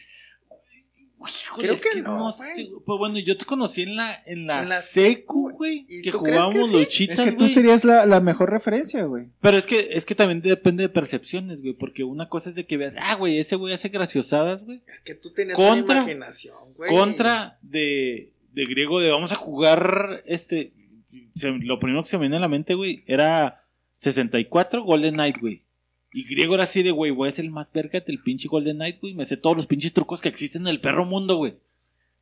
Híjole, Creo que no, güey. sé. Pues bueno, yo te conocí en la, en la, En la secu, güey. ¿Y Que jugábamos sí? luchitas, Es que tú serías la, la mejor referencia, güey. Pero es que, es que también depende de percepciones, güey. Porque una cosa es de que veas, ah, güey, ese güey hace graciosadas, güey. Es que tú tienes Contra- una imaginación, güey. Contra de, de griego de vamos a jugar este. se- lo primero que se me viene a la mente, güey, era 64 Golden Knight, güey. Y griego era así de, güey, voy a ser el más verga del pinche Golden Knight, güey. Me sé todos los pinches trucos que existen en el perro mundo, güey.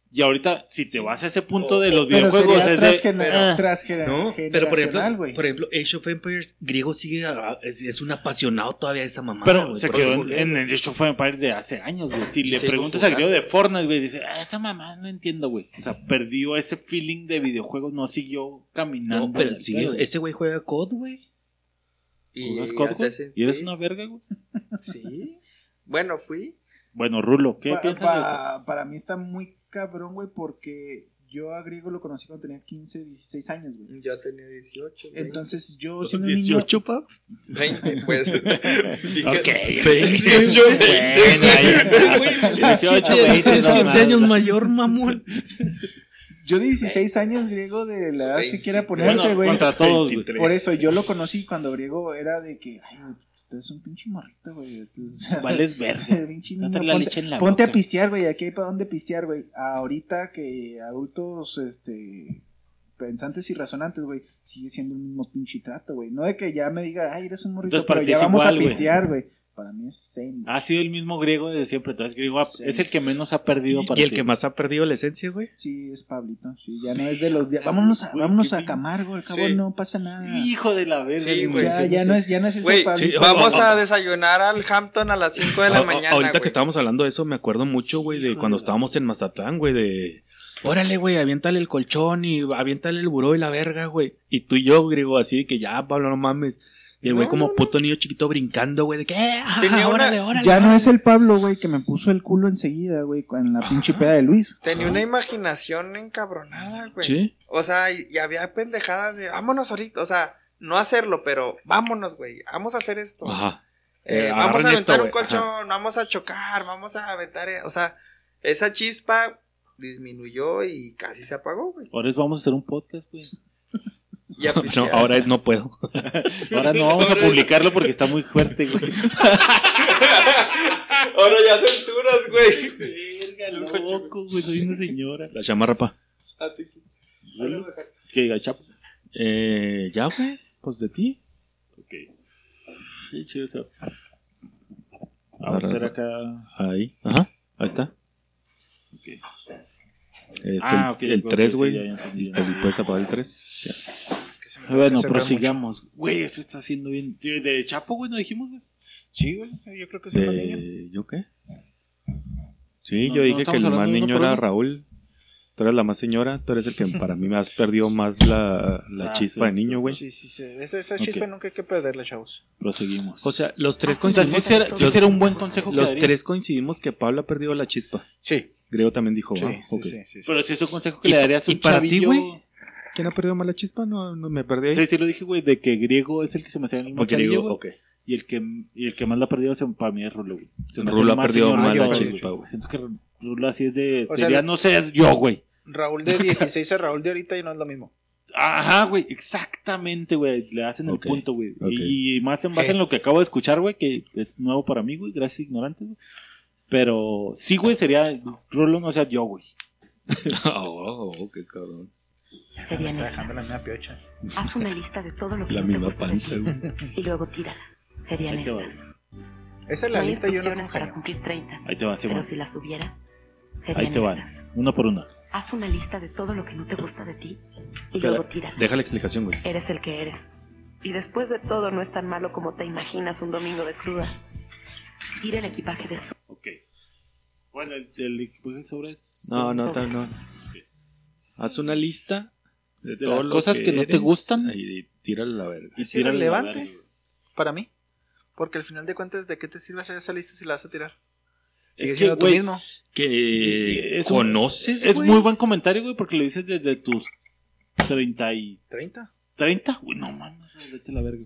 Y ahorita, si te vas a ese punto de los Pero videojuegos, sería es de. transgener- ah, transgener- No, pero por ejemplo, generacional, güey. por ejemplo, Age of Empires, Griego sigue, a- es, es un apasionado todavía de esa mamá. Pero se quedó en, en el Age of Empires de hace años, güey. Si le preguntas a jugando. Griego de Fortnite, güey, dice, ah, esa mamá no entiendo, güey. O sea, perdió ese feeling de videojuegos, no siguió caminando. No, pero pedo. ese güey juega COD, güey. Y. Assassin's ¿Y eres una verga, güey? [laughs] Sí. Bueno, fui. Bueno, Rulo, ¿qué Pa- piensas pa- de esto? Para mí está muy cabrón, güey, porque yo a Griego lo conocí cuando tenía 15, 16 años, güey. Yo tenía 18. güey. Entonces yo siendo un niño... 18, pap. 20, pues. [laughs] Dije, Ok. 18, 20. Bueno, ahí- 18, 20, no, 7 no, años mayor, mamón. Yo de 16 años, Griego, de la edad que 20, quiera ponerse, güey. contra todos, güey. 23. Por eso yo lo conocí cuando Griego era de que, ay, tú eres un pinche morrito, güey. o sea, Vales [laughs] pinche la ponte, leche en la ponte a pistear, güey. Aquí hay para dónde pistear, güey. Ahorita que adultos, este, pensantes y razonantes, güey, sigue siendo el mismo pinche trato, güey. No de que ya me diga, ay, eres un morrito, Entonces, pero ya vamos igual, a pistear, güey. Para mí es same. Ha sido el mismo griego desde siempre. Entonces, griego Sí. es el que menos ha perdido para Y el ti. que más ha perdido la esencia, güey. Sí, es Pablito. Sí, ya no es de los días. Vámonos a, Güey, vámonos a. Camargo, al cabo Sí. no pasa nada. Hijo de la verga. Sí, güey. ya, ya no es, ya no es ese Güey, Pablito. vamos a desayunar al Hampton a las 5 de la A- a- mañana. Ahorita güey. que estábamos hablando de eso, me acuerdo mucho, güey, de cuando estábamos en Mazatlán, güey, de... Órale, güey, aviéntale el colchón y aviéntale el buró y la verga, güey. Y tú y yo, griego, así de que ya, Pablo, no mames. Y el güey No, como no, no. puto niño chiquito brincando, güey, de que... "Eh, ajá, Tenía una- órale, órale. Ya no es el Pablo, güey, que me puso el culo enseguida, güey, con la pinche peda de Luis. Tenía una imaginación encabronada, güey. Sí. O sea, y, y había pendejadas de vámonos ahorita. O sea, no hacerlo, pero vámonos, güey. Vamos a hacer esto. Ajá. Eh, Eh, vamos a aventar esto, un colchón, vamos a chocar, vamos a aventar. O sea, esa chispa disminuyó y casi se apagó, güey. Ahora es vamos a hacer un podcast, güey. Y a [laughs] No, ahora no puedo. [laughs] Ahora no vamos a publicarlo porque está muy fuerte, güey. [laughs] Ahora ya censuras, güey. Verga, loco, güey. Soy una señora. La chamarra, pa. A ti. ¿Qué diga, chapo? Eh, ya, güey. Pues de ti. Ok. Sí, chido, chido. Vamos a hacer acá. Ahí. Ajá. Ahí está. Ok. Es Ah, ok, el, el ok, 3, sí, güey. ya, ya entendí. El- Puedes apagar el 3. Es que se me tengo Bueno, prosigamos. Güey, esto está haciendo bien. De Chapo, güey, no dijimos, güey. Sí, güey. Yo creo que soy más niño. De... ¿Yo qué? Sí, No, yo no dije que el más niño era. Raúl. Tú eres la más señora. Tú eres el que para mí me has perdido [laughs] más la, la Ah, chispa sí. de niño, güey. Sí, sí, sí. Esa, esa chispa nunca hay que perderla, chavos. Proseguimos. O sea, los tres Ah, sí, o sea, coincidimos. sí será, sí los, será un buen consejo que los tres coincidimos que Pablo ha perdido la chispa. Sí. Griego también dijo, Sí, ah, sí, sí, sí, sí. Pero si es un consejo que ¿Y- le darías a y un para ti, güey? ¿Quién ha perdido más la chispa? No, no me perdí ahí. Sí, sí lo dije, güey, de que griego es el que se me hacía el mismo O chavillo, griego, güey. ok. Y el que, y el que más la ha perdido se- para mí es Rulo, güey. Se me hace Rulo ha perdido más la chispa, güey. Siento que Rulo así es de... O sea, diría, no seas yo, güey. Raúl de 16 a Raúl de ahorita y no es lo mismo. Ajá, güey, exactamente, güey. Le hacen el punto, güey. Y más en base en lo que acabo de escuchar, güey, que es nuevo para mí, güey. Gracias, ignorante, güey. Pero sí, güey, sería Rulo, no sea yo, güey. [laughs] oh, oh, qué cabrón. Serían Está dejando la estas. misma piocha. Haz una lista de todo lo que La no te gusta de ti y luego tírala. Serían Ahí estas. Esa es No la hay lista yo no para cumplir 30, Ahí te va, pero Simón. si las hubiera, Ahí serían te van. estas. Uno por uno. Haz una lista de todo lo que no te gusta de ti y Espera, luego tírala. Deja la explicación, güey. Eres el que eres. Y después de todo no es tan malo como te imaginas un domingo de cruda. Tire el equipaje de su... Ok. Bueno, el, el equipaje de sobra es. No, no, ta- no. Haz una lista de, De las cosas que no te gustan. Y tírale la verga. Y Es irrelevante. verga. Para mí. Porque al final de cuentas, ¿de qué te sirve hacer esa lista si la vas a tirar? Sigue que, siendo tú güey, mismo. Que Es un- conoces, Es muy buen comentario, güey, porque lo dices desde tus 30 y... 30. 30, güey, no mames, vete a la verga.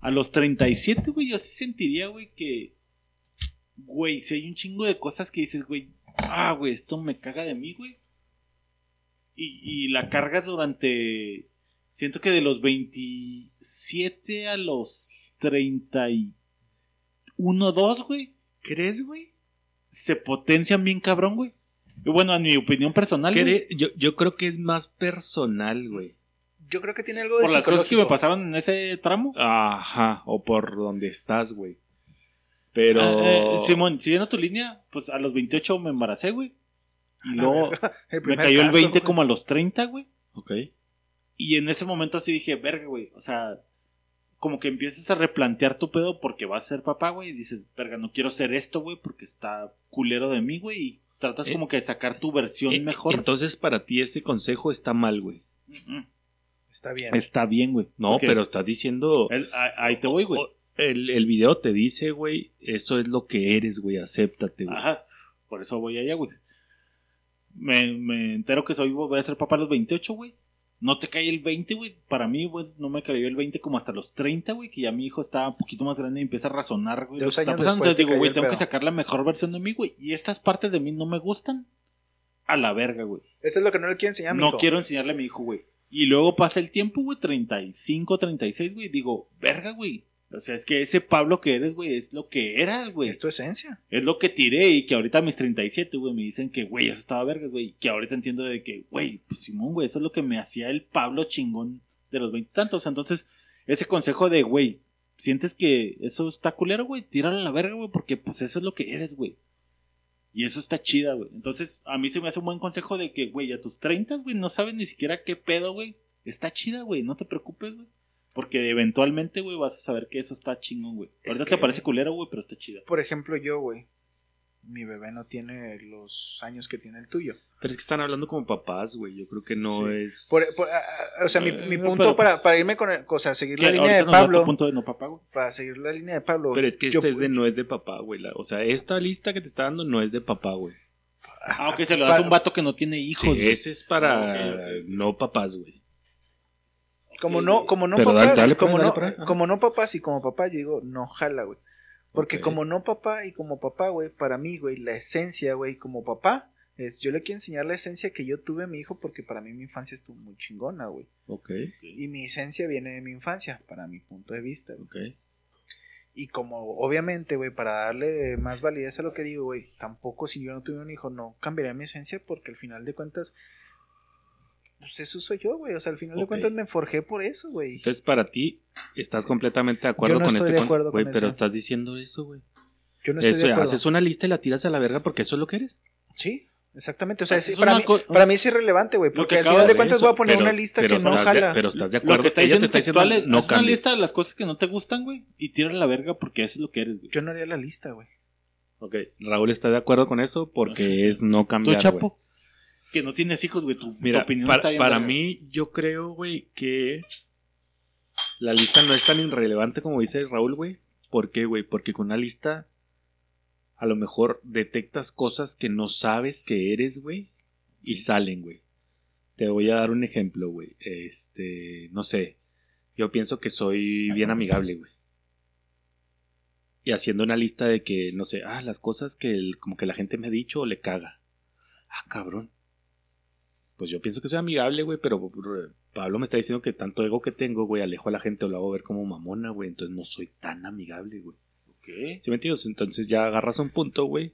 A los 37, güey, yo sí sentiría, güey, que. Güey, si hay un chingo de cosas que dices, güey, ah, güey, esto me caga de mí, güey. Y, y la cargas durante. Siento que de los 27 a los 31, 2, güey. ¿Crees, güey? Se potencian bien cabrón, güey. Y bueno, en mi opinión personal, güey, Yo, yo creo que es más personal, güey. Yo creo que tiene algo de por las cosas que me pasaron en ese tramo. Ajá, o por donde estás, güey. Pero. Ah, eh, Simón, siguiendo tu línea, pues a los 28 me embaracé, güey. Y luego [laughs] me cayó el caso, 20 güey. como a los 30, güey. Ok. Y en ese momento sí dije, verga, güey. O sea, como que empiezas a replantear tu pedo porque vas a ser papá, güey. Y dices, verga, no quiero ser esto, güey, porque está culero de mí, güey. Y tratas Eh, como que de sacar tu versión Eh, mejor. Entonces, para ti ese consejo está mal, güey. Está bien. Está bien, güey. No, pero estás diciendo. el- ahí- ahí te voy, güey. El, el video te dice, güey, eso es lo que eres, güey, acéptate, güey. Ajá, por eso voy allá, güey. Me, me entero que soy, voy a ser papá a los 28, güey. No te cae el 20, güey. Para mí, güey, no me cayó el 20 como hasta los 30, güey. Que ya mi hijo está un poquito más grande y empieza a razonar, güey. Entonces te digo, güey, tengo que sacar la mejor versión de mí, güey. Y estas partes de mí no me gustan. A la verga, güey. Eso es lo que no le quiero enseñar a mi No hijo. quiero enseñarle a mi hijo, güey. Y luego pasa el tiempo, güey, 35, 36, güey. Digo, verga, güey. O sea, es que ese Pablo que eres, güey, es lo que eras, güey. Es tu esencia. Es lo que tiré y que ahorita a mis 37, güey, me dicen que, güey, eso estaba verga, güey. Que ahorita entiendo de que, güey, pues Simón, güey, eso es lo que me hacía el Pablo chingón de los veintitantos. Entonces, ese consejo de, güey, sientes que eso está culero, güey, tíralo a la verga, güey, porque pues eso es lo que eres, güey. Y eso está chida, güey. Entonces, a mí se me hace un buen consejo de que, güey, a tus 30, güey, no sabes ni siquiera qué pedo, güey. Está chida, güey, no te preocupes, güey. Porque eventualmente, güey, vas a saber que eso está chingón, güey. Es Ahorita que- te parece culero, güey, pero está chida. Por ejemplo, yo, güey. Mi bebé no tiene los años que tiene el tuyo. Pero es que están hablando como papás, güey. Yo creo que no es. Por- por- ah, ah, o sea, mi, mi Eh, punto pero, para, pues, para irme con el, o sea, seguir la línea de Pablo. punto de no papá, güey. Para seguir la línea de Pablo. Pero es que este es de no es de papá, güey. La- O sea, esta lista que te está dando no es de papá, güey. Aunque se lo das a un vato que no tiene hijos. Sí, güey. ese es para no papás, güey. Como no, como no Pero papás, dale, dale, como, dale no, como no papás y como papá, yo digo, no jala, güey. Porque como no papá y como papá, güey, para mí, güey, la esencia, güey, como papá, es yo le quiero enseñar la esencia que yo tuve a mi hijo porque para mí mi infancia estuvo muy chingona, güey. Ok, Y mi esencia viene de mi infancia, para mi punto de vista, güey. ok. Y como, obviamente, güey, para darle más validez a lo que digo, güey, tampoco si yo no tuve un hijo, no cambiaría mi esencia porque al final de cuentas, pues eso soy yo, güey. O sea, al final de cuentas me forjé por eso, güey. Entonces, para ti, estás completamente de acuerdo Yo no con estoy este de acuerdo Güey, con pero eso. estás diciendo eso, güey. Yo no estoy Eso, de acuerdo. haces una lista y la tiras a la verga porque eso es lo que eres. Sí, exactamente. O sea, para, mí, co- para mí es irrelevante, güey. Porque que al final de cuentas Eso, voy a poner pero- una lista pero que no de- jala. pero estás de acuerdo. Lo que está te diciendo está diciendo, textual es no haz una lista de las cosas que no te gustan, güey, y tira la verga porque eso es lo que eres, güey. Yo no haría la lista, güey. Ok, Raúl está de acuerdo con eso porque es no Tú, cambiar, güey. Chapo, que no tienes hijos, güey, tu, opinión para, está bien para mí, yo creo, güey, que la lista no es tan irrelevante como dice Raúl, güey. ¿Por qué, güey? Porque con una lista a lo mejor detectas cosas que no sabes que eres, güey, y salen, güey. Te voy a dar un ejemplo, güey. Este, no sé. Yo pienso que soy bien amigable, güey. Y haciendo una lista de que, no sé, ah, las cosas que el- como que la gente me ha dicho o le caga. Ah, cabrón. Pues yo pienso que soy amigable, güey, pero r- Pablo me está diciendo que tanto ego que tengo, güey, alejo a la gente o lo hago ver como mamona, güey. Entonces no soy tan amigable, güey. Ok. ¿Sí me entiendes? Entonces ya agarras un punto, güey.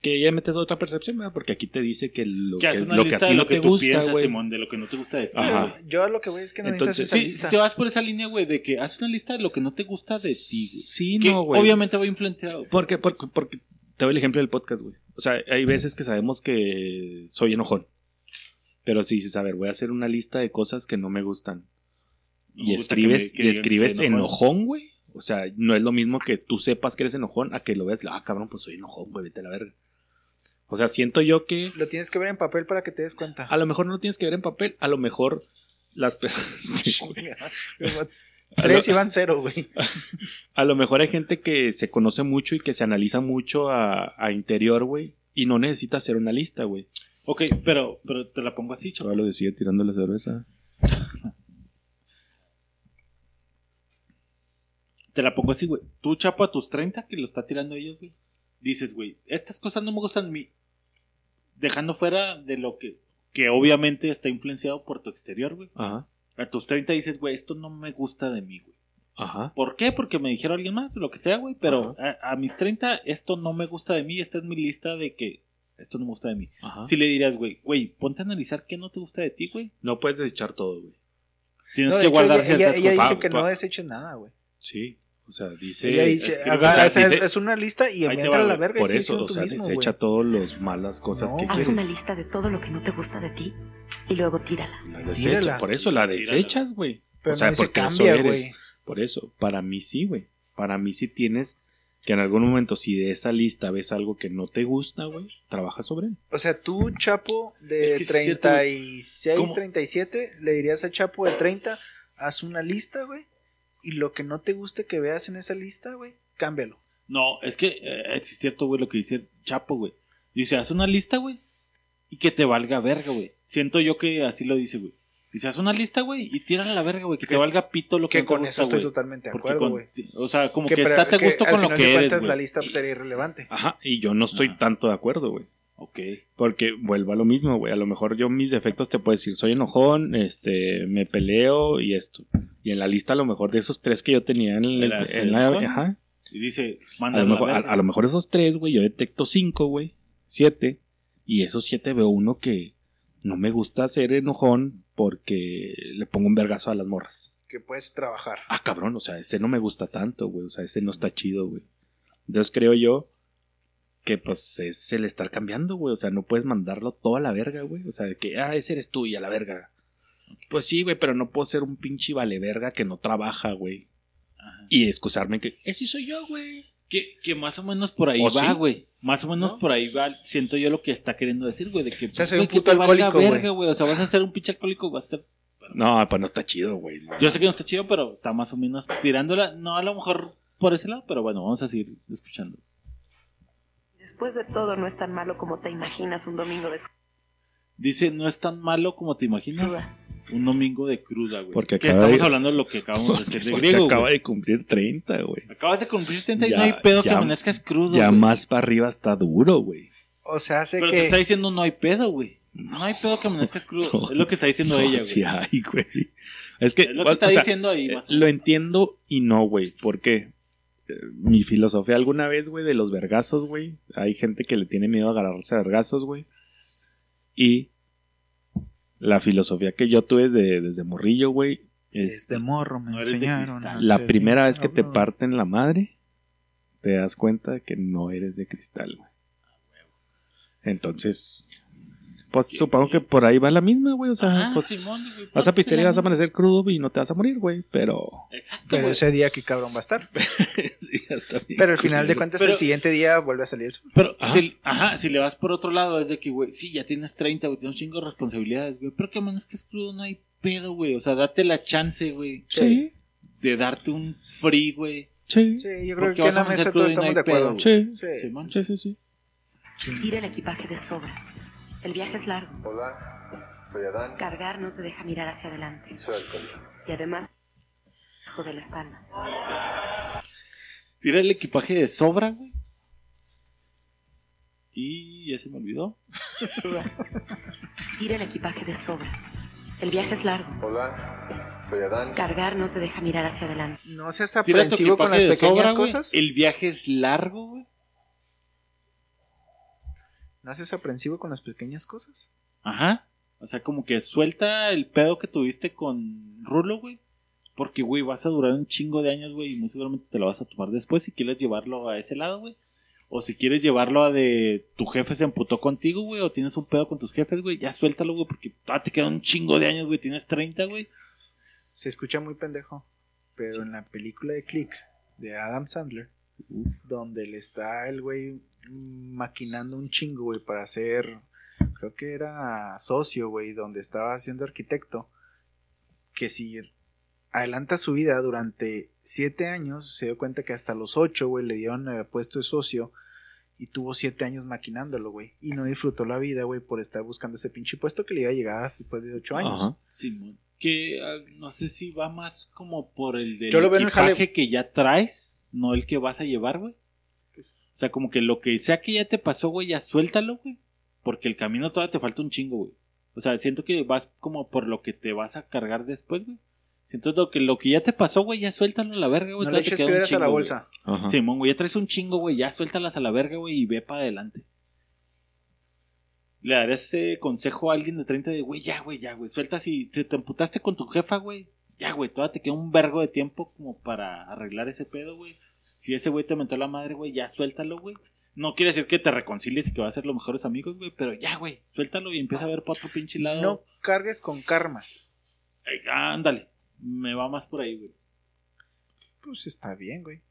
Que ya metes otra percepción, ¿verdad? Porque aquí te dice que lo Que lo que a ti de no lo que te tú gusta, piensas. Simón, de lo que no te gusta de ti, Ajá. Yo a lo que voy es que no necesitas Entonces, esa Sí, lista. si te vas por esa línea, güey, de que haz una lista de lo que no te gusta de ti, güey. Sí, Que no, güey. obviamente va a influenciar. Porque, porque, porque te doy el ejemplo del podcast, güey. O sea, hay veces que sabemos que soy enojón. Pero si dices, a ver, voy a hacer una lista de cosas que no me gustan. Y que escribes, me- que y escribes enojón. güey. O sea, no es lo mismo que tú sepas que eres enojón a que lo veas, ah, cabrón, pues soy enojón, güey, vete a la verga. O sea, siento yo que Lo tienes que ver en papel para que te des cuenta. a lo mejor no lo tienes que ver en papel, a lo mejor las pe- [laughs] Sí, güey. Tres iban cero, güey. A lo mejor hay gente que se conoce mucho y que se analiza mucho a, a interior, güey, y no necesita hacer una lista, güey. Ok, pero, pero te la pongo así, chaval. Solo decía tirando la cerveza. Te la pongo así, güey. Tú, chapo, a tus 30, que lo está tirando ellos, güey. Dices, güey, estas cosas no me gustan mí. Dejando fuera de lo que, que obviamente está influenciado por tu exterior, güey. Ajá, A tus 30 dices, güey, esto no me gusta de mí, güey. ajá. ¿Por qué? Porque me dijeron alguien más, lo que sea, güey. Pero a, a mis 30, esto no me gusta de mí. Esta es mi lista de que esto no me gusta de mí. ajá. Si le dirías, güey, güey, ponte a analizar qué no te gusta de ti, güey. No puedes desechar todo, güey. Tienes No, que hecho, guardar ella, ella, ella dice que Pa- no deseches nada, güey. Sí. O sea, dice. Ella dice, es que- haga- o sea, es, dice- es una lista y entra a la verga y Por eso, o sea, mismo, desecha todas las malas cosas No. que Haz quieres. una lista de todo lo que no te gusta de ti y luego tírala. La desecha, Tírala. por eso la desechas, güey. Pero o sea, no porque eso eres. Por eso, para mí sí, güey. Para mí sí tienes que en algún momento, si de esa lista ves algo que no te gusta, güey, trabaja sobre él. O sea, tú, Chapo, de Es que sí es cierto, güey. 36, ¿Cómo? 37, le dirías a Chapo de 30, haz una lista, güey. Y lo que no te guste que veas en esa lista, güey, cámbialo. No, es que eh, es cierto, güey, lo que dice el Chapo, güey. Dice, haz una lista, güey, y que te valga verga, güey. Siento yo que así lo dice, güey. Dice, haz una lista, güey, y tírala a la verga, güey, que, Que- te valga pito lo que, Que no te con gusta, eso estoy totalmente de acuerdo, güey. O sea, como que, pero- estate a gusto con lo que eres, cuentas, güey. la lista pues, sería irrelevante. Ajá, y yo no estoy Ajá. tanto de acuerdo, güey. Ok. Porque vuelvo a lo mismo, güey. A lo mejor yo mis defectos te puedo decir, soy enojón, este, me peleo y esto. Y en la lista a lo mejor de esos tres que yo tenía en, el- la... Ajá. Y dice, A manda lo, mejor, a, a lo mejor esos tres, güey, yo detecto cinco, güey. Siete. Y esos siete veo uno que no me gusta ser enojón porque le pongo un vergazo a las morras. Que puedes trabajar. Ah, cabrón, o sea, ese no me gusta tanto, güey. O sea, ese no está chido, güey. Entonces creo yo que pues es el estar cambiando, güey. O sea, no puedes mandarlo todo a la verga, güey. O sea, que, ah, ese eres tú y a la verga. Pues sí, güey, pero no puedo ser un pinche vale verga que no trabaja, güey. Y excusarme que, ese soy yo, güey. Que, que más o menos por ahí ¿O va, sí? güey. Más o menos ¿No? por ahí va. Siento yo lo que está queriendo decir, güey. De que, sea, soy güey, un que puto alcohólico, verga, güey. O sea, vas a ser un pinche alcohólico, vas a ser No, pues no está chido, güey. Yo sé que no está chido, pero está más o menos tirándola. No a lo mejor por ese lado, pero bueno, vamos a seguir escuchando. Después de todo, no es tan malo como te imaginas un domingo de Dice, no es tan malo como te imaginas. Un domingo de cruda, güey. Porque que estamos de- hablando de lo que acabamos de decir de Porque griego, acaba güey. de cumplir 30, güey. Acabas de cumplir 30 y Ya- no hay pedo que ya- amanezcas crudo, Ya güey. más para arriba está duro, güey. O sea, hace Pero te que... está diciendo no hay pedo, güey. No hay pedo que amanezcas [laughs] crudo. No, es lo que está diciendo No, ella, güey. sí hay, güey. Es que, Es lo que o está sea, diciendo ahí, más o Lo entiendo y no, güey. ¿Por qué? Eh, Mi filosofía alguna vez, güey, de los vergazos, güey. Hay gente que le tiene miedo a agarrarse a vergazos, güey. Y la filosofía que yo tuve de- desde morrillo, güey, es Desde morro me No enseñaron. la primera vez que te parten la madre, te das cuenta de que no eres de cristal, güey. Entonces, pues supongo que por ahí va la misma, güey. O sea, Ah, pues Simón, güey, vas a pistear y vas a amanecer crudo y no te vas a morir, güey. Pero. Exacto, Pero güey. ese día que cabrón va a estar. [laughs] sí, bien Pero al final de cuentas, Pero- el siguiente día vuelve a salir el sol. Pero, Ajá. Si, ajá, si le vas por otro lado, es de que, güey, sí, ya tienes 30, güey, tienes un chingo de responsabilidades, güey. Pero que amanezcas crudo, no hay pedo, güey. O sea, date la chance, güey, Sí, de darte un free, güey. sí, Sí, yo creo Porque que en la mesa todos estamos de acuerdo. pedo, sí. Sí. Sí, sí, sí. Tira el equipaje de sobra. El viaje es largo. Hola, soy Adán Cargar no te deja mirar hacia adelante. y soy alcohólico. Y además, de la espalda. Tira el equipaje de sobra, güey. Y ya se me olvidó. [laughs] Tira el equipaje de sobra. El viaje es largo. Hola, soy Adán. Cargar no te deja mirar hacia adelante. No seas aprensivo con las pequeñas sobra, cosas. El viaje es largo, güey. No seas aprensivo con las pequeñas cosas. Ajá. O sea, como que suelta el pedo que tuviste con Rulo, güey. Porque, güey, vas a durar un chingo de años, güey, y muy seguramente te lo vas a tomar después si quieres llevarlo a ese lado, güey. O si quieres llevarlo a de tu jefe se emputó contigo, güey, o tienes un pedo con tus jefes, güey, ya suéltalo, güey, porque ah, te quedan un chingo de años, güey, tienes 30, güey. Se escucha muy pendejo. Pero en la película de Click, de Adam Sandler, donde le está el güey maquinando un chingo, güey, para hacer, creo que era socio, güey, donde estaba siendo arquitecto, que si adelanta su vida durante siete años, se dio cuenta que hasta los ocho, güey, le dieron eh, puesto de socio y tuvo siete años maquinándolo, güey, y no disfrutó la vida, güey, por estar buscando ese pinche puesto que le iba a llegar hasta después de ocho años. Ajá. Simón. Que ah, no sé si va más como por el del Yo lo veo en el equipaje jale- que ya traes, no el que vas a llevar, güey. O sea, como que lo que sea que ya te pasó, güey, ya suéltalo, güey. Porque el camino todavía te falta un chingo, güey. O sea, siento que vas como por lo que te vas a cargar después, güey. Siento lo que, lo que ya te pasó, güey, ya suéltalo a la verga, güey. No todavía le eches a la bolsa. Simón, güey, ya traes un chingo, güey, ya suéltalas a la verga, güey, y ve para adelante. Le darías ese consejo a alguien de 30 de, güey, ya, güey, ya, güey, suelta si te, te emputaste con tu jefa, güey. Ya, güey, todavía te queda un vergo de tiempo como para arreglar ese pedo, güey. Si ese güey te mentó la madre, güey, ya suéltalo, güey. No quiere decir que te reconcilies y que vas a ser los mejores amigos, güey, pero ya, güey, suéltalo y empieza a ver para otro pinche lado. No cargues con karmas. Ay, ándale, me va más por ahí, güey. Pues está bien, güey.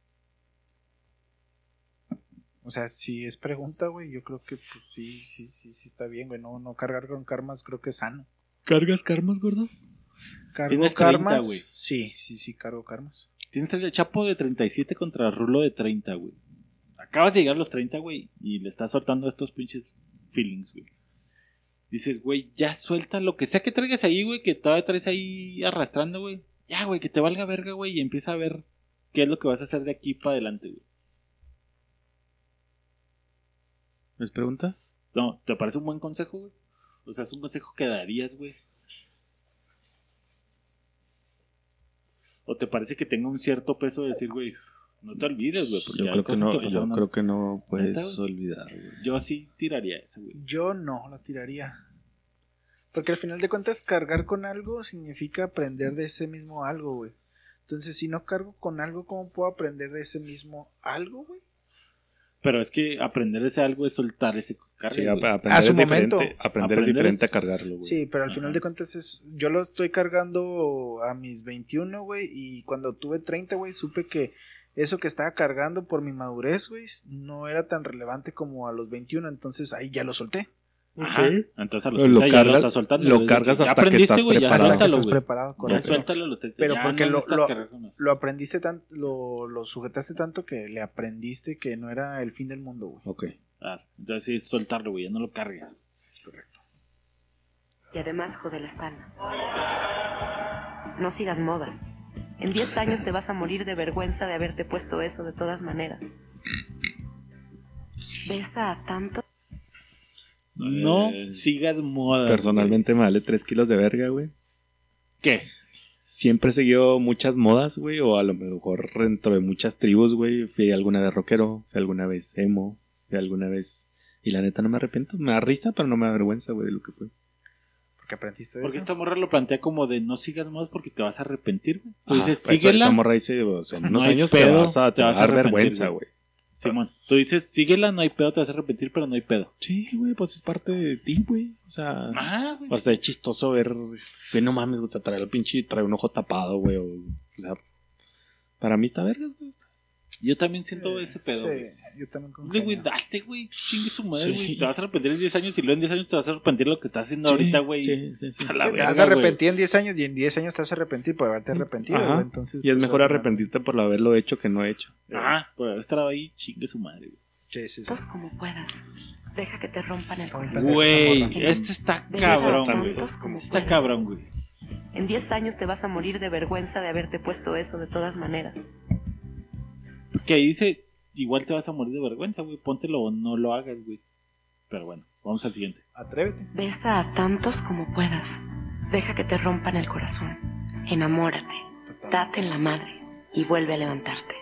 O sea, si es pregunta, güey, yo creo que pues sí, sí, sí, sí está bien, güey. No, no cargar con karmas creo que es sano. ¿Cargas karmas, gordo? ¿Cargo Tienes 30, karmas? güey. sí, sí, sí, cargo karmas. Tienes el Chapo de 37 contra Rulo de 30, güey. Acabas de llegar a los 30, güey, y le estás soltando estos pinches feelings, güey. Dices, güey, ya suelta lo que sea que traigas ahí, güey, que todavía traes ahí arrastrando, güey. Ya, güey, que te valga verga, güey, y empieza a ver qué es lo que vas a hacer de aquí para adelante, güey. ¿Les preguntas? No, ¿te parece un buen consejo, güey? O sea, es un consejo que darías, güey. ¿O te parece que tenga un cierto peso de decir, güey, no te olvides, güey? porque Yo creo que no, yo creo que no ¿Neta, puedes olvidar, güey. Yo sí tiraría eso, güey. Yo no la tiraría. Porque al final de cuentas, cargar con algo significa aprender de ese mismo algo, güey. Entonces, si no cargo con algo, ¿cómo puedo aprender de ese mismo algo, güey? Pero es que aprender ese algo es soltar ese. Sí, ap- aprender A su es momento. aprender, Aprender es diferente es- a cargarlo, güey. Sí, pero al Ajá. final de cuentas es. Yo lo estoy cargando a mis 21, güey. Y cuando tuve 30, güey, supe que eso que estaba cargando por mi madurez, güey, no era tan relevante como a los 21. Entonces ahí ya lo solté. Ajá. Entonces a los Lo 30 ya cargas- lo estás soltando. lo güey. cargas Ya hasta que estás ya preparado. Que suéltalo, estás preparado, Ya correcto. suéltalo a los 30. Pero ya porque no lo- lo-. Lo aprendiste tanto, lo, lo sujetaste tanto que le aprendiste que no era el fin del mundo, güey. Ok. Claro. Entonces sí, es soltarlo, güey, ya no lo cargas. Y además jode la espalda. No sigas modas. En 10 años te vas a morir de vergüenza de haberte puesto eso de todas maneras. Besa a tanto. No Eh, sigas modas. Personalmente me vale 3 kilos de verga, güey. ¿Qué? Siempre he seguido muchas modas, güey, o a lo mejor dentro de muchas tribus, güey. Fui alguna vez rockero, fui alguna vez emo, fui alguna vez... Y la neta no me arrepiento, me da risa, pero no me da vergüenza, güey, de lo que fue. Porque aprendiste de Porque eso. esta morra lo plantea como de no sigas modas porque te vas a arrepentir, güey. Tú Ajá, dices, esa- síguela. esa morra dice, o sea, en No unos hay años te pedo, vas a, te te vas a dar vergüenza, güey. Simón, tú dices, síguela, no hay pedo, te vas a arrepentir, pero no hay pedo. Sí, güey, pues es parte de ti, güey. O sea, Ah, güey. o sea, es chistoso ver, güey, no mames, gusta traer el pinche, traer un ojo tapado, güey. O, o sea, para mí está verga, güey. Yo también siento ese pedo, Sí, güey. yo también con De, güey, date, güey, chingue su madre, Sí. güey. Te vas a arrepentir en 10 años y luego en 10 años te vas a arrepentir lo que estás haciendo ahorita, güey. Sí, sí, sí. A la Sí, te vas a güey. arrepentir en 10 años y en 10 años te vas a arrepentir por haberte arrepentido, Ajá. güey. Entonces, Y es pues, mejor arrepentirte por haberlo hecho que no hecho. Ajá, por haber estado ahí, chingue su madre, güey. Sí, sí, sí. Tantos como puedas. Deja que te rompan el corazón. Güey, este está cabrón, güey. como Está cabrón, güey. En 10 años te vas a morir de vergüenza de haberte puesto eso de todas maneras. Que ahí dice, igual te vas a morir de vergüenza, güey. Póntelo o no lo hagas, güey. Pero bueno, vamos al siguiente. Atrévete. Besa a tantos como puedas. Deja que te rompan el corazón. Enamórate. Date en la madre. Y vuelve a levantarte.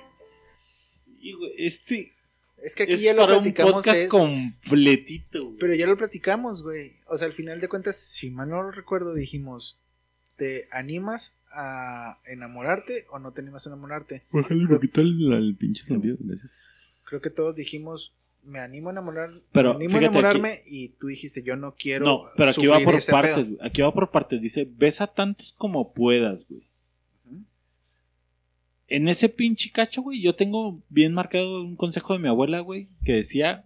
Y, güey, este Es que aquí es ya lo para un platicamos. podcast es- completito, güey. Pero ya lo platicamos, güey. O sea, al final de cuentas, si mal no lo recuerdo, dijimos: ¿te animas a enamorarte o no te animas a enamorarte? Bájale un poquito el, al pinche sonido, gracias. Creo que todos dijimos: me animo a enamorar, Pero, me animo a enamorarme y tú dijiste: yo no quiero. No, pero aquí va por partes, pedo". güey. Aquí va por partes. Dice, besa tantos como puedas, güey. En ese pinche cacho, güey, yo tengo bien marcado un consejo de mi abuela, güey, que decía,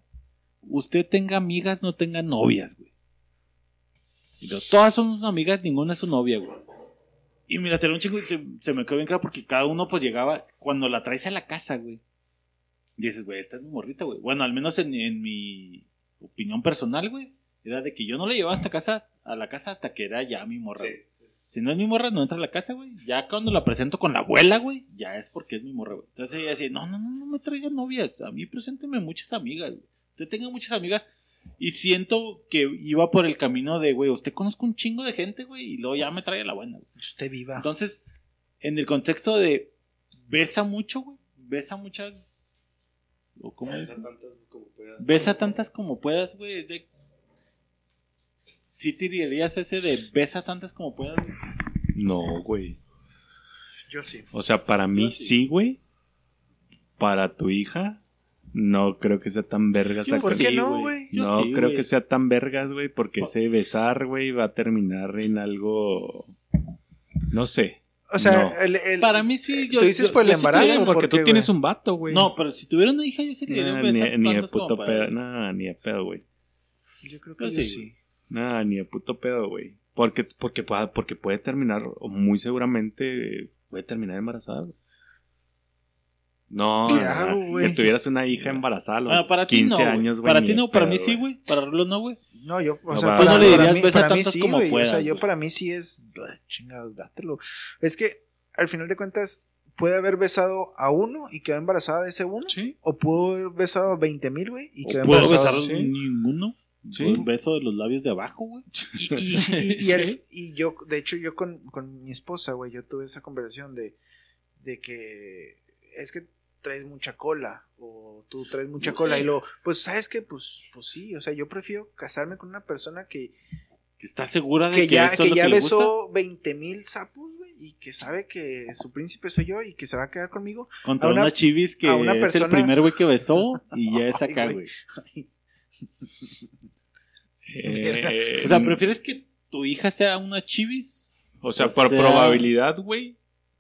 usted tenga amigas, no tenga novias, güey. Y yo, todas son sus amigas, ninguna es su novia, güey. Y mira, tenía un chico y se, se me quedó bien claro porque cada uno pues llegaba, cuando la traes a la casa, güey. Dices, güey, esta es mi morrita, güey. Bueno, al menos en, en mi opinión personal, güey, era de que yo no la llevaba hasta casa, a la casa hasta que era ya mi morra. Si no es mi morra, no entra a la casa, güey. Ya cuando la presento con la abuela, güey, ya es porque es mi morra, güey. Entonces ella decía, no, no, no, no me traigan novias. A mí presénteme muchas amigas, güey. Usted tenga muchas amigas. Y siento que iba por el camino de, güey, usted conozco un chingo de gente, güey, y luego ya me trae a la buena, güey. Usted viva. Entonces, en el contexto de besa mucho, güey. Besa muchas. ¿O cómo es? Besa tantas como puedas, güey. de- ¿Sí te dirías ese de besa tantas como puedas, güey? No, güey. Yo sí. O sea, para mí sí, güey. Para tu hija, no creo que sea tan vergas. Yo acá. ¿Por qué sí, no, güey. güey? Yo No sí, creo que sea tan vergas, güey, porque ese besar, güey, va a terminar en algo. No sé. O sea, No. el, el- Para mí sí. Yo, ¿Tú dices yo- por el sí embarazo? tuviera- ¿por porque tú tienes un vato, güey. No, pero si tuviera una hija, yo diría Nah, besar ni, ni de puto pedo. Nah, ni de pedo, güey. Yo creo que Yo sí, sí. Nah, ni de puto pedo, güey. Porque, porque, porque puede terminar, o muy seguramente, puede terminar embarazada. güey. No, que tuvieras una hija embarazada a los Ah, para ti 15 no. güey. años, güey. Para ti no, para pedo, mí sí, güey. Para Rulo no, güey. No, yo, o No, sea, Tú no le dirías, mí tantas sí, como güey. O puedas, sea, yo para mí sí es. ay, Chingados, dátelo. Es que, al final de cuentas, puede haber besado a uno y quedó embarazada de ese uno. Sí. O pudo haber besado a 20 mil, güey, y quedó ¿O ¿Puedo embarazada. besar sí. ninguno? Sí. Un beso de los labios de abajo, güey. Y, y, y- [laughs] y al- Sí. y yo, de hecho, yo con, con mi esposa, güey, yo tuve esa conversación de, de que es que traes mucha cola o tú traes mucha cola y luego, pues, ¿sabes qué? Pues, pues sí, o sea, yo prefiero casarme con una persona que, Que está segura de que que, ya, esto que es lo ya que le gusta. besó 20 mil sapos, güey, y que sabe que su príncipe soy yo y que se va a quedar conmigo. Contra a una- una, chivis que es persona- el primer güey que besó [laughs] y ya es acá, güey. güey. [laughs] Eh, O sea, ¿prefieres que tu hija sea una chivis? O sea, O por sea- probabilidad, güey.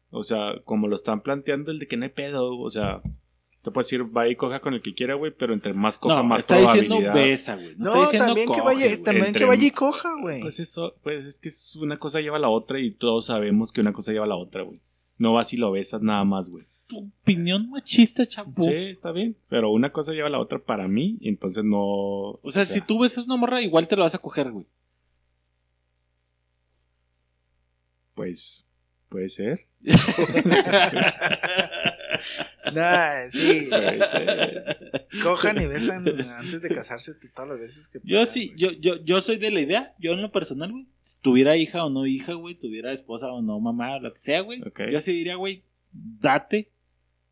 O sea, como lo están planteando, el de que no hay pedo. O sea, te puedes decir, va y coja con el que quiera, güey, pero entre más coja, No, más está diciendo probabilidad. besa, güey. No, No, está diciendo también, que vaya, güey. también Entre- que vaya y coja, güey. Pues eso, pues es que es una cosa lleva a la otra y todos sabemos que una cosa lleva a la otra, güey. No vas y lo besas nada más, güey. Tu opinión machista, chapo. Sí, está bien, pero una cosa lleva a la otra para mí y entonces no... O sea, si tú besas una morra, igual te la vas a coger, güey. Pues, puede ser. [laughs] Nah, sí, Puede ser. cojan y besan antes de casarse todas las veces que Yo puedan, sí, yo, yo, yo soy de la idea, yo en lo personal, güey. Si tuviera hija o no hija, güey, tuviera esposa o no mamá, lo que sea, güey. Yo sí diría, güey, date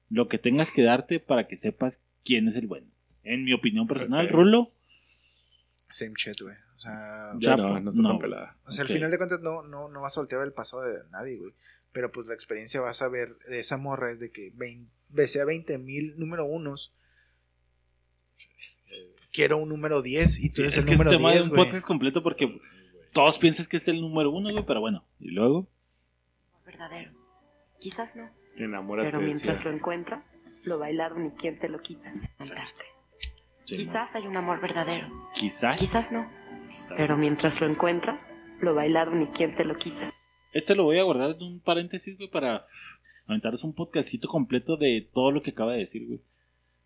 lo que tengas que darte para que sepas quién es el bueno. En mi opinión personal. Rulo. Same shit, güey. O sea, Ya no, no está no. tan pelada. o sea, ok. al final de cuentas no, no, no vas a voltear el pasado de nadie, güey. Pero pues la experiencia vas a ver de esa morra es de que vein- besé a 20 mil número unos. Quiero un número 10 y tú eres es el que es número tema de 10, un güey. podcast completo porque todos piensan que es el número uno, güey, pero bueno. Y luego, Verdadero. Quizás no. Enamórate Pero mientras lo encuentras, lo bailado ni quien te lo quita. Cantarte. sí, Quizás hay un amor verdadero. quizás. Quizás no. Pero mientras lo encuentras, lo bailado ni quien te lo quita. Este lo voy a guardar en un paréntesis, güey, para aventaros un podcastito completo de todo lo que acaba de decir, güey.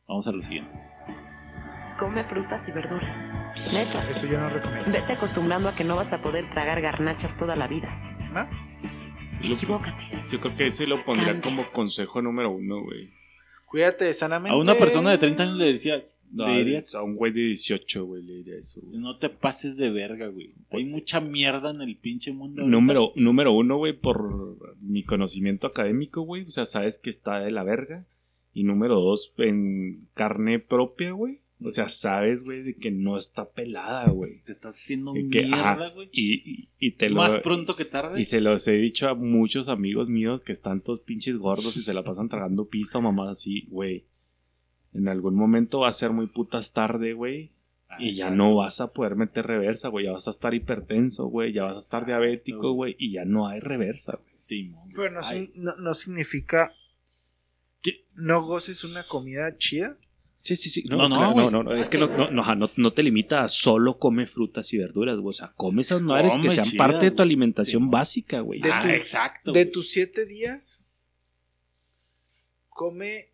Vamos a lo siguiente. Come frutas y verduras. Neta. Eso yo no recomiendo. Vete acostumbrando a que no vas a poder tragar garnachas toda la vida. ¿Ah? Equivócate. Yo creo que ese lo pondría Cambia. como consejo número uno, güey. Cuídate sanamente. A una persona de 30 años le decía, No, le dirías, A un güey de 18, güey, le diría eso. güey. no te pases de verga, güey. Hay mucha mierda en el pinche mundo. ahorita. Número, número uno, güey, por mi conocimiento académico, güey. O sea, sabes que está de la verga. Y número dos, en carne propia, güey. O sea, sabes, güey, de que no está pelada, güey. Te estás haciendo Y que, mierda, güey. Y, y, y te lo... Más pronto que tarde. Y se los he dicho a muchos amigos míos que están todos pinches gordos y se la pasan tragando pizza o mamás así, güey. En algún momento va a ser muy putas tarde, güey. Ah, Y ya no vas a poder meter reversa, güey. Ya vas a estar hipertenso, güey. Ya vas a estar diabético, güey. Y ya no hay reversa, güey. Güey. Pero no, Ay, sin- no, no significa no goces una comida chida. Sí, sí, sí. No, No, no, claro, güey. no, no, no, es que no, no, no, te limita a solo come frutas y verduras, güey. O sea, come esas madres que sean chidas, parte de tu alimentación Sí. básica, güey. De Ah, tu- exacto. De güey. tus siete días, come.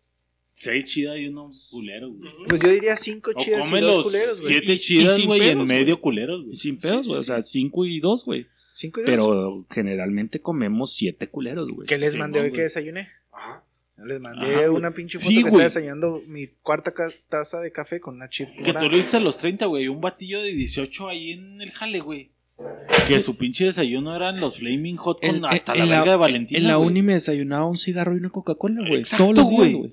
Seis chidas y uno culero, güey. Pues yo diría cinco O chidas y dos culeros, güey. siete chidas, güey, y en pedos, medio culeros, güey. sin pedos, Sí, O sea, cinco y dos, güey. Cinco y dos. Pero generalmente comemos siete culeros, güey. ¿Qué les Sí, mandé no, hoy que desayuné? Les mandé Ajá, una pinche foto Sí, que estaba desayunando mi cuarta taza de café con una chip. Que tú lo dices a los 30, güey. Un batillo de 18 ahí en el jale, güey. Que su pinche desayuno eran los Flaming Hot con hasta la verga de Valentina. En la uni me desayunaba un cigarro y una Coca-Cola, güey. Exacto, Todos los días, güey.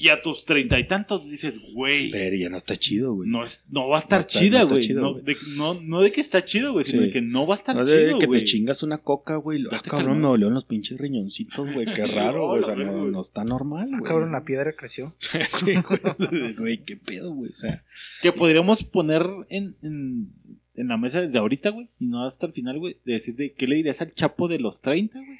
Y a tus treinta y tantos dices, güey. Pero ya no está chido, güey. No, es, no va a estar No está- chida, no güey. chido, No, güey. de, no, no de que está chido, güey, sino Sí. de que no va a estar No, de chido, que güey. te chingas una coca, güey. Ah, cabrón, me dolieron los pinches riñoncitos, güey. Qué [laughs] raro, güey. O sea, no, no está normal, Ah, güey. cabrón, la piedra creció. [laughs] Sí, güey. [laughs] Güey, qué pedo, güey. O sea, Que podríamos poner en, en, en la mesa desde ahorita, güey. Y no hasta el final, güey. De decir de qué le dirías al chapo de los 30, güey.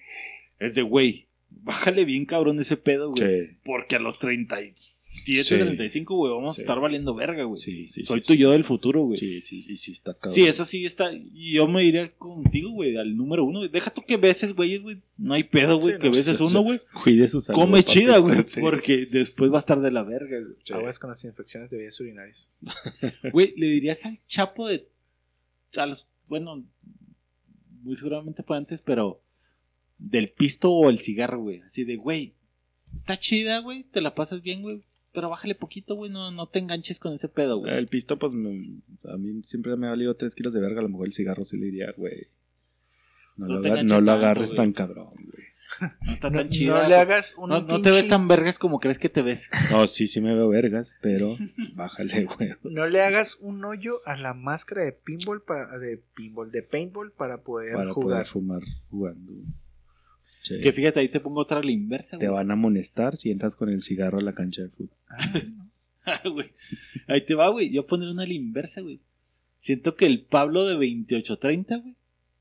Es de, güey, bájale bien cabrón ese pedo, güey. sí. Porque a los 37, Sí. 35, güey, vamos Sí. a estar valiendo verga, güey. Sí, sí, Soy sí, tu sí. yo del futuro, güey. Sí, sí, sí, sí, está cabrón. Sí, eso sí está. Y yo me iría contigo, güey, al número uno. güey. Deja tú que beses, güey, güey. No hay pedo, güey, Sí, que no, beses sí, uno, güey. Cuide su salud. Come chida, güey. Sí. Porque después va a estar de la verga, güey. Aguas con las infecciones de vías urinarias. [laughs] Güey, le dirías al chapo de. A los, bueno, muy seguramente fue antes, pero. Del pisto o el cigarro, güey. Así de, güey, está chida, güey. Te la pasas bien, güey. Pero bájale poquito, güey. No, no te enganches con ese pedo, güey. El pisto, pues, me- a mí siempre me ha valido 3 kilos de verga. A lo mejor el cigarro sí le diría, güey. No, No lo, te aga- enganches no lo tanto, agarres güey. tan cabrón, güey. No está No, tan no chida. le güey. hagas un No, no te ves tan vergas como crees que te ves. [laughs] No, sí, sí me veo vergas, pero bájale, güey. [laughs] No le hagas un hoyo a la máscara de pinball para de pinball de paintball para poder Para jugar. poder fumar jugando. Sí. Que fíjate, ahí te pongo otra a la inversa, Te güey. van a amonestar si entras con el cigarro a la cancha de fútbol. [laughs] Ah, güey. Ahí te va, güey. Yo poner una a la inversa, güey. Siento que el Pablo de 28-30, güey,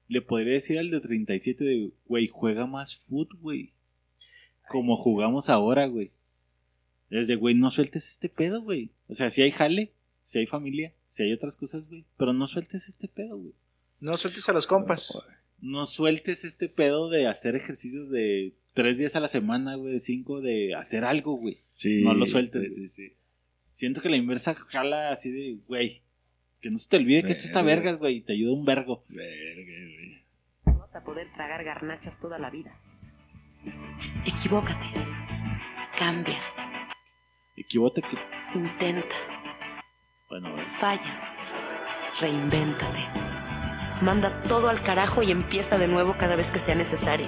le podría decir al de 37 de, güey, juega más foot, güey. Como jugamos ahora, güey. Es de, güey, no sueltes este pedo, güey. O sea, si hay jale, si hay familia, si hay otras cosas, güey. Pero no sueltes este pedo, güey. No sueltes a los compas. No sueltes este pedo de hacer ejercicios de tres días a la semana, güey, de cinco, de hacer algo, güey. Sí, No lo sueltes, sí, sí, sí. Siento que la inversa jala así de, güey, que no se te olvide que esto está Verga. vergas, güey, y te ayuda un vergo. Verga, güey. No vas a poder tragar garnachas toda la vida. Equivócate. Cambia. Equivócate Intenta. bueno, güey. Falla. Reinvéntate. Manda todo al carajo y empieza de nuevo cada vez que sea necesario.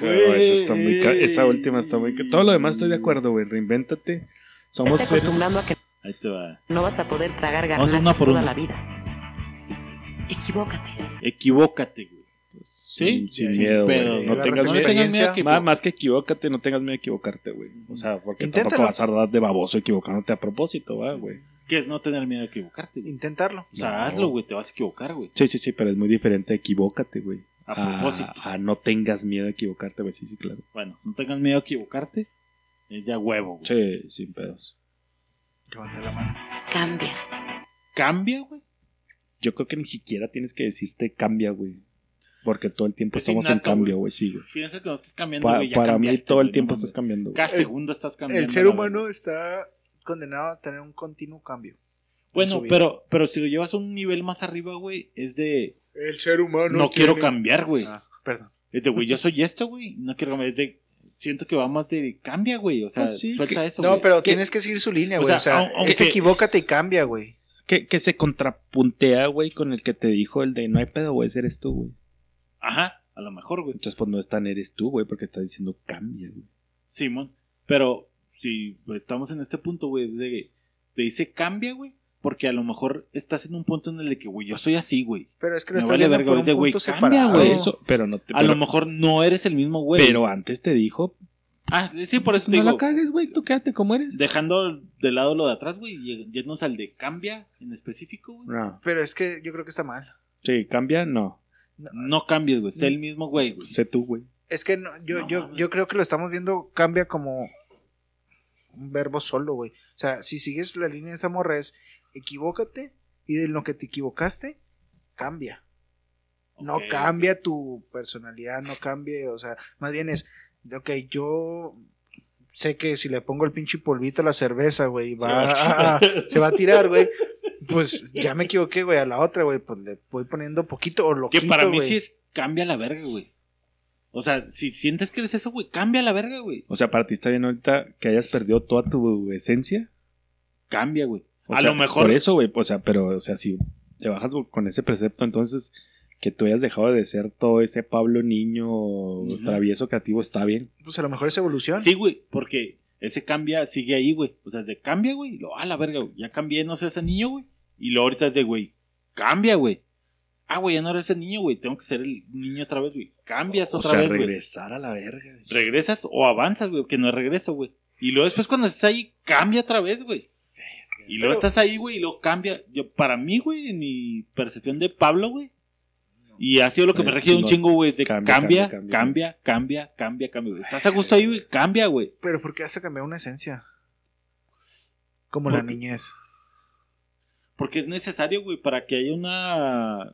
No, eso está muy esa última está muy Todo lo demás estoy de acuerdo, güey. Reinvéntate. Somos acostumbrando a que ahí te va. no vas a poder tragar a una garnachas por toda una. la vida. Equivócate. Equivócate, güey. Sí, sin, sin sí, miedo, pero güey. No agarras tengas No miedo. a que- Más, más que equivócate, no tengas miedo a equivocarte, güey. O sea, porque Inténtalo. tampoco vas a dar de baboso equivocándote a propósito, ¿va, güey. ¿Qué es no tener miedo a equivocarte, güey? Intentarlo. O sea, No. hazlo, güey, te vas a equivocar, güey. Sí, sí, sí, pero es muy diferente equivócate, güey. A propósito. A, no tengas miedo a equivocarte, güey. Sí, sí, claro. Bueno, no tengas miedo a equivocarte. Es de a huevo, güey. Sí, sin pedos. Levanta la mano. Cambia. Cambia, güey. Yo creo que ni siquiera tienes que decirte cambia, güey. Porque todo el tiempo Es estamos en cambio, güey. Sí, güey. Fíjense que no estás cambiando, güey. ya para mí todo el tiempo no estás cambiando. güey. Cada El- segundo estás cambiando. El ser humano está condenado a tener un continuo cambio. en Bueno, pero, pero si lo llevas a un nivel más arriba, güey, es de. El ser humano. No, quiero cambiar, güey. Ah, perdón. Es de, güey, yo soy esto, güey. No quiero cambiar. Es de. Siento que va más de. Cambia, güey. O sea, Pues sí, suelta que- eso. No, pero ¿Qué? tienes que seguir su línea, O güey. sea, O sea, au- aunque- es equivócate y cambia, güey. Que, que se contrapuntea, güey, con el que te dijo el de no hay pedo, güey, eres tú, güey. Ajá, a lo mejor, güey. Entonces, pues no es tan eres tú, güey, porque estás diciendo cambia, güey. Simón. Pero si estamos en este punto, güey, de. Te dice cambia, güey. Porque a lo mejor estás en un punto en el de que, güey, yo soy así, güey. Pero es que está vale verga, güey, güey, cambia, güey. Eso, pero no te. A pero, lo mejor no eres el mismo, güey. pero antes te dijo, Ah, sí, sí, por eso te no digo. la cagues, güey, tú quédate como eres. Dejando de lado lo de atrás, güey, y yéndonos al de cambia en específico, güey. No. Pero es que yo creo que está mal. Sí, cambia, no. No cambies, güey. Sé el mismo güey, güey. Sé tú, güey. Es que no, yo, yo, yo creo que lo estamos viendo, cambia como un verbo solo, güey. O sea, si sigues la línea de esa morra es equivócate y de lo que te equivocaste, cambia. No cambia tu personalidad, no cambie, o sea, más bien es, ok, yo sé que si le pongo el pinche polvito a la cerveza, güey, Se va, a se va a tirar, güey. [laughs] Pues ya me equivoqué, güey, a la otra, güey, pues le voy poniendo poquito o lo Que para mí güey. sí es cambia la verga, güey. O sea, si sientes que eres eso, güey, cambia la verga, güey. O sea, para ti está bien ahorita que hayas perdido toda tu esencia. Cambia, güey. O A sea, lo mejor. Por eso, güey. O sea, pero, o sea, si te bajas con ese precepto, entonces que tú hayas dejado de ser todo ese Pablo niño travieso creativo está bien. Pues a lo mejor es evolución. Sí, güey, porque ese cambia, sigue ahí, güey. O sea, es de cambia, güey. Lo, a la verga, güey. Ya cambié, no sé, ese niño, güey. Y lo ahorita es de, güey, cambia, güey. Ah, güey, ya no eres ese niño, güey. Tengo que ser el niño otra vez, güey. Cambias O otra sea, vez, güey. regresar a la verga. güey. Regresas o avanzas, güey, que no es regreso, güey. Y luego después cuando estás ahí, cambia otra vez, güey. Y luego Pero- estás ahí, güey, y luego cambia. Yo, para mí, güey, en mi percepción de Pablo, güey. Y ha sido lo que me regió un chingo, güey. De Cambia, cambia, cambia, cambia, cambia, cambia, cambia, güey. Estás a gusto ahí, güey. Cambia, güey. Pero ¿por qué hace cambiar una esencia? Como Porque- la niñez. Porque es necesario, güey, para que haya una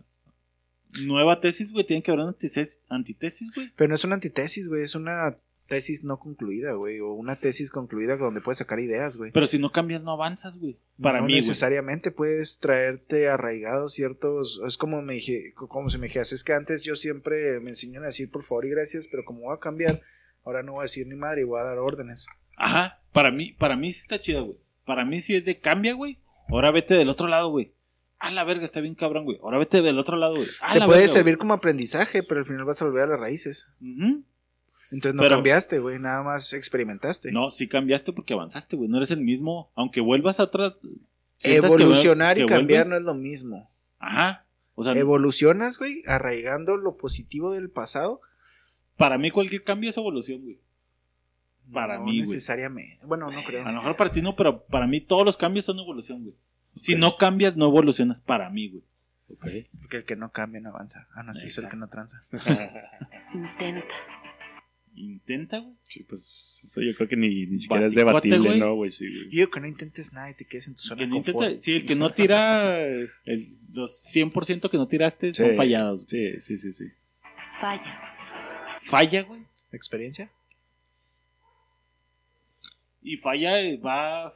nueva tesis, güey. Tiene que haber una antites- antitesis, güey. Pero no es una antitesis, güey, es una tesis no concluida, güey, o una tesis concluida donde puedes sacar ideas, güey. Pero si no cambias, no avanzas, güey. Para no mí, necesariamente puedes traerte arraigados ciertos, es como me dije, como si me dijeras, es que antes yo siempre me enseñan a decir por favor y gracias, pero como voy a cambiar, ahora no voy a decir ni madre y voy a dar órdenes. Ajá, para mí, para mí sí está chido, güey. Para mí sí es de cambia, güey. Ahora vete del otro lado, güey. A la verga, está bien cabrón, güey. Ahora vete del otro lado, güey. Te puede verga, servir como aprendizaje, pero al final vas a volver a las raíces. Entonces no Pero- cambiaste, güey, nada más experimentaste. No, sí cambiaste porque avanzaste, güey. No eres el mismo. Aunque vuelvas a otra. sientas que Evolucionar y que cambiar vuelves- no es lo mismo. Ajá. O sea, Evolucionas, güey, arraigando lo positivo del pasado. para mí cualquier cambio es evolución, güey. Para no mí, güey. necesariamente. Bueno, no creo. A lo mejor para ti no, pero para mí todos los cambios son evolución, güey. Si no cambias, no evolucionas para mí, güey. Porque el que no cambia no avanza. Ah, no, sí, es el que no tranza. [laughs] Intenta. Intenta, güey. Sí, pues eso yo creo que ni, ni siquiera es debatible. ¿no, güey? Sí, güey. Yo digo que no intentes nada y te quedes en tu zona Que de no confort. intenta- sí, el que no tira, el- los 100% que no tiraste son fallados. Sí, sí, sí, sí. Falla. Falla, güey. ¿Experiencia? Y falla eh, va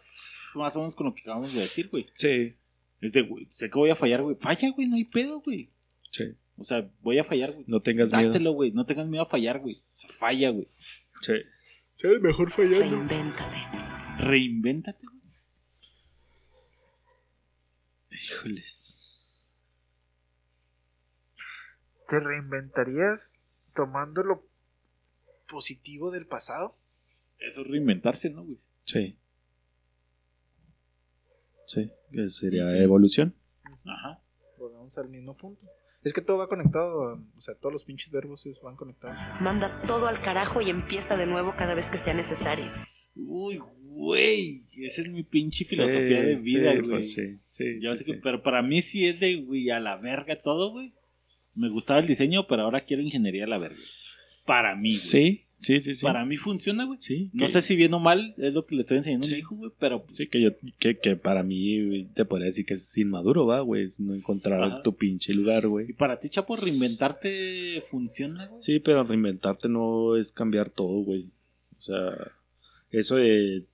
más o menos con lo que acabamos de decir, güey. Sí, Es de, güey, sé que voy a fallar, güey. Falla, güey, no hay pedo, güey. sí. O sea, voy a fallar, güey. No tengas miedo. Dátelo, güey. No tengas miedo a fallar, güey. O sea, falla, güey. Sí. Ser el mejor fallando. Reinvéntate. Reinvéntate, güey. Híjoles. ¿Te reinventarías tomando lo positivo del pasado? Eso es reinventarse, ¿no, güey? Sí. Sí, que sería evolución. Ajá. Volvemos al mismo punto. Es que todo va conectado, o sea, todos los pinches verbos van conectados. Manda todo al carajo y empieza de nuevo cada vez que sea necesario. Uy, güey. Esa es mi pinche filosofía de vida, sí, güey. pues sí, sí, Yo sí, sé que- sí. pero para mí sí es de, güey, a la verga todo, güey. Me gustaba el diseño, pero ahora quiero ingeniería a la verga. Para mí. Sí, sí, sí, sí. Para mí funciona, güey. Sí, No que- sé si bien o mal es lo que le estoy enseñando a Sí. mi hijo, güey, pero pues, Sí, que yo, que, que para mí te podría decir que es inmaduro, va, güey, es no encontrar Ajá. tu pinche lugar, y güey. para ti, Chapo, reinventarte funciona, güey. Sí, pero reinventarte no es cambiar todo, güey. O sea, eso de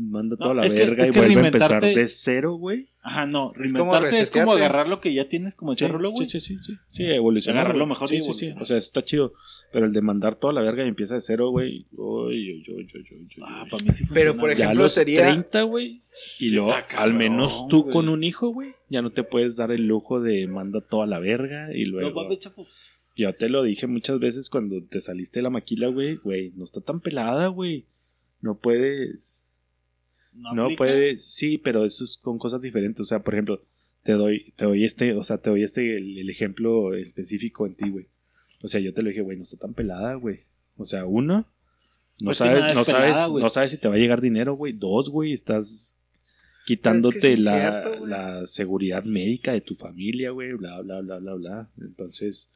manda No, toda la es que- verga es y vuelve a empezar de cero, güey. Ajá, no, Es como reinventarte es como agarrar lo que ya tienes, como Sí, güey. sí, sí, sí, sí, sí, evolucionar. Agarrar lo mejor sí, y sí, sí. O sea, eso está chido. Pero el de mandar toda la verga y empieza de cero, güey. Uy, uy, uy, uy, uy, uy, Ah, para mí sí funciona. Pero, por. Ya ejemplo, los sería- 30, güey. Y luego, al menos tú con un hijo, güey, ya no te puedes dar el lujo de manda toda la verga y No, luego. mames, Chapo. Yo te lo dije muchas veces cuando te saliste de la maquila, güey. Güey, no está tan pelada, güey. No puedes. No, puedes. Sí, pero eso es con cosas diferentes. O sea, por ejemplo, te doy, te doy este, o sea, te doy este, el, el ejemplo específico en ti, güey. O sea, yo te lo dije, güey, no está tan pelada, güey. O sea, uno, no Pues sabes, es no pelada, sabes, no sabes si te va a llegar dinero, güey. Dos, güey, estás quitándote sí la, cierto, la seguridad médica de tu familia, güey, bla, bla, bla, bla, bla. Entonces,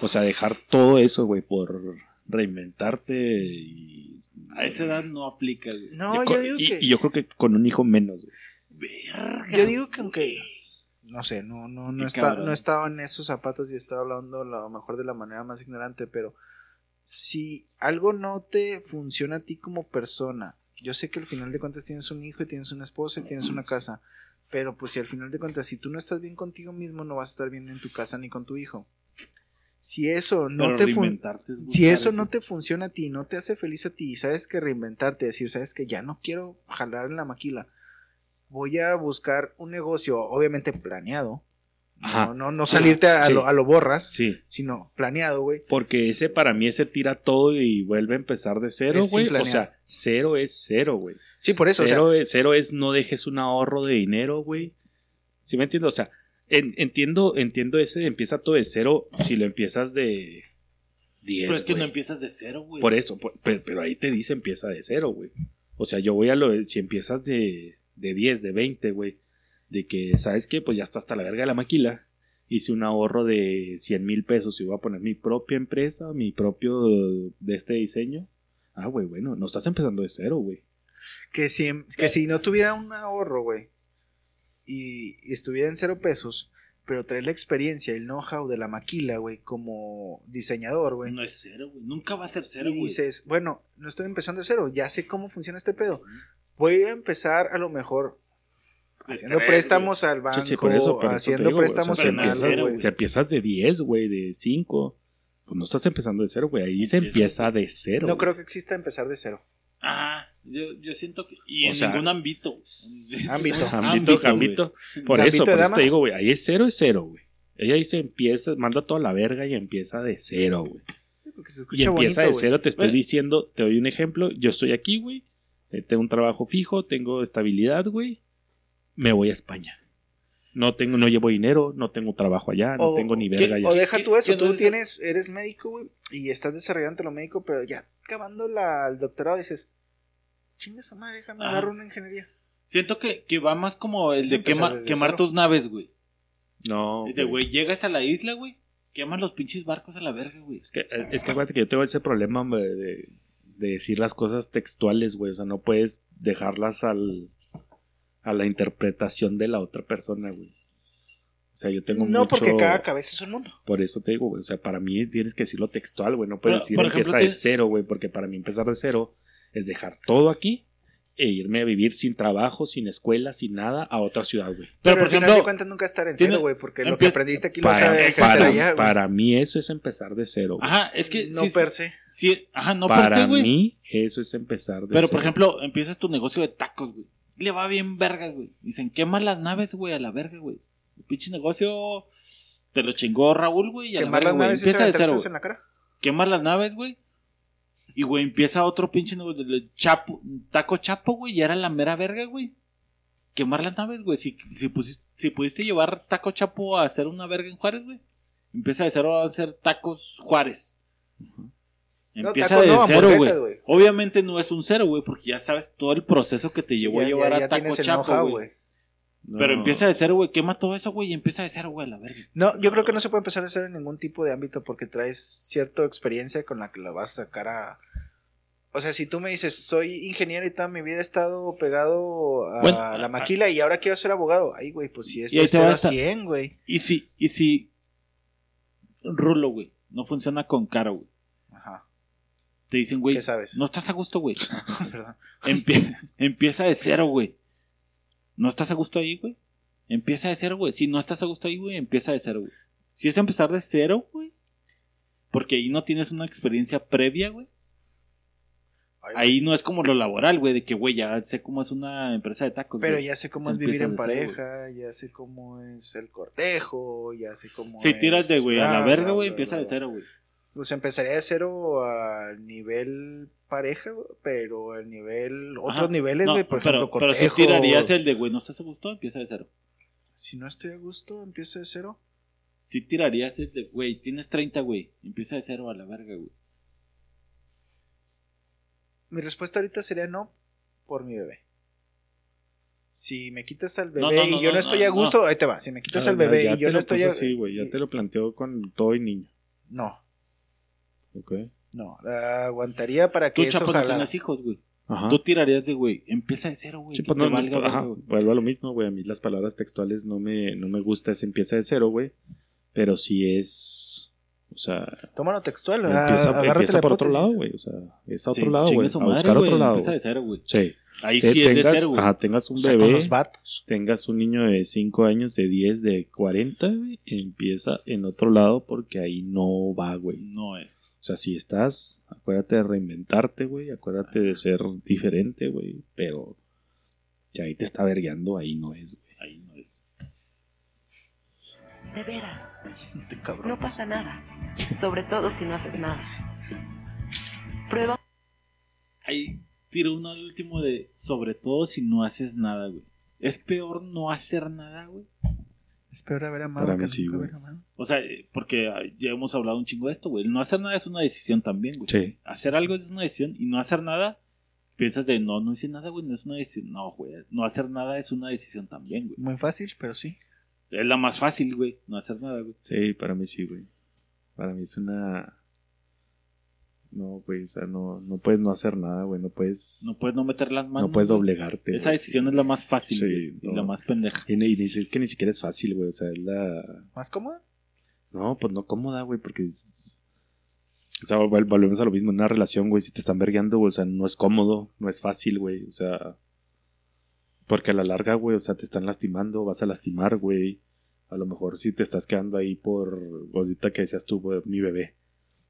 o sea, dejar todo eso, güey, por reinventarte y... A esa edad no aplica, güey. No, yo digo y, que. y yo creo que con un hijo menos, güey. Yo digo que aunque. No sé, no, no, no, está, no estaba en esos zapatos y estaba hablando a lo mejor de la manera más ignorante, pero si algo no te funciona a ti como persona, yo sé que al final de cuentas tienes un hijo y tienes una esposa y tienes una casa, pero pues si al final de cuentas, si tú no estás bien contigo mismo, no vas a estar bien en tu casa ni con tu hijo. Si eso no Pero te fun- reinventarte es si eso no te funciona a ti, no te hace feliz a ti, y sabes que reinventarte, decir, sabes que ya no quiero jalar en la maquila, voy a buscar un negocio, obviamente planeado, Ajá. no, no, no salirte a, Sí. lo, a lo borras, Sí. sino planeado, güey. Porque ese para mí ese tira todo y vuelve a empezar de cero, güey. O sea, cero es cero, güey. Sí, por eso, o sea, Cero, es, cero es no dejes un ahorro de dinero, güey. ¿Sí me entiendo? O sea, en- entiendo, entiendo ese empieza todo de cero si lo empiezas de 10. Pero es que no empiezas de cero, güey. Por eso, por- pero, pero ahí te dice empieza de cero, güey. O sea, yo voy a lo de, si empiezas de, de 10, de 20, güey. De que, ¿sabes qué? Pues ya estoy hasta la verga de la maquila. Hice un ahorro de 100 mil pesos y voy a poner mi propia empresa, mi propio de este diseño. Ah, güey, bueno, no estás empezando de cero, güey. que si, que si no tuviera un ahorro, güey, y, y estuviera en cero pesos, pero traer la experiencia, el know-how de la maquila, güey, como diseñador, güey. No es cero, güey. Nunca va a ser cero, y güey. dices, bueno, no estoy empezando de cero, ya sé cómo funciona este pedo. Voy a empezar a lo mejor haciendo tres, préstamos al banco, Sí, sí, por eso, por eso te haciendo digo, préstamos o sea, en algo, empiezas, güey. si empiezas de 10, güey, de 5, pues no estás empezando de cero, güey. Ahí se empieza de cero. No creo que exista empezar de cero. Ajá. Yo, yo siento que. Y O en sea, ningún ámbito. [laughs] Ámbito. Ámbito, ámbito. Por eso, por eso te digo, güey, ahí es cero, es cero, güey. Ella ahí se empieza, manda toda la verga y empieza de cero, güey. Porque se Y empieza bonito, de cero, te estoy diciendo, te doy un ejemplo, yo estoy aquí, güey, eh, tengo un trabajo fijo, tengo estabilidad, güey, me voy a España. No tengo, no llevo dinero, no tengo trabajo allá, no tengo ni ¿qué- verga allá. O deja ¿Qué- tú eso, no tú es- tienes, eres médico, güey, y estás desarrollando lo médico, pero ya acabando la, el doctorado dices, chinga esa madre, déjame Ajá. agarrar una ingeniería. Siento que, que va más como el Es de quema- quemar cero. tus naves, güey. No, Dice, güey, llegas a la isla, güey. Quemas los pinches barcos a la verga, güey. Es que, es que acuérdate que yo tengo ese problema hombre, de, de decir las cosas textuales, güey. O sea, no puedes dejarlas al, a la interpretación de la otra persona, güey. O sea, yo tengo No, mucho... porque cada cabeza es un mundo. Por eso te digo, güey. O sea, para mí tienes que decirlo textual, güey. No puedes Pero, decir empieza de cero, güey. Porque para mí empezar de cero es dejar todo aquí e irme a vivir sin trabajo, sin escuela, sin nada a otra ciudad, güey. Pero, Pero, por al final ejemplo, de cuentas nunca estar en cero, güey, porque lo que aprendiste aquí lo Para, sabes ejercer para, allá, güey. para mí eso es empezar de cero, güey. Ah, Ajá, es que. No sí, per se. sí, ajá, no per para se, güey. mí eso es empezar de Pero, cero. por ejemplo, empiezas tu negocio de tacos, güey. Le va bien vergas, güey. Dicen, quema las naves, güey, a la verga, güey. El pinche negocio te lo chingó Raúl, güey. y a la Quemar verga, las güey. naves y Empieza de cero, en la cara. Quemas las naves, güey. Y, güey, empieza otro pinche negocio de chapo, taco chapo, güey. Y era la mera verga, güey. Quemar las naves, güey. Si, si, pusis- si pudiste llevar taco chapo a hacer una verga en Juárez, güey. Empieza de cero a hacer tacos Juárez. No, Empieza tacos de no, cero, güey. güey. Obviamente no es un cero, güey, porque ya sabes todo el proceso que te Sí, llevó ya- a llevar ya- a taco chapo, güey. güey. Pero No. empieza de cero, güey. Quema todo eso, güey, y empieza de cero, güey, a la verga. No, yo creo que no se puede empezar a hacer en ningún tipo de ámbito porque traes cierta experiencia con la que la vas a sacar a... O sea, si tú me dices, soy ingeniero y toda mi vida he estado pegado a Bueno, la a- maquila y ahora quiero ser abogado. Ay, güey, pues si es Y de ahí te va 0 a esta- 100, güey. Y si, y si Rulo, güey, no funciona con Caro, güey. Ajá. Te dicen, güey, ¿Qué sabes? no estás a gusto, güey. [laughs] Empie- empieza de cero, güey. ¿No estás a gusto ahí, güey? Empieza de cero, güey. Si no estás a gusto ahí, güey, empieza de cero, güey. Si es empezar de cero, güey. Porque ahí no tienes una experiencia previa, güey. Ahí no es como lo laboral, güey, de que, güey, ya sé cómo es una empresa de tacos. Pero güey. ya sé cómo Se es vivir empieza en pareja, ya sé cómo es el cortejo, ya sé cómo Si es... tiras de, güey, a la verga, güey, empieza de cero, güey. Pues empezaría de cero al nivel pareja, güey, pero el nivel, otros niveles, No, güey, por pero, ejemplo, pero si tirarías el de, güey, no estás a gusto, empieza de cero. Si no estoy a gusto, empiezo de cero. Si tirarías el de, güey, tienes 30, güey, empieza de cero a la verga, güey. Mi respuesta ahorita sería no por mi bebé. Si me quitas al bebé No, no, y yo no, no, estoy no, a gusto, ahí te va. Si me quitas al bebé ya y yo te no lo estoy puso a así, güey, ya te lo planteó con todo y niño. No. Ok. No, la aguantaría para que Tú, eso Chapo, no jalara. tienes hijos, güey. Ajá. Tú tirarías de, güey, empieza de cero, güey. Sí, pues no, no, valga ajá, verga, güey. vuelvo a lo mismo, güey. A mí las palabras textuales no me, no me gusta, es empieza de cero, güey. Pero sí es. O sea. Tómalo textual, Empieza, empieza por otro lado, güey. O sea, es a otro Sí, lado, güey. A buscar otro lado. empieza de cero, güey. Sí. Ahí Te- sí es de tengas- cero, güey. Ajá, tengas un O sea, con bebé, los vatos. tengas un niño de 5 años, de 10, de 40, güey. Empieza en otro lado porque ahí no va, güey. No es. O sea, si estás, acuérdate de reinventarte, güey. Acuérdate de ser diferente, güey. Pero si ahí te está vergueando, ahí no es, güey. De veras, Este cabrón. no pasa nada. Sobre todo si no haces nada. Prueba Ahí tiro uno al último de, sobre todo si no haces nada, güey. Es peor no hacer nada, güey. Es peor haber amado Para que mí sí, nunca güey. haber amado. O sea, eh, porque ah, ya hemos hablado un chingo de esto, güey. No hacer nada es una decisión también, güey. Sí. Hacer algo es una decisión y no hacer nada, piensas de, no, no hice nada, güey, no es una decisión. No, güey, no hacer nada es una decisión también, güey. Muy fácil, pero sí. Es la más fácil, güey, no hacer nada, güey. Sí, para mí sí, güey. Para mí es una. No, güey, o sea, no, no puedes no hacer nada, güey. No puedes. No puedes no meter las manos. no puedes doblegarte. Esa decisión sí. es la más fácil, Sí, güey, y la más pendeja. Y, ni- y es que ni siquiera es fácil, güey. O sea, es la. ¿Más cómoda? No, pues no cómoda, güey, porque. es- O sea, vol- volvemos a lo mismo. En una relación, güey, si te están vergueando, güey, o sea, no es cómodo, no es fácil, güey. O sea. Porque a la larga, güey, o sea, te están lastimando, vas a lastimar, güey. A lo mejor si te estás quedando ahí por. Ahorita que decías tú, mi bebé.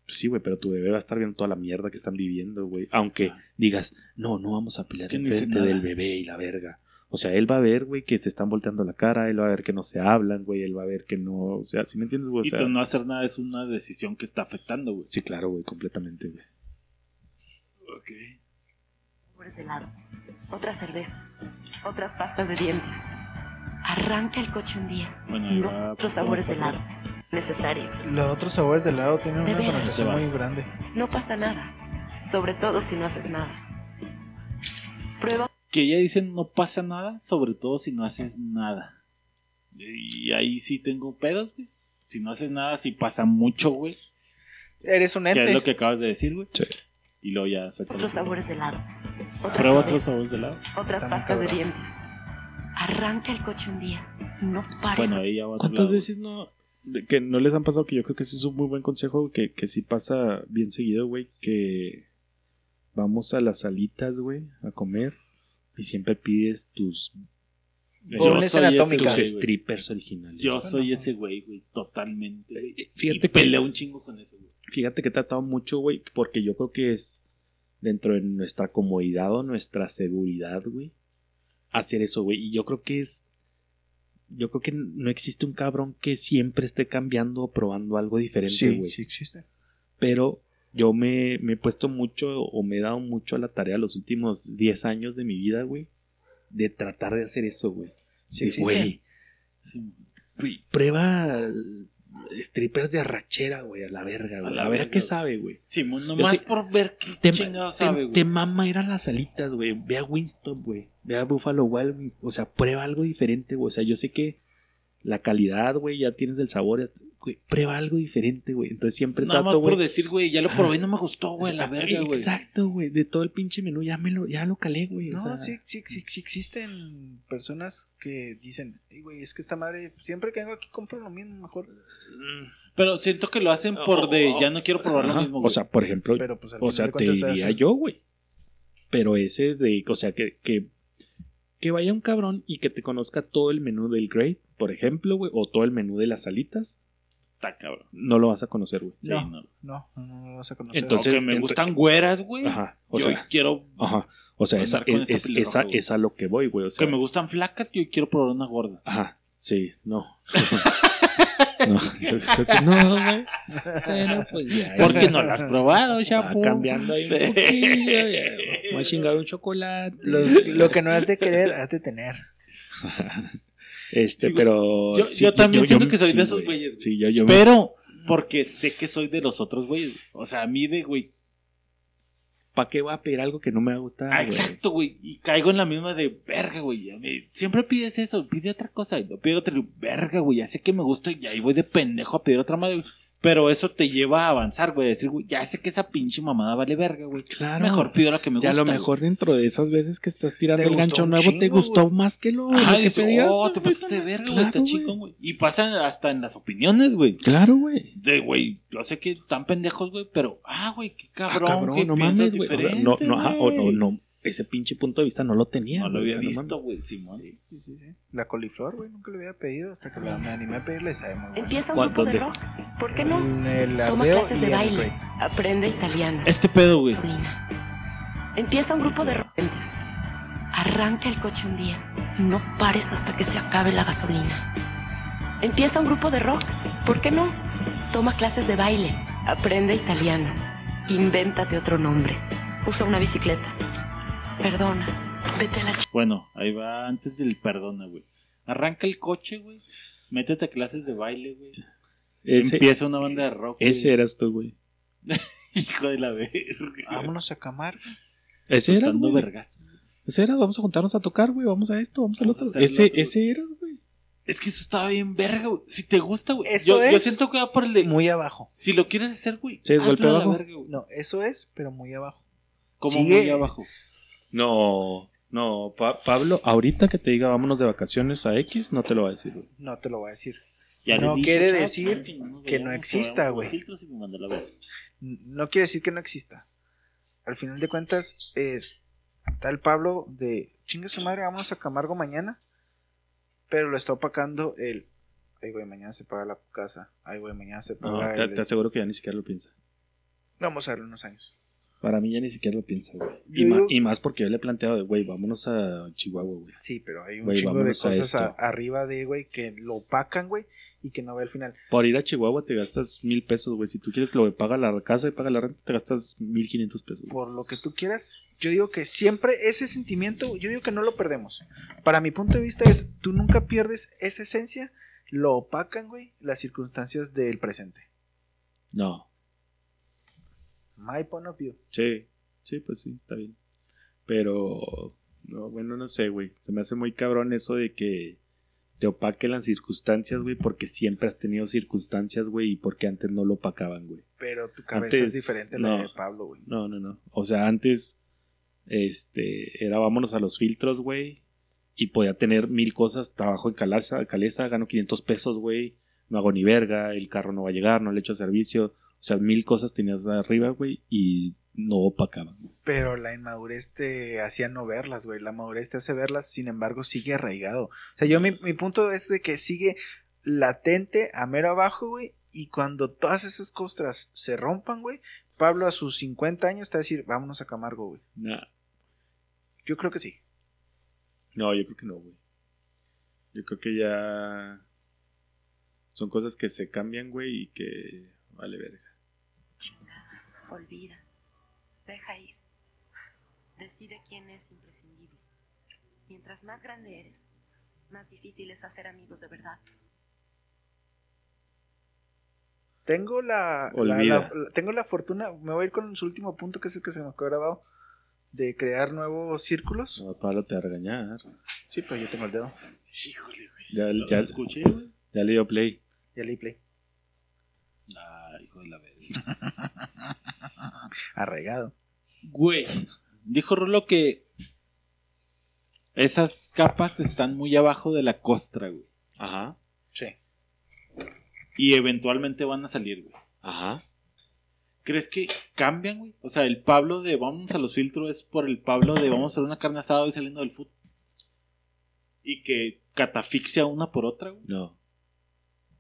Pues sí, güey, pero tu bebé va a estar viendo toda la mierda que están viviendo, güey. Aunque digas, no, no vamos a pelear enfrente del bebé y la verga. O sea, él va a ver, güey, que se están volteando la cara, él va a ver que no se hablan, güey, él va a ver que no. O sea, ¿sí me entiendes, güey? O y tú no hacer nada es una decisión que está afectando, güey. Sí, claro, güey, completamente, güey. Ok. Sabores de helado, otras cervezas, otras pastas de dientes. Arranca el coche un día. Bueno, no va, otros pues, sabores de helado. Necesario. Los otros sabores de helado tienen De una veras. connotación muy grande. No pasa nada. Sobre todo si no haces nada. Prueba Que ella dice no pasa nada, sobre todo si no haces nada. Y ahí sí tengo pedos, güey. Si no haces nada, sí pasa mucho, güey. Eres un Que es ente. lo que acabas de decir, güey. Sí. Y luego ya suelta otros los- sabores de helado. Otras Prueba otros sabores de helado. Otras Está pastas de dientes. Arranca el coche un día y no pares. Bueno, ahí ya va a otro ¿Cuántas lado, veces no, que no les han pasado que yo creo que ese es un muy buen consejo que, que sí pasa bien seguido, güey, que vamos a las salitas, güey, a comer y siempre pides tus, Yo soy ese tus strippers originales. Yo soy ese güey, güey, totalmente. güey. Eh, Fíjate y que- peleo un chingo con eso, güey. Fíjate que he tratado mucho, güey, porque yo creo que es dentro de nuestra comodidad o nuestra seguridad, güey, hacer eso, güey. Y yo creo que es. Yo creo que no existe un cabrón que siempre esté cambiando o probando algo diferente, Sí, güey. sí existe. Pero yo me, me he puesto mucho o me he dado mucho a la tarea los últimos 10 años de mi vida, güey, de tratar de hacer eso, güey. Sí güey, Sí, prueba strippers de arrachera, güey, a la verga, güey. la A, ver verga, qué güey. sabe, güey. Simón, Yo nomás sí- por ver qué Te, chingado te- sabe, güey. te mama ir a las salitas, güey. Ve a Winston, güey. Ve a Buffalo Wild. O sea, prueba algo diferente, güey. O sea, yo sé que la calidad, güey, ya tienes el sabor. güey, prueba algo diferente, güey. Entonces siempre Nada más trato, por güey. decir, güey, ya lo probé y no me gustó, güey, la verga, güey. Exacto, güey. De todo el pinche menú ya me lo, ya lo calé, güey. No, o sea, sí, sí, sí, sí existen personas que dicen, "Ey, güey, es que esta madre, siempre que vengo aquí compro lo mismo, mejor. Pero siento que lo hacen por de ya no quiero probar lo mismo, O sea, por ejemplo, Pero pues o sea, te diría haces- yo, güey. Pero ese de, o sea, que, que, que vaya un cabrón y que te conozca todo el menú del Great, por ejemplo, güey, o todo el menú de las salitas, Está cabrón. no lo vas a conocer, güey. Sí, No. no. No, no, no lo vas a conocer. Entonces, Aunque me entre- gustan güeras, güey. Ajá. O yo sea, quiero ajá. O sea, esa, es, esta es- pelirroja, esa, güey. es a lo que voy, güey. O sea, que me gustan flacas, yo quiero probar una gorda. Ajá. Sí, no. [laughs] no, yo creo que no, güey. Pero pues ya. Porque no la has probado, Va chapo. cambiando ahí un poquillo. ya. Voy a chingar un chocolate. Lo, lo que no has de querer, has de tener. [laughs] Este, Sí, pero. Yo- sí, yo también siento que soy sí, de esos güey. güeyes. Sí, yo, yo. Pero porque sé que soy de los otros güeyes. O sea, a mí de, güey. ¿Para qué voy a pedir algo que no me va a gustar? Ah, exacto, güey. Y caigo en la misma de verga, güey. Siempre pides eso, pide otra cosa. Y lo pido otra, verga, güey. Ya sé que me gusta y ahí voy de pendejo a pedir otra madre. Pero eso te lleva a avanzar, güey. A decir, güey, ya sé que esa pinche mamada vale verga, güey. Claro. Mejor pido la que me Y a gusta. lo mejor dentro de esas veces que estás tirando el gancho nuevo, te gustó güey. más que lo, Ajá, lo que dices, pedías, oh, te pasaste de verga, güey. Claro, Está güey. chingón, güey. Y pasa hasta en las opiniones, güey. Claro, güey. De, güey, yo sé que están pendejos, güey, pero, ah, güey, qué Ah, cabrón, cabrón, que no mames, güey. O sea, diferente, no, no, ajá, o no, no. Ese pinche punto de vista no lo tenía. No lo había o sea, no visto, mames. güey, Simón. Sí, sí, sí. La coliflor, güey, nunca le había pedido hasta que la- me animé a pedirle, sabe muy bueno. Empieza un ¿Cuánto grupo de de- rock. ¿Por qué no? Toma clases y de baile. Rey. Aprende italiano. Este pedo, güey. gasolina. Empieza un grupo de repentes. Arranca el coche un día y no pares hasta que se acabe la gasolina. Empieza un grupo de rock. ¿Por qué no? Toma clases de baile. Aprende italiano. Invéntate otro nombre. Usa una bicicleta. Perdona. Vete a la ch... Bueno, ahí va antes del perdona, güey. Arranca el coche, güey. Métete a clases de baile, güey. Ese, Empieza una banda de rock. güey. ese eras tú, güey. [laughs] Hijo de la verga. Vámonos a camar. Ese eras, Soltando güey. vergazo. Ese eras, vamos a juntarnos a tocar, güey. Vamos a esto, vamos al Vamos a otro. hacer Ese, otro, güey. ese eras, güey. Es que eso estaba bien verga, güey. Si te gusta, güey. Eso Yo, yo es siento que va por el de. Muy abajo. Si lo quieres hacer, güey. Sí, es golpe hazlo a la abajo. verga, güey. No, eso es, pero muy abajo. Como sigue- muy abajo. No, no. Pa- Pablo, ahorita que te diga vámonos de vacaciones a X, no te lo va a decir, güey. No te lo voy a decir. Ya no dije, quiere decir que no que exista, güey. No quiere decir que no exista. Al final de cuentas, es tal Pablo de chinga su madre, vámonos a Camargo mañana. Pero lo está opacando el. Ay, güey, mañana se paga la casa. Ay, güey, mañana se No, paga te, el. te aseguro que ya ni siquiera lo piensa. Vamos a darle unos años. Para mí ya ni siquiera lo piensa, güey. Y, digo- más porque yo le he planteado, de, güey, vámonos a Chihuahua, güey. Sí, pero hay un Güey, chingo de a cosas a- arriba de, güey, que lo opacan, güey, y que no ve al final. Por ir a Chihuahua te gastas mil pesos, güey. Si tú quieres lo que paga la casa y paga la renta, te gastas mil quinientos pesos. güey. Por lo que tú quieras, yo digo que siempre ese sentimiento, yo digo que no lo perdemos. Para mi punto de vista es, tú nunca pierdes esa esencia, lo opacan, güey, las circunstancias del presente. No. My point of view. Sí, sí, pues sí, está bien. Pero, no, bueno, no sé, güey. Se me hace muy cabrón eso de que te opaquen las circunstancias, güey, porque siempre has tenido circunstancias, güey, y porque antes no lo opacaban, güey. Pero tu cabeza Antes, es diferente a la no. de Pablo, güey. No, no, no. O sea, antes, este, era vámonos a los filtros, güey, y podía tener mil cosas. Trabajo en Calesa, gano 500 pesos, güey, no hago ni verga, el carro no va a llegar, no le echo servicio. O sea, mil cosas tenías arriba, güey, y no opacaban. güey. Pero la inmadurez te hacía no verlas, güey. La madurez te hace verlas, sin embargo, sigue arraigado. O sea, yo mi, mi punto es de que sigue latente a mero abajo, güey. Y cuando todas esas costras se rompan, güey, Pablo a sus 50 años te va a decir, vámonos a Camargo, güey. Nah. Yo creo que sí. No, yo creo que no, güey. Yo creo que ya son cosas que se cambian, güey, y que vale verga. Olvida. Deja ir. Decide quién es imprescindible. Mientras más grande eres, más difícil es hacer amigos de verdad. Tengo la, la- Olvida. la- la- tengo la fortuna, me voy a ir con su último punto, que es el que se me quedó grabado, de crear nuevos círculos. No, Pablo te va a regañar. Sí, pero yo tengo el dedo. Híjole, güey. Ya, Lo escuché, güey. ya le dio play. Ya leí play. Ah, hijo de la verga. [laughs] Arraigado. Güey, dijo Rulo que esas capas están muy abajo de la costra, güey. Ajá, Sí. Y eventualmente van a salir, güey. ajá. ¿Crees que cambian, güey? O sea, el Pablo de vamos a los filtros es por el Pablo de vamos a hacer una carne asada y saliendo del fútbol. Y que catafixia una por otra, güey. No.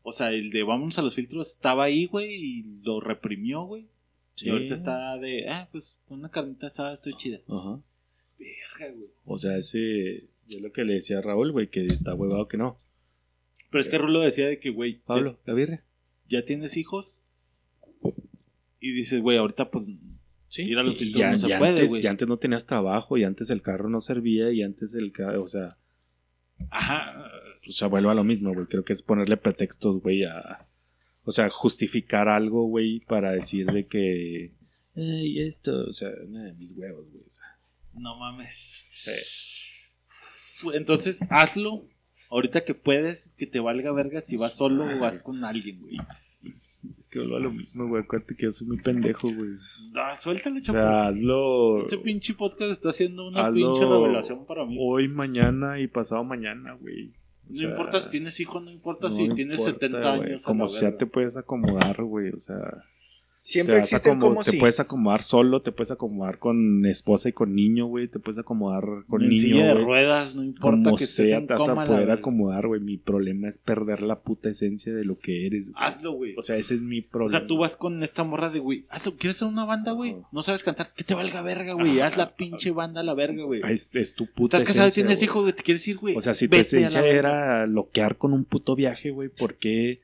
O sea, el de vamos a los filtros estaba ahí, güey, y lo reprimió, güey. Sí. Y ahorita está de, ah, pues una carnita asada estoy chida. Ajá. Verga, güey. O sea, ese. Yo lo que le decía a Raúl, güey, que está huevado que no. Pero es que Rulo decía de que, güey, Pablo, la birria. ya, ya tienes hijos. Y dices, güey, ahorita pues Sí. ir a los y filtros ya, no se ya puede, antes, güey. ya antes no tenías trabajo, y antes el carro no servía, y antes el carro. O sea, Ajá. o sea, vuelvo a lo mismo, güey. Creo que es ponerle pretextos, güey, a. O sea, justificar algo, güey, para decir de que. Ey, esto, o sea, nada, mis huevos, güey. O sea, No mames. sí. Entonces, hazlo. Ahorita que puedes, que te valga verga si vas solo o vas con alguien, güey. Es que vuelvo a lo mismo, güey. Acuérdate que yo soy muy pendejo, güey. Ah, suéltale, O chapo. sea, hazlo. Este pinche podcast está haciendo una hazlo pinche revelación para mí. Hoy, mañana y pasado mañana, güey. O No importa si tienes hijos, no importa no si tienes importa, 70 güey. años. a Como sea, te puedes acomodar, güey. O sea. Siempre te existen como Te si. puedes acomodar solo, te puedes acomodar con esposa y con niño, güey. Te puedes acomodar con en niño. silla de güey. ruedas, no importa Como que estés sea, en te vas coma. a poder acomodar, güey. Mi problema es perder la puta esencia de lo que eres, güey. Hazlo, güey. O sea, ese es mi O problema. sea, tú vas con esta morra de, güey, hazlo, ¿quieres hacer una banda, güey? No sabes cantar, que te valga verga, güey. Haz la pinche banda a la verga, güey. Es, es tu puta Estás casado esencia, tienes hijos, güey, te quieres ir, güey. O sea, si tu Vete esencia era loquear con un puto viaje, güey, ¿por qué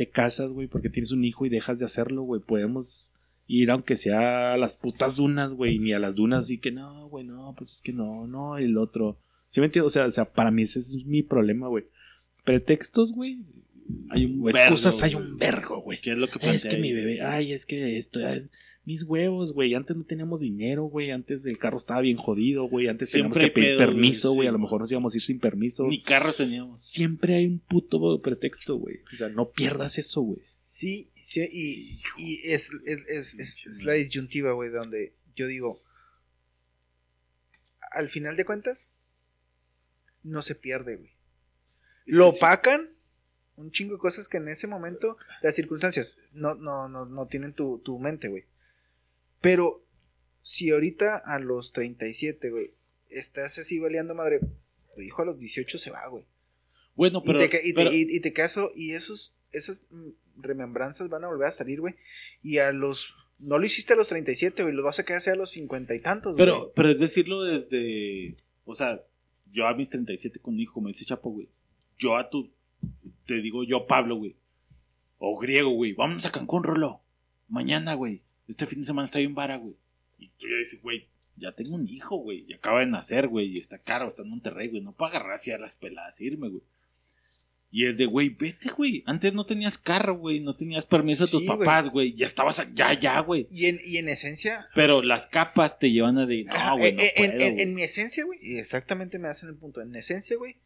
te casas, güey? ¿Por qué tienes un hijo y dejas de hacerlo, güey? Podemos ir aunque sea a las putas dunas, güey, ni a las dunas así que no, güey, no, pues es que no, no, el otro. ¿Sí me entiendes? O sea, o sea, para mí ese es mi problema, güey. Pretextos, güey. Hay un o vergo, excusas hay un vergo, güey. ¿Qué es lo que Es plantea que mi bebé, ay, es que esto, ay, mis huevos, güey. Antes no teníamos dinero, güey. Antes el carro estaba bien jodido, güey. Antes Siempre teníamos que pedir permiso, güey. sí, a lo mejor nos íbamos a ir sin permiso. Ni carros teníamos. Siempre hay un puto pretexto, güey. O sea, no pierdas eso, güey. Sí, sí, y, y es, es, es, es- es la disyuntiva, güey, donde yo digo, al final de cuentas, no se pierde, güey. Lo opacan un chingo de cosas que en ese momento, las circunstancias, no, no, no, no tienen tu, tu mente, güey. Pero si ahorita a los 37, güey, estás así baleando madre, tu hijo a los 18 se va, güey. Bueno, pero. y te, y te- pero- y- y te caso, y esos, esas remembranzas van a volver a salir, güey. Y a los. No lo hiciste a los 37, güey. Lo vas a quedar a los 50 y tantos, güey. Pero, pero es decirlo desde. O sea, yo a mis 37 con hijo, como dice Chapo, güey. Yo a tu. Te digo yo, Pablo, güey. O griego, güey. Vámonos a Cancún, Rolo. Mañana, güey. Este fin de semana está bien vara, güey. Y tú ya dices, güey, ya tengo un hijo, güey. Y acaba de nacer, güey. Y está caro, está en Monterrey, güey. No puedo agarrar así a las peladas e irme, güey. Y es de, güey, vete, güey. Antes no tenías carro, güey. No tenías permiso de tus Sí, papás, güey. Ya estabas, a- ya, ya, güey. Y en, y en esencia. Pero las capas te llevan a de, ajá, no, güey, no eh, en, puedo, en- güey". en mi esencia, güey. Y exactamente me hacen el punto. En esencia, güey.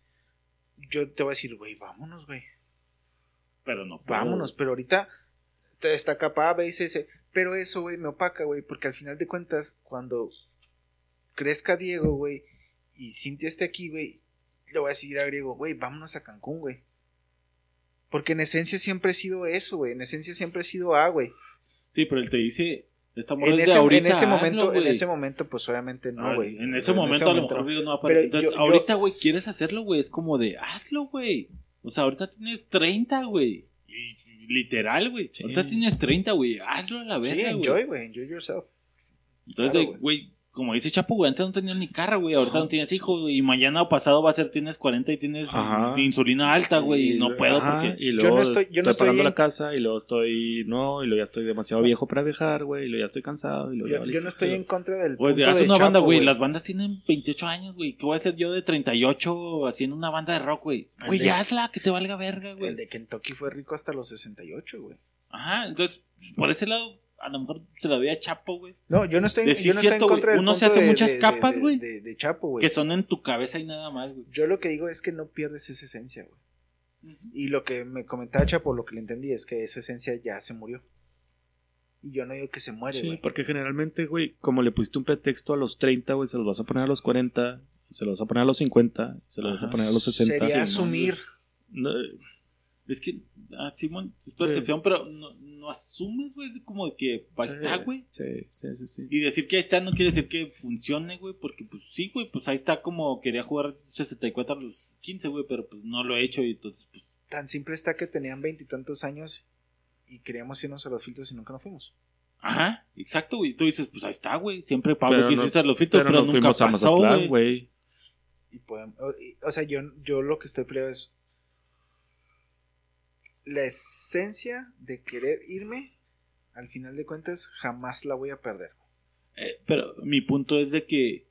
Yo te voy a decir, güey, vámonos, güey. Pero no puedo. Vámonos. Pero ahorita está capaz, ve y se dice. Pero eso, güey, me opaca, güey. Porque al final de cuentas, cuando crezca Diego, güey. Y Cintia esté aquí, güey. Le voy a decir a Griego, güey, vámonos a Cancún, güey. Porque en esencia siempre he sido eso, güey. En esencia siempre he sido A, güey. Sí, pero él te dice, esta En de ese, ahorita, en ese hazlo, momento, en ese momento, pues obviamente no, güey. En ese momento a lo mejor no va a Pero aparecer. Entonces, yo- yo- ahorita, güey, quieres hacerlo, güey. Es como de, hazlo, güey. O sea, ahorita tienes 30, güey. Literal, güey. Ahorita tienes 30, güey. Hazlo a la verga, Sí, enjoy, güey. Enjoy yourself. Entonces, Claro, güey, como dice Chapo, güey, antes no tenías ni carro, güey. Ahorita no tienes hijos. Y mañana o pasado va a ser, tienes 40 y tienes Ajá. insulina alta, güey. Y no puedo Ajá, porque... Y luego no estoy- yo no estoy pagando en- la casa y luego estoy. No, y luego ya estoy demasiado viejo para viajar, güey. Y luego ya estoy cansado. Y luego ya Yo, yo valiste, no estoy pero- en contra del. Pues de punto hace de una banda, güey. Las bandas tienen 28 años, güey. ¿Qué voy a hacer yo de 38 haciendo una banda de rock, güey? Güey, de- ya hazla, que te valga verga, güey. El de Kentucky fue rico hasta los 68, güey. Ajá, entonces, por ese lado, a lo mejor se la doy a Chapo, güey. No, yo no estoy, sí yo no cierto, estoy en contra del Uno se punto hace de- muchas de- capas, de- güey. De, de Chapo, güey. Que son en tu cabeza y nada más, güey. Yo lo que digo es que no pierdes esa esencia, güey. Y lo que me comentaba Chapo, lo que le entendí es que esa esencia ya se murió. Y yo no digo que se muere, Sí, güey. porque generalmente, güey, como le pusiste un pretexto a los 30, güey, se los vas a poner a los 40, se los vas a poner a los 50, se los vas a poner a los 60. Sería Sí, asumir. No, Es que, ah, Simón, es percepción, pero no, no asumes, güey. Es como de que ahí sí, está, güey. Sí, sí, sí, sí. Y decir que ahí está no quiere decir que funcione, güey. Porque, pues sí, güey, pues ahí está como quería jugar 64 a los 15, güey. Pero pues no lo he hecho y entonces, pues. Tan simple está que tenían veintitantos años y queríamos irnos a los filtros y nunca nos fuimos. Ajá, exacto, güey. Tú dices, pues ahí está, güey. Siempre Pablo Pero quiso no- irse a los filtros, pero pero, no nunca fuimos a pasó, güey. o, y- o sea, yo, yo lo que estoy peleado es la esencia de querer irme, al final de cuentas, jamás la voy a perder. Eh, pero mi punto es de que.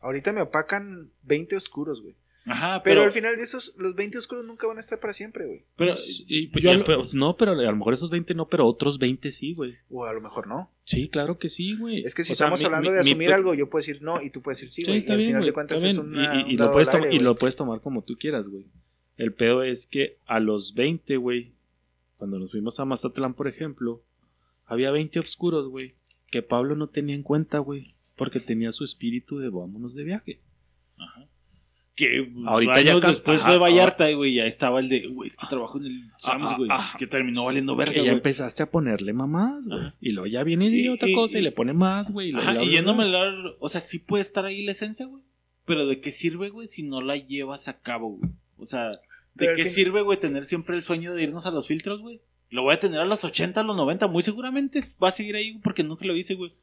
Ahorita me opacan 20 oscuros, güey. Ajá, Pero, pero. al final de esos, los 20 oscuros nunca van a estar para siempre, güey. pero Y, pues, yo ya, lo- pero- no, pero a lo mejor esos 20 no, pero otros 20 sí, güey. O a lo mejor no. Sí, claro que sí, güey. Es que si O estamos hablando mi- de mi asumir algo, yo puedo decir no y tú puedes decir sí, Sí, güey. está y al bien, final güey, de cuentas está es bien. una, y, y- y un lo puedes al tomar, aire, y güey. lo puedes tomar como tú quieras, güey. El pedo es que a los 20, güey, Cuando nos fuimos a Mazatlán, por ejemplo, había 20 oscuros, güey, que Pablo no tenía en cuenta, güey, porque tenía su espíritu de vámonos de viaje. Que Ahorita ahorita ya después ajá, fue Vallarta, güey, ya estaba el de, güey, es que trabajo en el Sams, ah, güey, ah, que terminó valiendo verga, ya empezaste a ponerle mamás, güey. Ajá. Y luego ya viene y, Y- otra y- cosa y, y- le pone más, güey. lo Ajá, bla, y yéndome bla. a hablar, o sea, sí puede estar ahí la esencia, güey. Pero ¿de qué sirve, güey, si no la llevas a cabo, güey? O sea, ¿de qué sirve, güey, tener siempre el sueño de irnos a los filtros, güey? Lo voy a tener a los 80, a los 90, muy seguramente va a seguir ahí porque nunca lo hice, güey.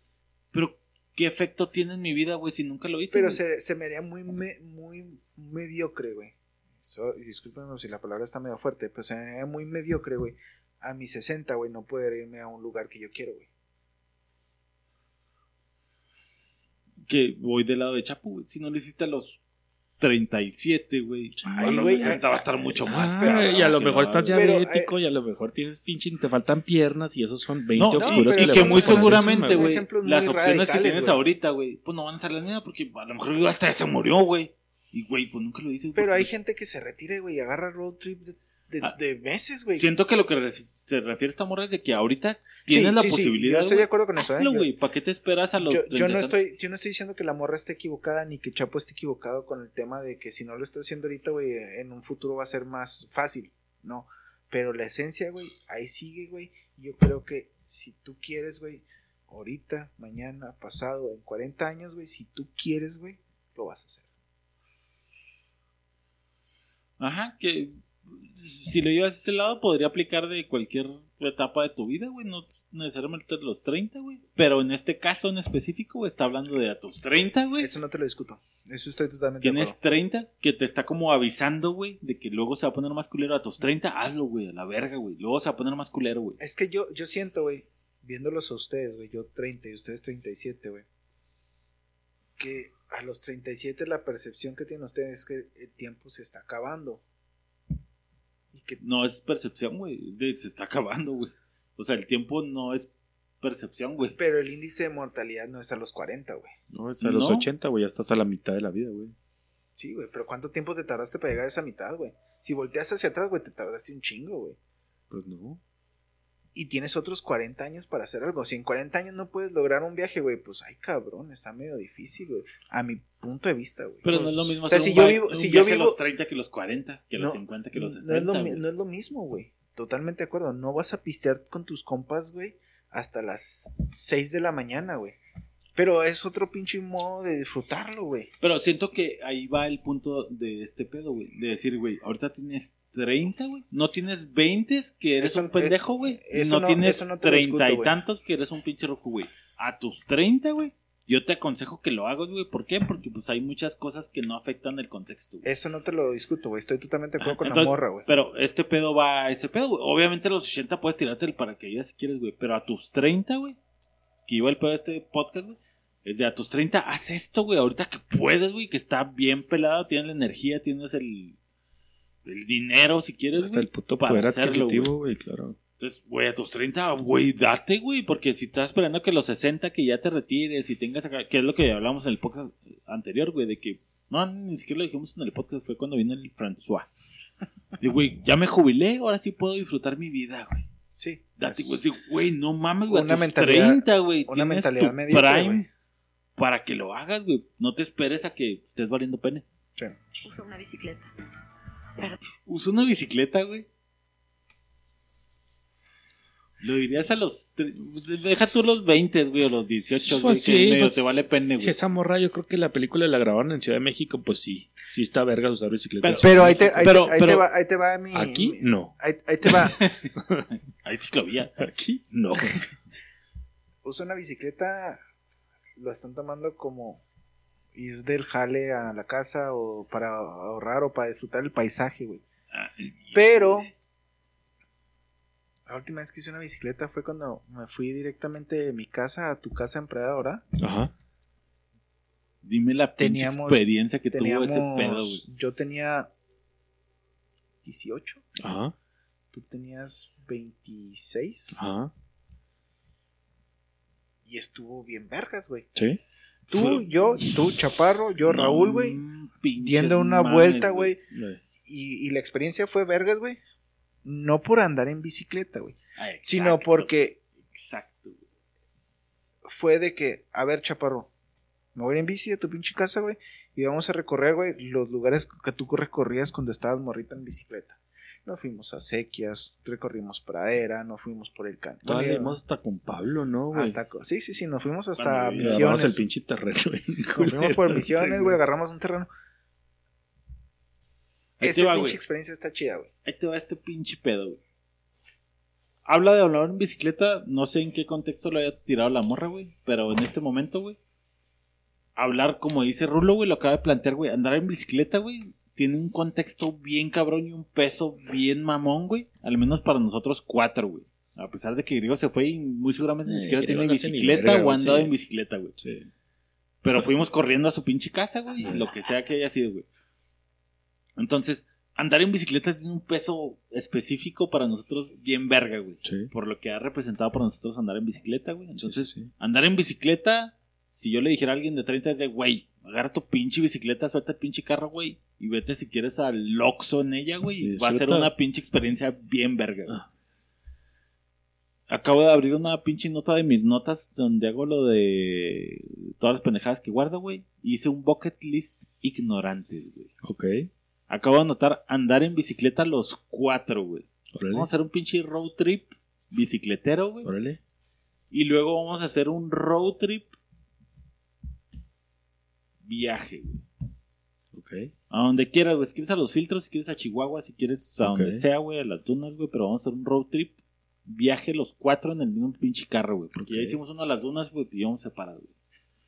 Pero, ¿qué efecto tiene en mi vida, güey, si nunca lo hice? Pero güey? se, se me haría muy, me- muy mediocre, güey. So- discúlpenme si la palabra está medio fuerte, pero se me haría muy mediocre, güey. A mis 60, güey, no poder irme a un lugar que yo quiero, güey. Que voy del lado de Chapo, güey. Si no lo hiciste a los 37, güey. Ay, a los güey, 60 va a estar mucho más, Ah, cabrón, y a lo mejor estás. Pero, diabético y a lo mejor tienes pinche, te faltan piernas y esos son 20 No, oscuros y que muy seguramente, güey, las opciones que tienes ahorita, güey, pues no van a ser las mismas porque a lo mejor hasta se murió, güey. Y, güey, pues nunca lo hice. Pero hay gente que se retire, güey, y agarra road trip de, de- Ah, de meses, güey. Siento que lo que se refiere esta morra es de que ahorita tienes la sí, sí, posibilidad. yo estoy de acuerdo con eso, ¿eh? Güey. ¿Para qué te esperas a los Yo, yo 30 no estoy, yo no estoy diciendo que la morra esté equivocada ni que Chapo esté equivocado con el tema de que si no lo está haciendo ahorita, güey, en un futuro va a ser más fácil, no. Pero la esencia, güey, ahí sigue, güey. y Yo creo que si tú quieres, güey, ahorita, mañana, pasado, en 40 años, güey, si tú quieres, güey, lo vas a hacer. Ajá, que si lo llevas a ese lado podría aplicar de cualquier etapa de tu vida, güey, no necesariamente de los 30, güey. Pero en este caso en específico, güey, está hablando de a tus 30, güey. Eso no te lo discuto. Eso estoy totalmente de Tienes acuerdo. 30 que te está como avisando, güey, de que luego se va a poner más culero a tus 30, hazlo, güey, a la verga, güey. Luego se va a poner más culero, güey. Es que yo, yo siento, güey, viéndolos a ustedes, güey, yo 30 y ustedes 37, güey, que a los 37 la percepción que tienen ustedes es que el tiempo se está acabando. Que No es percepción, güey, se está acabando, güey. O sea, el tiempo no es percepción, güey. Pero el índice de mortalidad no es a los 40, güey. No, es a los No. 80, güey, ya estás a la mitad de la vida, güey. Sí, güey, pero ¿cuánto tiempo te tardaste para llegar a esa mitad, güey? Si volteas hacia atrás, güey, te tardaste un chingo, güey. Pues no. Y tienes otros 40 años para hacer algo. Si en 40 años no puedes lograr un viaje, güey, pues ay, cabrón, está medio difícil, güey. A mi punto de vista, güey. Pero no es lo mismo O sea, si yo vi- vivo- si yo vivo- los 30 que los 40, que los No, 50 que los no 60. es, lo, no es lo mismo, güey. Totalmente de acuerdo. No vas a pistear con tus compas, güey, hasta las 6 de la mañana, güey. Pero es otro pinche modo de disfrutarlo, güey. Pero siento que ahí va el punto de este pedo, güey. De decir, güey, ahorita tienes 30, güey. No tienes 20, que eres Eso- un pendejo, güey. eh, no, no- tienes eso no te lo 30 discuto, y güey. tantos, que eres un pinche rojo, güey. A tus 30, güey. Yo te aconsejo que lo hagas, güey. ¿Por qué? Porque pues hay muchas cosas que no afectan el contexto, güey. Eso no te lo discuto, güey. Estoy totalmente de acuerdo con Entonces, la morra, güey. Pero este pedo va a ese pedo, güey. Obviamente a los 80 puedes tirarte el paracaídas si quieres, güey. Pero a tus 30, güey, que iba el pedo de este podcast, güey. Es de a tus 30, haz esto, güey. Ahorita que puedes, güey, que está bien pelado, tienes la energía, tienes el, el dinero, si quieres, Hasta güey, el puto para poder hacerlo, adquisitivo, güey, claro. Entonces, güey, a tus 30, güey, date, güey, porque si estás esperando que a los 60 que ya te retires y tengas acá, que es lo que hablamos en el podcast anterior, güey, de que, no, ni siquiera lo dijimos en el podcast, fue cuando vino el François. Y, güey, ya me jubilé, ahora sí puedo disfrutar mi vida, güey. Sí. Date, güey, sí, güey, no mames, güey, a Una tus mentalidad- 30, güey, una tienes mentalidad tu mediocre, prime güey. para que lo hagas, güey. No te esperes a que estés valiendo pene. Sí. Usa una bicicleta. Usa una bicicleta, güey. Lo dirías a los. Deja tú los 20, güey, o los 18, güey. Pues que sí, medio pues, te vale pene, Si güey. esa morra, yo creo que la película la grabaron en Ciudad de México, pues sí. Sí está verga usar bicicleta. Pero- Pero ahí te, ahí, Pero- te, ahí te va, ahí te va mi... Aquí, mi- no. Ahí, ahí te va. [laughs] Hay ciclovía. Aquí, no. [laughs] Usa una bicicleta, lo están tomando como ir del jale a la casa o para ahorrar o para disfrutar el paisaje, güey. Ah, Pero la última vez que hice una bicicleta fue cuando me fui directamente de mi casa a tu casa empredadora. Ajá. Dime la Teníamos- experiencia que tuvo ese pedo, güey. yo tenía 18, Ajá. tú tenías 26 Ajá. y estuvo bien vergas, güey. Sí. Tú, Fue- yo, tú, Chaparro, yo, No, Raúl, güey, diendo una vuelta, güey. güey. Y, y la experiencia fue vergas, güey. No por andar en bicicleta, güey, Ah, sino porque Exacto, güey. fue de que, a ver, chaparro, me voy a ir en bici a tu pinche casa, güey, y vamos a recorrer, güey, los lugares que tú recorrías cuando estabas morrita en bicicleta. Nos fuimos a Sequias, recorrimos Pradera, nos fuimos por el cantón. Todavía íbamos hasta con Pablo, ¿no, güey? Hasta, sí, sí, sí, nos fuimos hasta Agarramos Misiones. el pinche terreno. güey. Nos fuimos por Misiones, güey, agarramos un terreno. Ahí te Esa va, pinche experiencia está chida, güey. Ahí te va este pinche pedo, güey. Habla de hablar en bicicleta, no sé en qué contexto lo haya tirado la morra, güey, pero en este momento, güey, hablar como dice Rulo, güey, lo acaba de plantear, güey, andar en bicicleta, güey, tiene un contexto bien cabrón y un peso bien mamón, güey, al menos para nosotros cuatro, güey. A pesar de que Griego se fue y muy seguramente ni Eh, siquiera tiene no hace ni bicicleta verga, o andado sí. en bicicleta, güey. Sí. Pero fuimos corriendo a su pinche casa, güey, lo que sea que haya sido, güey. Entonces, andar en bicicleta tiene un peso específico para nosotros bien verga, güey. Sí. Por lo que ha representado para nosotros andar en bicicleta, güey. Entonces, sí, sí. andar en bicicleta, si yo le dijera a alguien de 30 es de, güey, agarra tu pinche bicicleta, suelta el pinche carro, güey, y vete si quieres al Loxo en ella, güey. Va a ser una pinche experiencia bien verga, güey. Ah. Acabo de abrir una pinche nota de mis notas donde hago lo de todas las pendejadas que guardo, güey. Y hice un bucket list ignorantes, güey. Ok. Acabo de anotar andar en bicicleta los cuatro, güey. Vamos a hacer un pinche road trip bicicletero, güey. Órale. Y luego vamos a hacer un road trip viaje, güey. Ok. A donde quieras, güey. Si quieres a los filtros, si quieres a Chihuahua, si quieres a donde sea, güey, a las dunas, güey. Pero vamos a hacer un road trip viaje los cuatro en el mismo pinche carro, güey. Porque ya Ok. hicimos uno a las dunas, güey, y íbamos separados, güey.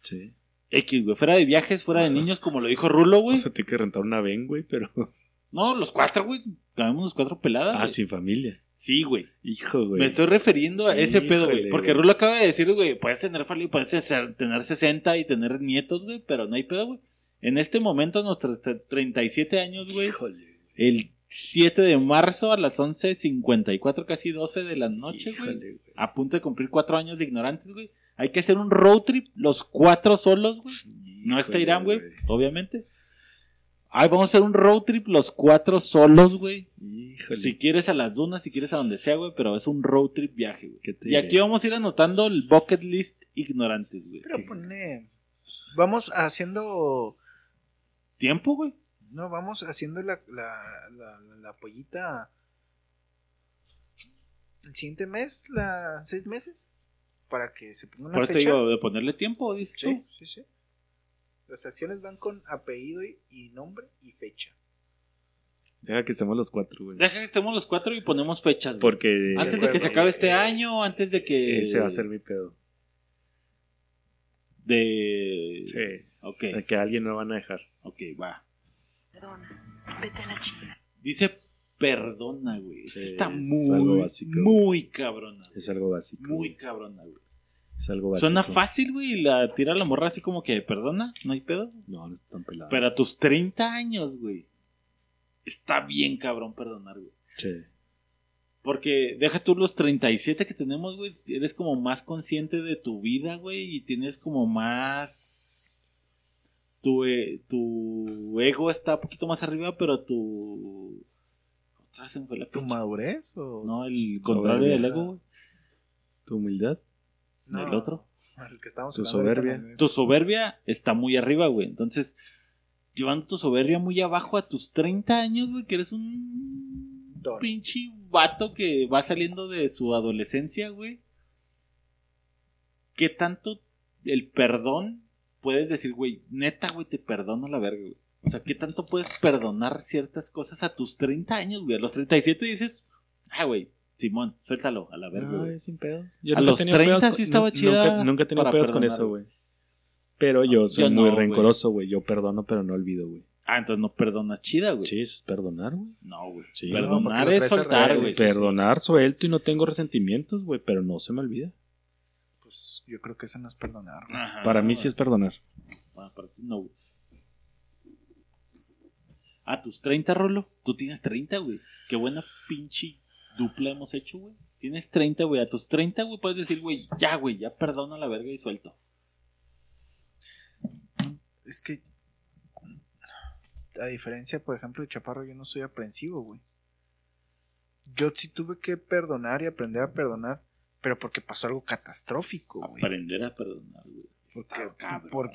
Sí. X, güey. Fuera de viajes, fuera de niños, como lo dijo Rulo, güey. O sea, tiene que rentar una ven, güey, pero. [laughs] No, los cuatro, güey. Cabemos los cuatro peladas. Ah, güey. sin familia. Sí, güey. Hijo, güey. Me estoy refiriendo a ese pedo, güey. Porque güey. Rulo acaba de decir, güey, puedes tener familia, puedes tener 60 y tener nietos, güey, pero no hay pedo, güey. En este momento, a nuestros tre- 37 años, güey, Híjole. el 7 de marzo a las 11.54, casi 12 de la noche, Híjole, güey. a punto de cumplir cuatro años de ignorantes, güey. Hay que hacer un road trip, los cuatro solos, güey. No está Irán, güey, obviamente. Ay, vamos a hacer un road trip los cuatro solos, güey. Híjole. Si quieres a las dunas, si quieres a donde sea, güey, pero es un road trip viaje, güey. ¿Qué te Y aquí vamos a ir anotando el bucket list ignorantes, güey. Pero pone. Vamos haciendo. ¿Tiempo, güey? No, vamos haciendo la, la, la, la pollita. El siguiente mes, la seis meses. Para que se ponga una Por eso te fecha. digo, de ponerle tiempo, dices Sí, tú. sí, sí. Las acciones van con apellido y, y nombre y fecha. Deja que estemos los cuatro, güey. Deja que estemos los cuatro y ponemos fechas, güey. Porque. Antes de que se acabe este año, antes de que... Ese va a ser mi pedo. De... Sí. Ok, De que a alguien no van a dejar. ok, va. Perdona, vete a la chingada. Dice perdona, güey. Sí, está es algo muy, básico. muy cabrona. güey. Es algo básico. Muy cabrona, güey. Es algo básico. Suena fácil, güey, y la tira la morra así como que perdona, no hay pedo. No, no está tan pelado. Pero a tus 30 años, güey. Está bien cabrón perdonar, güey. Sí. Porque deja tú los 37 que tenemos, güey. Eres como más consciente de tu vida, güey. Y tienes como más. Tu, eh, tu ego está un poquito más arriba, pero tu. La ¿Tu madurez? O... No, el contrario del ego, güey. Tu humildad. No, El otro. El que estamos Tu soberbia. Tu soberbia está muy arriba, güey. Entonces, llevando tu soberbia muy abajo a tus 30 años, güey, que eres un Don. pinche vato que va saliendo de su adolescencia, güey. ¿Qué tanto el perdón puedes decir, güey? Neta, güey, te perdono la verga, güey. O sea, ¿qué tanto puedes perdonar ciertas cosas a tus 30 años, güey? A los 37 dices, ah, güey, Simón, suéltalo a la verga, No, güey. sin pedos. A los 30 sí estaba chida Nunca, nunca he tenido pedos con eso, güey. Pero yo soy Yo muy no, rencoroso, güey. Yo perdono, pero no olvido, güey. Ah, entonces no perdonas chida, güey. Sí, eso es perdonar, güey. No, güey. Sí. Perdonar es soltar, güey. Perdonar, suelto y no tengo resentimientos, güey. Pero no se me olvida. Pues yo creo que eso no es perdonar. güey. Ajá, Para mí sí es perdonar. Bueno, para ti no, güey. A tus 30, Rolo. Tú tienes 30, güey. Qué buena pinche dupla hemos hecho, güey. Tienes 30, güey. A tus 30, güey, puedes decir, güey, ya, güey, ya perdona la verga y suelto. Es que. A diferencia, por ejemplo, de Chaparro, yo no soy aprensivo, güey. yo sí tuve que perdonar y aprender a perdonar, pero porque pasó algo catastrófico, güey. Aprender a perdonar, güey. Porque, cabrón,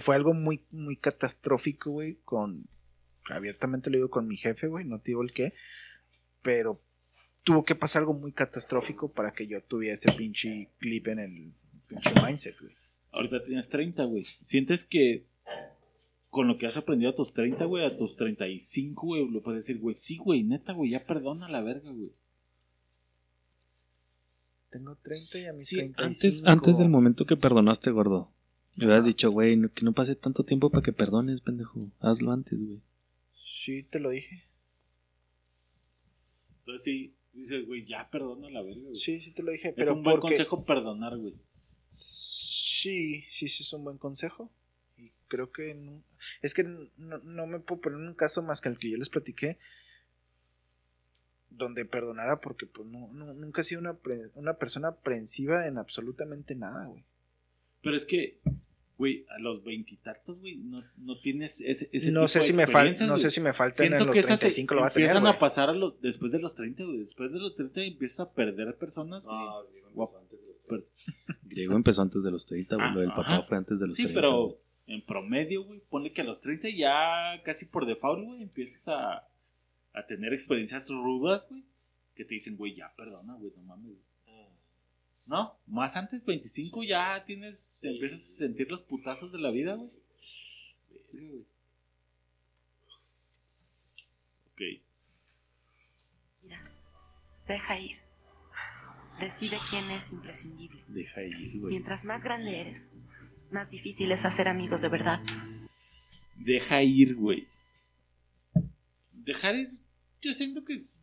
fue algo muy, muy catastrófico, güey, con... Abiertamente lo digo con mi jefe, güey, no te digo el qué, pero tuvo que pasar algo muy catastrófico para que yo tuviera ese pinche clip en el pinche mindset, güey. Ahorita tienes 30, güey. ¿Sientes que con lo que has aprendido a tus 30, güey, a tus 35, güey, lo puedes decir, güey, sí, güey, neta, güey, ya perdona la verga, güey? Tengo 30 y a mis Sí, 35. antes, antes del momento que perdonaste, gordo. Le hubieras dicho, güey, no- que no pase tanto tiempo para que perdones, pendejo. Hazlo antes, güey. Sí, te lo dije. Entonces sí, dices, güey, ya perdona la verga, güey. Sí, sí te lo dije, es pero un buen porque- consejo perdonar, güey. Sí, sí, sí es un buen consejo. Y creo que no, es que no, no me puedo poner un caso más que el que yo les platiqué donde perdonara porque pues no, no- nunca he sido una, pre- una persona aprensiva en absolutamente nada, güey. Pero es que, güey, a los veintitantos, güey, no, no tienes ese, ese No tipo sé de si me fal- experiencias, no sé si me falta en Siento los que esas 35 lo va a tener, Empiezan güey. a pasar a lo- después de los 30, güey. Después de los 30 empiezas a perder personas. güey. Guap- per- Griego [laughs] empezó antes de los 30, güey. Ah, Lo del papá fue antes de los Sí, 30. pero güey. en promedio, güey, ponle que a los 30 ya casi por default, güey, empiezas a, a tener experiencias rudas, güey, que te dicen, güey, ya perdona, güey, no mames. güey. No, más antes, 25 ya tienes, empiezas a sentir los putazos de la vida, güey. Ok. Deja ir. Decide quién es imprescindible. Deja ir, güey. Mientras más grande eres, más difícil es hacer amigos de verdad. Deja ir, güey. Dejar ir, yo siento que es...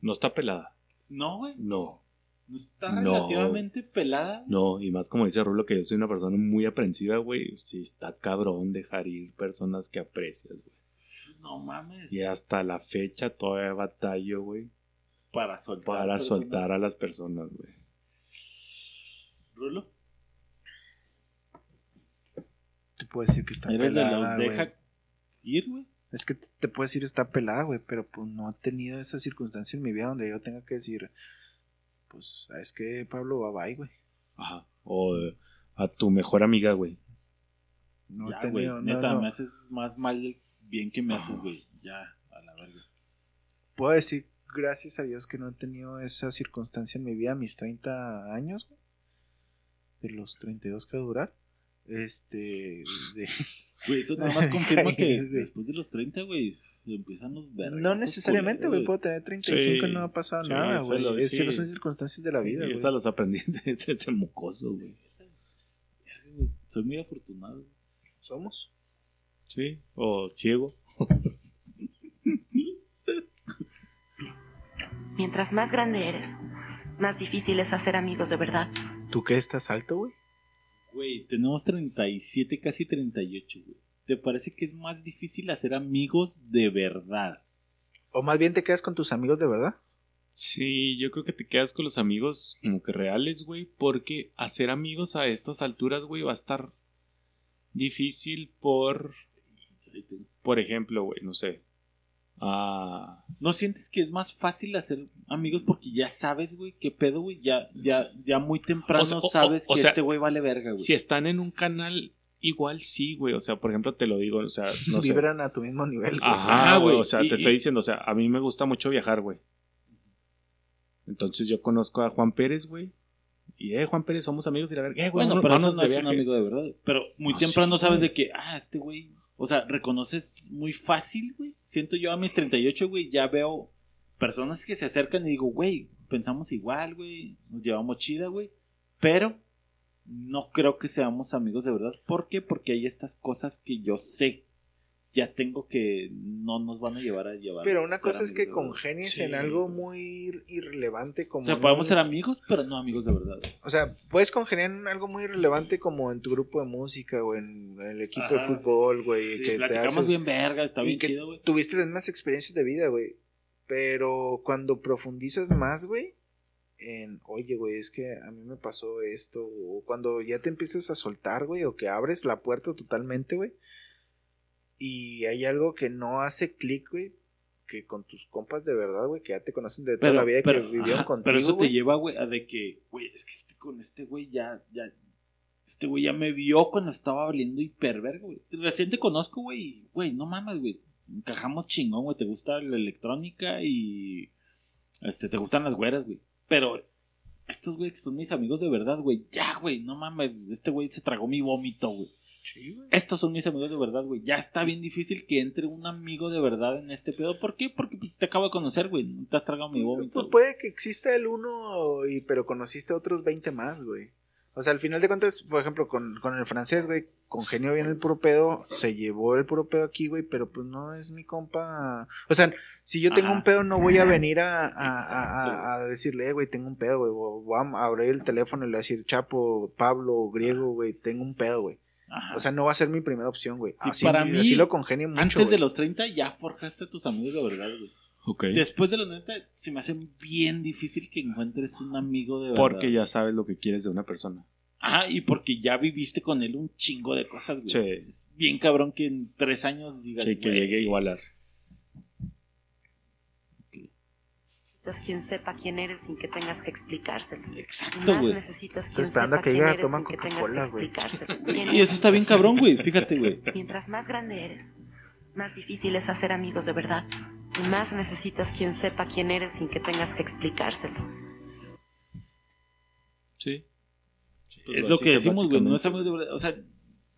No está pelada. No, güey. No. No está No. relativamente pelada. No, y más como dice Rulo, que yo soy una persona muy aprensiva, güey. Sí, está cabrón dejar ir personas que aprecias, güey. No mames. Y hasta la fecha todavía batallo, güey. Para soltar. Para personas. soltar a las personas, güey. Rulo. Te puedo decir que está Eres de pelada, los güey. deja ir, güey. Es que te, te puedo decir está pelada, güey, pero pues no he tenido esa circunstancia en mi vida donde yo tenga que decir, pues, es que Pablo va bye, güey. Ajá. O eh, a tu mejor amiga, güey. No ya, he güey. tenido, no, Neta, no. me haces más mal el bien que me haces, güey. Ya, a la verga. Puedo decir, gracias a Dios, que no he tenido esa circunstancia en mi vida a mis 30 años, güey. De los 32 que va a durar. Este. De... Güey, eso [laughs] nada más confirma que [laughs] después de los 30, güey, empiezan los vergas. No necesariamente, güey. Puedo tener 35 y Sí, no ha pasado sí, nada, güey. Es cierto, son circunstancias de la vida, Y güey. esas los aprendí [laughs] de de ese mocoso, güey. Soy muy afortunado. Somos. Sí. O ciego. Mientras más grande eres, más difícil es hacer amigos de verdad. ¿Tú qué estás alto, güey? Güey, tenemos 37, casi 38, güey. ¿Te parece que es más difícil hacer amigos de verdad? O más bien te quedas con tus amigos de verdad. Sí, yo creo que te quedas con los amigos como que reales, güey, porque hacer amigos a estas alturas, güey, va a estar difícil por, por ejemplo, güey, no sé. Ah, ¿No sientes que es más fácil hacer amigos porque ya sabes, güey, qué pedo, güey? Ya, ya, ya muy temprano O sea, o- sabes o- o que sea, este güey vale verga, güey. si están en un canal, igual sí, güey, o sea, por ejemplo, te lo digo, o sea, [laughs] no sé. Vibran a tu mismo nivel, güey. Ajá, güey, o sea, Y- te y- estoy diciendo, o sea, a mí me gusta mucho viajar, güey. Entonces yo conozco a Juan Pérez, güey. Y, eh, Juan Pérez, somos amigos y la verga. Eh, güey, Bueno, vámonos- pero eso no de es un amigo de verdad. Pero muy temprano sí, sabes güey. de que, ah, este güey. O sea, reconoces muy fácil, güey. Siento yo a mis 38, güey, ya veo personas que se acercan y digo, güey, pensamos igual, güey. Nos llevamos chida, güey. Pero no creo que seamos amigos de verdad. ¿Por qué? Porque hay estas cosas que yo sé. Ya tengo que no nos van a llevar a llevar. Pero una cosa es que congenies Sí. en algo muy irrelevante como... O sea, podemos un- ser amigos, pero no amigos de verdad. O sea, puedes congeniar en algo muy irrelevante como en tu grupo de música o en el equipo de fútbol, güey. Sí, que te haces- bien verga, está y bien que chido, güey. Tuviste las mismas experiencias de vida, güey. Pero cuando profundizas más, güey, en, oye, güey, es que a mí me pasó esto, o cuando ya te empiezas a soltar, güey, o que abres la puerta totalmente, güey, y hay algo que no hace clic, güey, que con tus compas de verdad, güey, que ya te conocen de toda Pero, la vida pero, que vivieron ajá, contigo. pero eso te lleva, güey, a de que, güey, es que este- con este güey ya, ya, este güey ya me vio cuando estaba valiendo hiperverga, güey. Recién te conozco, güey, güey, no mames, güey. Encajamos chingón, güey. Te gusta la electrónica y, este, te gustan las güeras, güey. Pero estos güey que son mis amigos de verdad, güey, ya, güey, no mames, este güey se tragó mi vómito, güey. Estos son mis amigos de verdad, güey. Ya está bien difícil que entre un amigo de verdad en este pedo. ¿Por qué? Porque pues, te acabo de conocer, güey. No te has tragado mi vómito. Pues puede que exista el uno, y, pero conociste a otros 20 más, güey. O sea, al final de cuentas, por ejemplo, con, con el francés, güey, congenió bien el puro pedo, se llevó el puro pedo aquí, güey, pero pues no es mi compa. O sea, si yo tengo Ajá. un pedo, no voy a venir a, a, a- decirle, eh, güey, tengo un pedo, güey. o Voy a abrir el teléfono y le voy a decir, Chapo, Pablo, Griego, güey, tengo un pedo, güey. Ajá. O sea, no va a ser mi primera opción, güey. Sí, así, para mí, así lo congenio mucho. Antes de los 30 ya forjaste a tus amigos de verdad, güey. Después de los 30 se me hace bien difícil que encuentres un amigo de verdad. Porque ya sabes lo que quieres de una persona. Ajá, y porque ya viviste con él un chingo de cosas, güey. Sí. Es bien cabrón que en tres años digas, Sí, que güey, llegue a igualar. Necesitas quien sepa quién eres sin que tengas que explicárselo. Exacto, Más güey. necesitas quien esperando sepa a que quién eres sin que tengas que explicárselo. [laughs] Y eso está bien cabrón, güey. Fíjate, güey. Mientras más grande eres, más difícil es hacer amigos de verdad. Y más necesitas quien sepa quién eres sin que tengas que explicárselo. Sí. Pues es lo que decimos, güey. No es básicamente. amigos de verdad. O sea,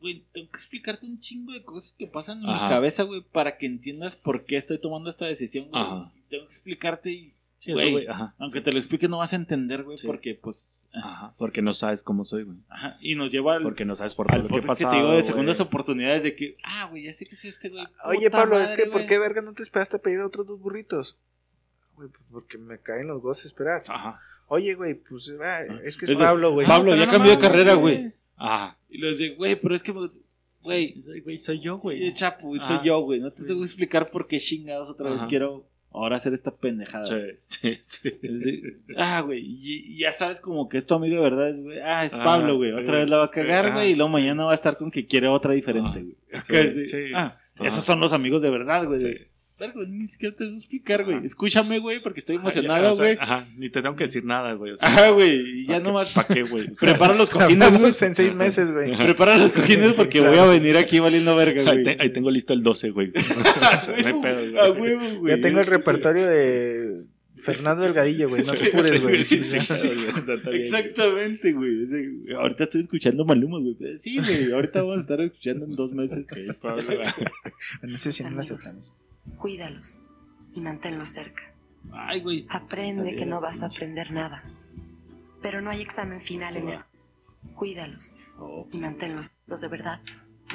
güey, tengo que explicarte un chingo de cosas que pasan en Ajá. mi cabeza, güey, para que entiendas por qué estoy tomando esta decisión, güey. Ajá. Tengo que explicarte y, Sí, eso, güey, aunque te lo explique no vas a entender, güey, Sí. porque, pues, Ajá. Porque no sabes cómo soy, güey. ajá. Y nos lleva al, Porque no sabes por todo lo que pasado. te digo de güey. segundas oportunidades de que, ah, güey, ya sé que es este, güey. Oye, puta Pablo, es que ¿por qué verga no te esperaste a pedir otros dos burritos? Güey, pues porque me caen los dos esperar. Ajá. Oye, güey, pues ah, es que es Es de- Pablo, güey. Pablo, ya cambió de carrera, güey. Ajá. Y les digo, güey, pero es que, güey, Güey, soy yo, güey. es Chapo, güey, soy yo, güey. No te tengo que explicar por qué chingados otra vez quiero ahora hacer esta pendejada. Sí, sí, sí. Ah, güey, y, y ya sabes como que es tu amigo de verdad, güey. Ah, es Ah, Pablo, güey. sí. Otra vez la va a cagar, Ah. güey, y luego mañana va a estar con que quiere otra diferente, Ah. güey. Sí. Ah, esos son los amigos de verdad, güey. Güey, ni siquiera te voy a explicar, güey. Escúchame, güey, porque estoy emocionado, ya, o sea, güey. Ajá, ni te tengo que decir nada, güey. o sea, Ajá, güey, y ya ¿pa' qué- nomás ¿Para qué, güey? O sea, prepara los [laughs] cojines, güey. En seis meses, güey. Prepara los cojines porque voy a venir aquí valiendo verga, ahí, güey. te- ahí tengo listo el 12, güey. [laughs] [laughs] No hay pedo, güey. a huevo, güey. Ya tengo el repertorio de Fernando Delgadillo, güey. No Sí, te apures, güey. sí, sí, sí, Exactamente, güey. Ahorita estoy escuchando Maluma, güey. Sí, güey. Ahorita vamos a estar escuchando en dos meses. güey. En ese sí no lo Amigos. aceptamos. Cuídalos y manténlos cerca. Ay, güey. Aprende que no vas a aprender nada. Pero no hay examen final en esto. Cuídalos Oh, y manténlos los de verdad.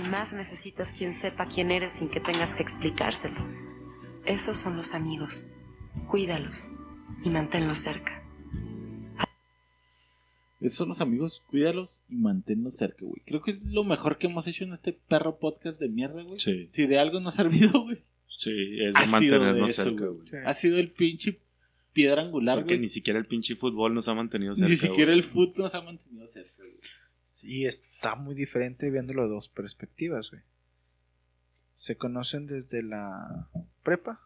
Y más necesitas quien sepa quién eres sin que tengas que explicárselo. Esos son los amigos. Cuídalos y manténlos cerca. Esos son los amigos. Cuídalos y manténlos cerca, güey. Creo que es lo mejor que hemos hecho en este perro podcast de mierda, güey. Sí, Si de algo nos ha servido, güey. Sí, es Ha de sido mantenernos de eso, cerca, güey. Ha sido el pinche piedra angular, Porque güey. ni siquiera el pinche fútbol nos ha mantenido cerca. Ni siquiera güey. el fútbol nos ha mantenido cerca, güey. Sí, está muy diferente viéndolo de dos perspectivas, güey. Se conocen desde la prepa,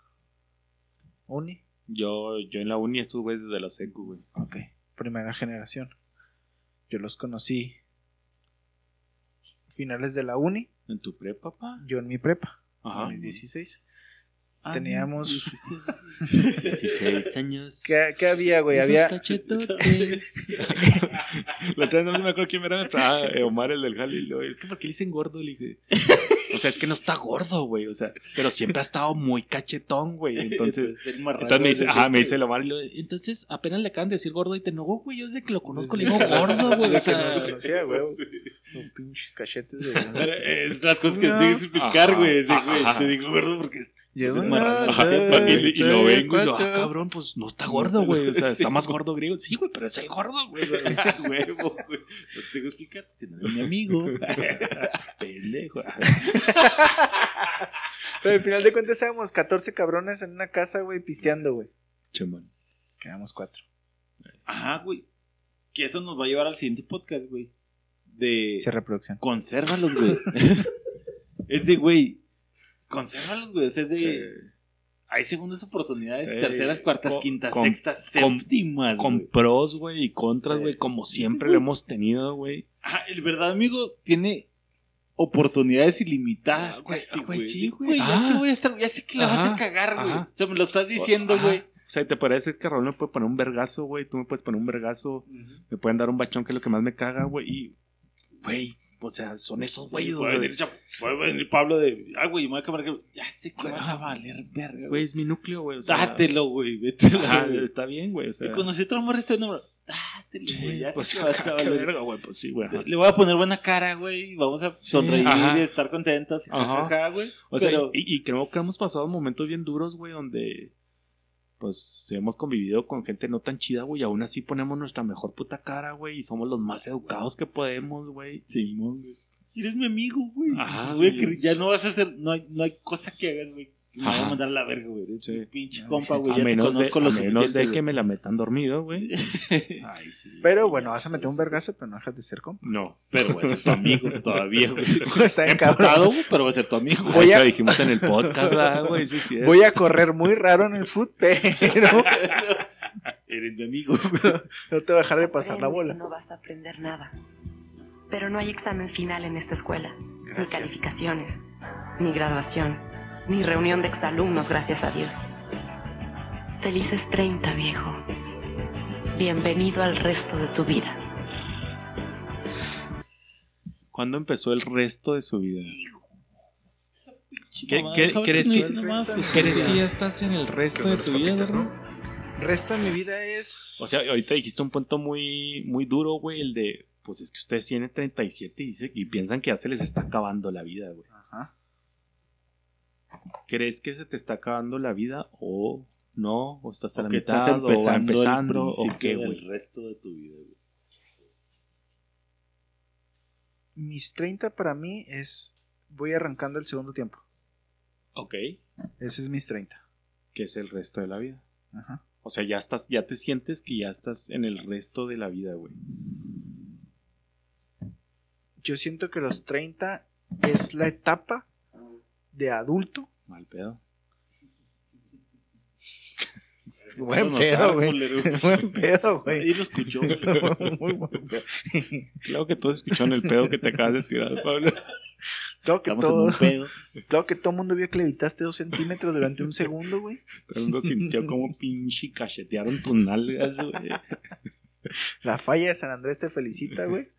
uni, Yo, yo en la uni estuve desde la secu, güey. ok, primera generación. Yo los conocí finales de la uni, ¿En tu prepa, papá? yo en mi prepa, Ajá. a mis 16. Ah, Teníamos- 16. 16 años. ¿Qué, qué había, güey? Esos Había, cachetotes. [laughs] la otra vez no me acuerdo quién era. Ah, eh, Omar, el del Jali. Es que porque le dicen gordo, le dije. O sea, es que no está gordo, güey. O sea, pero siempre ha estado muy cachetón, güey. Entonces. [laughs] Entonces me dice, ajá, me dice el Omar. y lo- Entonces apenas le acaban de decir gordo y te no, güey. Yo desde que lo conozco le digo gordo, güey. O que no se sea, conocía, güey. Pinches cachetes. Pero [laughs] es las cosas que No. tienes que explicar, güey. Güey. Te digo gordo porque. Y, y lo vengo y yo, ah, cabrón, pues no está gordo, güey. O sea, [laughs] está más gordo griego. Sí, güey, pero es el gordo, güey. Huevo, [laughs] [laughs] güey. No te tengo que explicar. No es mi amigo. Pendejo. Pero al final de cuentas éramos 14 cabrones en una casa, güey, pisteando, güey. Chumón. Quedamos cuatro. Ajá, güey. Que eso nos va a llevar al siguiente podcast, güey. De. Sí, reproducción. Consérvalos, güey. es de, güey. Consérvalos, güey. O sea, es de. Sí. hay segundas oportunidades, Sí. terceras, cuartas, Con- quintas, con- sextas, con- séptimas, Con pros, güey, y contras, güey, como siempre lo hemos tenido, güey. Ajá, el verdad amigo tiene oportunidades ilimitadas, Ah, güey, ah, güey, güey. sí, güey. Ya Ah. que voy a estar, ya sé que la vas a cagar, güey. O sea, me lo estás diciendo, güey. O sea, te parece que Raúl me puede poner un vergazo, güey. Tú me puedes poner un vergazo. Me pueden dar un bachón, que es lo que más me caga, güey. Y, güey, o sea, son esos güeyes. Puede venir, puede venir Pablo de, ay, güey, me voy a cambiar. Ya sé que vas a valer verga, Güey, es mi núcleo, güey. O sea, Dátelo, güey, vételo. Güey. está bien, güey. O sea, Y conocí otro amor este número. Dátelo, güey. Ya sé pues, que vas a [laughs] valer verga, güey. Pues sí, güey. Sí, Le voy a poner buena cara, güey. Vamos a sonreír y estar contentos. Ajá. Güey. O sea, Pero- y, y creo que hemos pasado momentos bien duros, güey, donde pues hemos convivido con gente no tan chida, güey, y aún así ponemos nuestra mejor puta cara, güey, y somos los más educados que podemos, güey. Simón, güey. Eres mi amigo, güey. Ajá, Te voy a güey. querer- ya no vas a hacer, no hay, no hay cosa que hagas, güey. Me voy a mandar a la verga, güey. Sí. pinche compa, güey. A Ya te menos, de, conozco lo a menos suficiente, de güey. que me la metan dormido, güey. [laughs] Ay, sí. Pero bueno, vas a meter un vergazo, pero no dejas de ser compa. No. Pero voy a ser tu amigo todavía, güey. [laughs] Está cabrón. güey, pero voy a ser tu amigo. Voy Eso a- dijimos en el podcast, ¿verdad, güey. Sí, sí. Voy a correr muy raro en el foot, pero [laughs] Eres mi amigo, güey. no te voy a dejar de pasar la bola. No vas a aprender nada. Pero no hay examen final en esta escuela, ni calificaciones, ni graduación, ni reunión de exalumnos, gracias a Dios. Felices 30, viejo. Bienvenido al resto de tu vida. ¿Cuándo empezó el resto de su vida? ¿Qué, qué- crees, que no crees que ya estás en el resto de tu vida, güey? Resto de mi vida es. O sea, ahorita dijiste un punto muy, muy duro, güey, el de, pues es que ustedes tienen 37 y, dice- y piensan que ya se les está acabando la vida, güey. ¿Crees que se te está acabando la vida o no? ¿O estás a la O que mitad estás o va empezando, empezando el o qué, güey? resto de tu vida, güey. Mis 30 para mí es. Voy arrancando el segundo tiempo. Ok. Ese es mis 30. ¿Qué es el resto de la vida? Ajá. O sea, ya estás, ya te sientes que ya estás en el resto de la vida, güey. Yo siento que los 30 es la etapa de adulto. Mal pedo. [laughs] Buen pedo, güey. [laughs] Buen pedo, güey. Ahí lo escuchó. [laughs] Muy buen pedo. Claro que todos escucharon el pedo que te acabas de tirar, Pablo. Claro que, Estamos en todo, un pedo. claro que todo el mundo vio que levitaste dos centímetros durante un segundo, güey. Todo el mundo sintió como pinche cachetearon tus nalgas, güey. La falla de San Andrés te felicita, güey.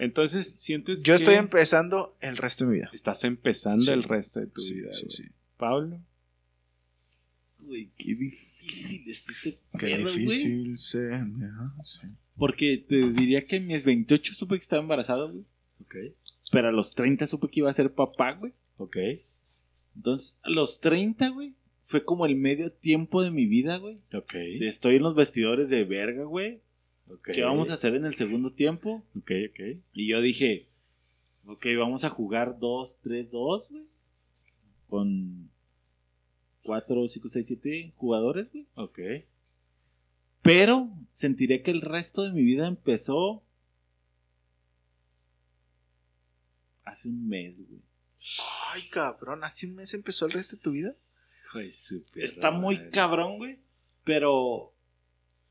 Entonces, sientes Yo que estoy empezando el resto de mi vida. estás empezando Sí. el resto de tu Sí, vida, sí. Pablo. Güey, qué difícil está este Qué pedo, güey. difícil se me hace. Porque te diría que en mis 28 supe que estaba embarazado, güey. Ok. Pero a los 30 supe que iba a ser papá, güey. Ok. Entonces, a los 30, güey, fue como el medio tiempo de mi vida, güey. Ok. Estoy en los vestidores de verga, güey. Ok. ¿Qué vamos a hacer en el segundo tiempo? Ok, ok. Y yo dije, ok, vamos a jugar 2, 3, 2, güey. Con 4, 5, 6, 7 jugadores, güey. Ok. Pero sentiré que el resto de mi vida empezó hace un mes, güey. Ay, cabrón, hace un mes empezó el resto de tu vida. Ay, su perra Está muy cabrón, güey. Pero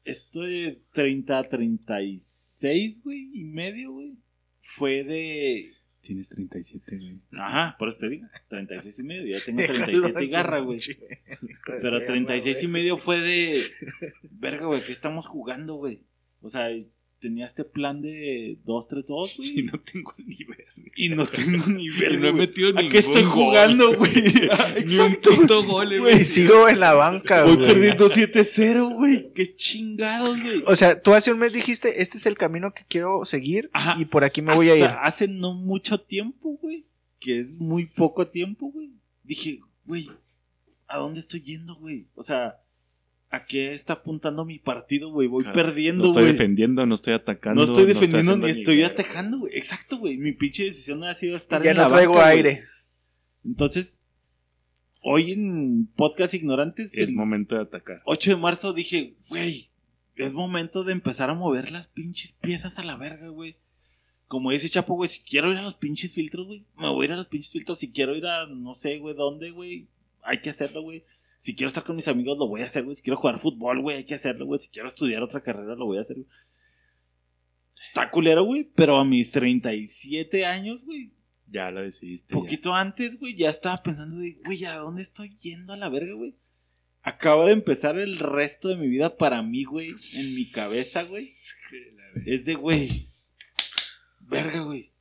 estoy de 30 a 36, güey, y medio, güey. Fue de... Tienes 37, güey. Ajá, por eso te digo. 36 y medio. Ya tengo [laughs] Déjalo 37 y garra, güey. Pero 36 y medio fue de... Verga, güey, ¿qué estamos jugando, güey? O sea, tenía este plan de 2-3-2, Y güey. no tengo ni verga. Y no tengo ni verga, no he metido ¿A ningún qué estoy gol? jugando, güey? [laughs] Ni un puto gol, Y güey. sigo en la banca, Voy güey. perdiendo 7-0, güey. Qué chingados, güey. O sea, tú hace un mes dijiste, este es el camino que quiero seguir Ajá. y por aquí me voy a ir. Hasta Hace no mucho tiempo, güey. Que es muy poco tiempo, güey. Dije, güey, ¿a dónde estoy yendo, güey? O sea, ¿a qué está apuntando mi partido, güey? Voy Claro. perdiendo, No estoy güey. defendiendo, no estoy atacando. No estoy defendiendo ni estoy guerra. atacando, güey. Exacto, güey. Mi pinche decisión ha sido estar ya en no la traigo banca, güey. aire. Entonces, hoy en Podcast Ignorantes, Es momento de atacar. 8 de marzo, dije, güey, es momento de empezar a mover las pinches piezas a la verga, güey. Como dice Chapo, güey, si quiero ir a los pinches filtros, güey, me voy a ir a los pinches filtros. Si quiero ir a no sé, güey, dónde, güey, hay que hacerlo, güey. Si quiero estar con mis amigos, lo voy a hacer, güey. Si quiero jugar fútbol, güey, hay que hacerlo, güey. Si quiero estudiar otra carrera, lo voy a hacer, güey. Está culero, güey, pero a mis 37 años, güey, Ya lo decidiste. poquito antes, güey, ya estaba pensando de, güey, ¿a dónde estoy yendo a la verga, güey? Acaba de empezar el resto de mi vida para mí, güey, en mi cabeza, güey. Es de, güey, verga, güey.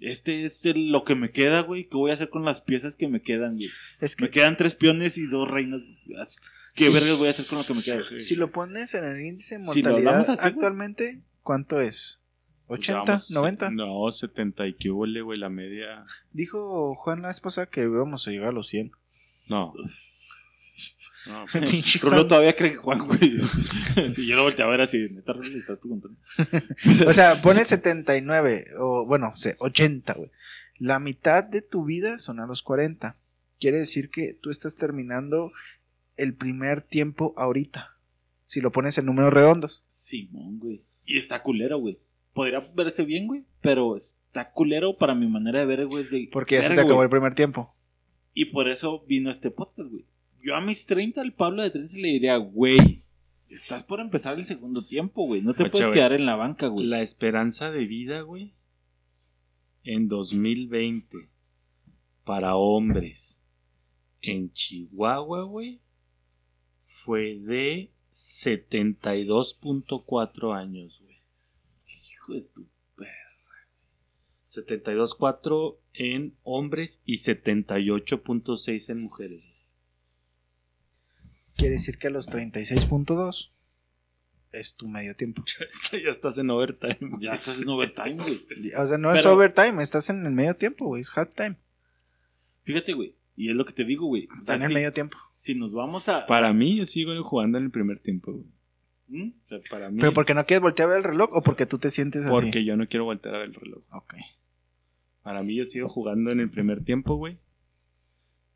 Este es el- lo que me queda, güey. ¿Qué voy a hacer con las piezas que me quedan, güey? Es que Me quedan tres peones y dos reinas. Así- ¿Qué Sí. vergas voy a hacer con lo que me queda? güey? si lo pones en el índice de mortalidad así, actualmente, ¿cuánto es? ¿80? Vamos, ¿90? No, 70 y que hubo, güey, la media. Dijo Juan la esposa que íbamos a llegar a los 100. No. No, [laughs] Pinche Rulo Juan. todavía cree que Juan, güey. [laughs] si yo lo volteé a ver así, neta, Rulo, le estás preguntando. [laughs] O sea, pone 79, o bueno, se- 80, güey. La mitad de tu vida son a los 40. Quiere decir que tú estás terminando el primer tiempo ahorita. Si lo pones en números redondos. Simón, güey. Y está culero, güey. Podría verse bien, güey. Pero está culero para mi manera de ver, güey. de, Porque ya se te acabó güey. el primer tiempo. Y por eso vino este podcast, güey. Yo a mis 30, al Pablo de 30 le diría, güey, estás por empezar el segundo tiempo, güey. No te Ocha, puedes güey. quedar en la banca, güey. La esperanza de vida, güey, en 2020 para hombres en Chihuahua, güey, fue de 72.4 años, güey. Hijo de tu 72.4 en hombres y 78.6 en mujeres. Quiere decir que a los 36.2 es tu medio tiempo. [laughs] ya estás en overtime. Ya estás en overtime, güey. O sea, no es overtime, estás en el medio tiempo, güey. Es halftime. Fíjate, güey. Y es lo que te digo, güey. O sea, en el si, medio tiempo. si nos vamos a... Para mí, yo sigo jugando en el primer tiempo, güey. ¿Mm? O sea, para mí, ¿Pero porque no quieres voltear a ver el reloj o porque tú te sientes así? porque yo no quiero voltear a ver el reloj. Ok. Para mí yo sigo jugando en el primer tiempo, güey.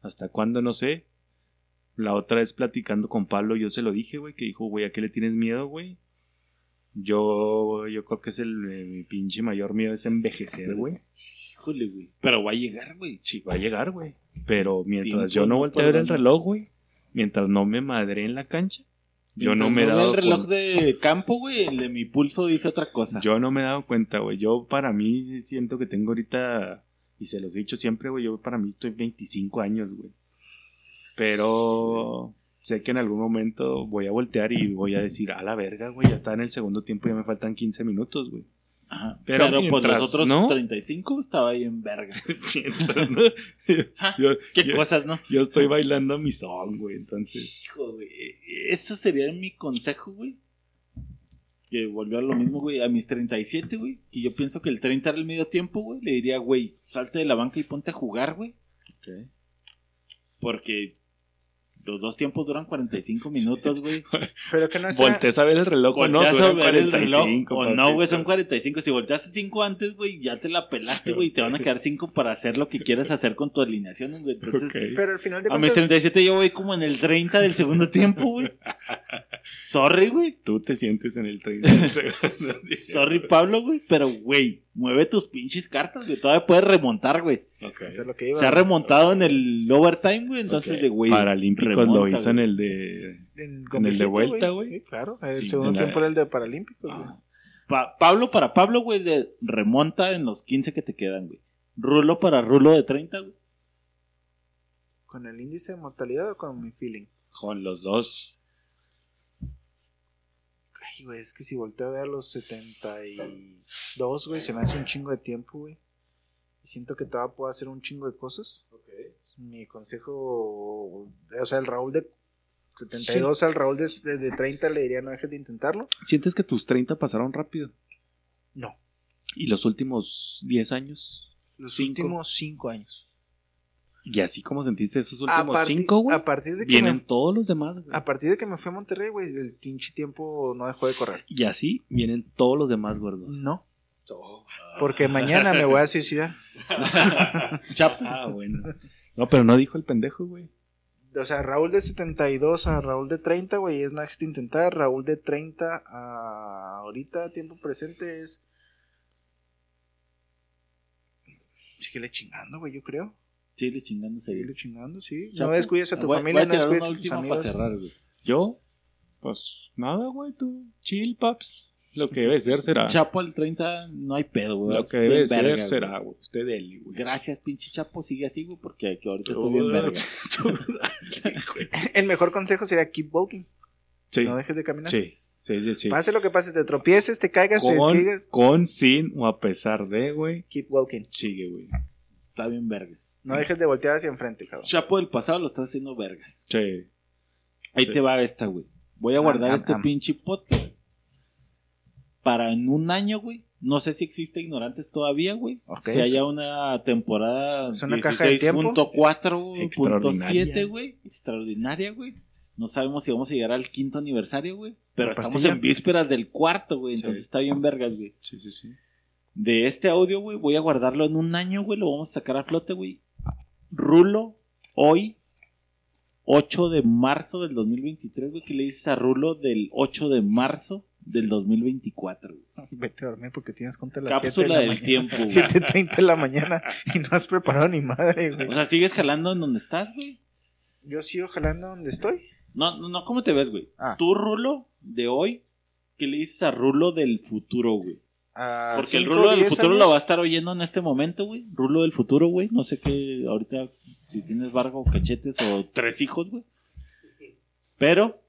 ¿Hasta cuándo? No sé. La otra vez platicando con Pablo, yo se lo dije, güey, que dijo, güey, ¿a qué le tienes miedo, güey? Yo, yo creo que es el eh, mi pinche mayor miedo es envejecer, güey. Híjole, güey. Pero va a llegar, güey. Sí, va a llegar, güey. Pero mientras yo no voltee a ver el reloj, güey, mientras no me madre en la cancha, yo no me he dado el reloj cuenta. de campo, güey, el de mi pulso dice otra cosa. Yo no me he dado cuenta, güey. Yo para mí siento que tengo ahorita, y se los he dicho siempre, güey, yo para mí estoy 25 años, güey. Pero sé que en algún momento voy a voltear y voy a decir, a la verga, güey, ya está en el segundo tiempo, ya me faltan 15 minutos, güey. Ajá. Pero Pero, pues los otros no- 35 estaba ahí en verga. [laughs] Mientras, ¿no? [laughs] yo, Qué yo- cosas, ¿no? yo estoy bailando mi son, güey, entonces... Hijo, güey. Eso sería mi consejo, güey. Que volvió a lo mismo, güey. A mis 37, güey. Que yo pienso que el 30 era el medio tiempo, güey. Le diría, güey, salte de la banca y ponte a jugar, güey. Porque los dos tiempos duran 45 minutos, güey. [laughs] Pero que no está... Voltees a ver el reloj, o no, Volteas a ver el reloj. 45, O no, güey, son 45. Si volteaste 5 antes, güey, ya te la pelaste, güey. Y te van a quedar 5 para hacer lo que quieras hacer con tu alineación, güey. Entonces, Ok. Pero al final de a mis cuentas... 37 yo voy como en el 30 del segundo tiempo, güey. [laughs] Sorry, güey. Tú te sientes en el 30. [laughs] Sorry, Pablo, güey. Pero, güey, mueve tus pinches cartas, güey. Todavía puedes remontar, güey. Ok. Eso es lo que iba. Se ha remontado en el overtime, güey. Entonces, Ok. de güey. Paralímpicos lo remonta, hizo en güey. el de... En, en el de vuelta, güey. Sí, claro, el Sí, segundo tiempo era el de Paralímpicos. güey. Pa- Pablo para Pablo, güey, de remonta en los 15 que te quedan, güey. Rulo para Rulo de 30, güey. ¿Con el índice de mortalidad o con mi feeling? Con los dos. Ay, güey, es que si volteo a ver a los 72, güey, se me hace un chingo de tiempo, güey. Y siento que todavía puedo hacer un chingo de cosas. Mi consejo, o sea, el Raúl de 72 al Raúl de, de, de 30 le diría no dejes de intentarlo. ¿Sientes que tus 30 pasaron rápido? No, ¿Y los últimos 10 años? los Cinco. últimos 5 años. ¿Y así como sentiste esos últimos 5, güey? a partir de que Vienen me, todos los demás, güey. a partir de que me fui a Monterrey, güey, el pinche tiempo no dejó de correr. Y así vienen todos los demás, gordos. No, porque mañana me voy a suicidar. [laughs] Ah, bueno. No, pero no dijo el pendejo, güey. O sea, Raúl de 72 a Raúl de 30, güey, es nada que intentar. Raúl de 30 a ahorita, tiempo presente, es. Síguele chingando, güey, yo creo. Chile chingándose. Seguirle chingando, sí. Chapo, no descuides a tu voy- familia, voy a no descuides a tus última amigos. para cerrar, güey. Yo, pues nada, güey, tú, chill, paps. Lo que debe ser será. [laughs] Chapo al 30 no hay pedo, güey. Lo que Bien debe ser verga, será, güey. Usted dele, güey. Gracias, pinche Chapo. Sigue así, güey, porque que ahorita estoy bien verga. [laughs] El mejor consejo sería keep walking. Sí. No dejes de caminar. Sí, sí, sí. sí. Pase lo que pase, te tropieces, te caigas, te Con, caigas. con, sin o a pesar de, güey. Keep walking. Sigue, güey. Está bien vergas. No dejes de voltear hacia enfrente, cabrón. Chapo del pasado lo estás haciendo vergas. Sí. Ahí Sí. te va esta, güey. Voy a guardar am, este am. pinche podcast para en un año, güey. No sé si existe Ignorantes todavía, güey. Ok, si es- haya una temporada es una caja de tiempo. 16.4.7, Extraordinaria. güey. Extraordinaria, güey. No sabemos si vamos a llegar al quinto aniversario, güey. Pero ¿La estamos pastilla? en vísperas del cuarto, güey. Sí. Entonces está bien vergas, güey. Sí, sí, sí. De este audio, güey, voy a guardarlo en un año, güey. Lo vamos a sacar a flote, güey. Rulo, hoy, 8 de marzo del 2023, güey. ¿Qué le dices a Rulo del 8 de marzo del 2024, güey? [laughs] Vete a dormir porque tienes contra las 7 de Cápsula la del tiempo, [laughs] güey. 7.30 de la mañana y no has preparado ni madre, güey. O sea, ¿sigues jalando en donde estás, güey? Yo sigo jalando donde estoy. No, no, no, ¿cómo te ves, güey? Ah. Tú, Rulo, de hoy, ¿qué le dices a Rulo del futuro, güey? Porque el cinco, Rulo del futuro años. lo va a estar oyendo en este momento, güey. Rulo del futuro, güey. No sé qué, ahorita, si tienes barba o cachetes o tres hijos, güey. Pero,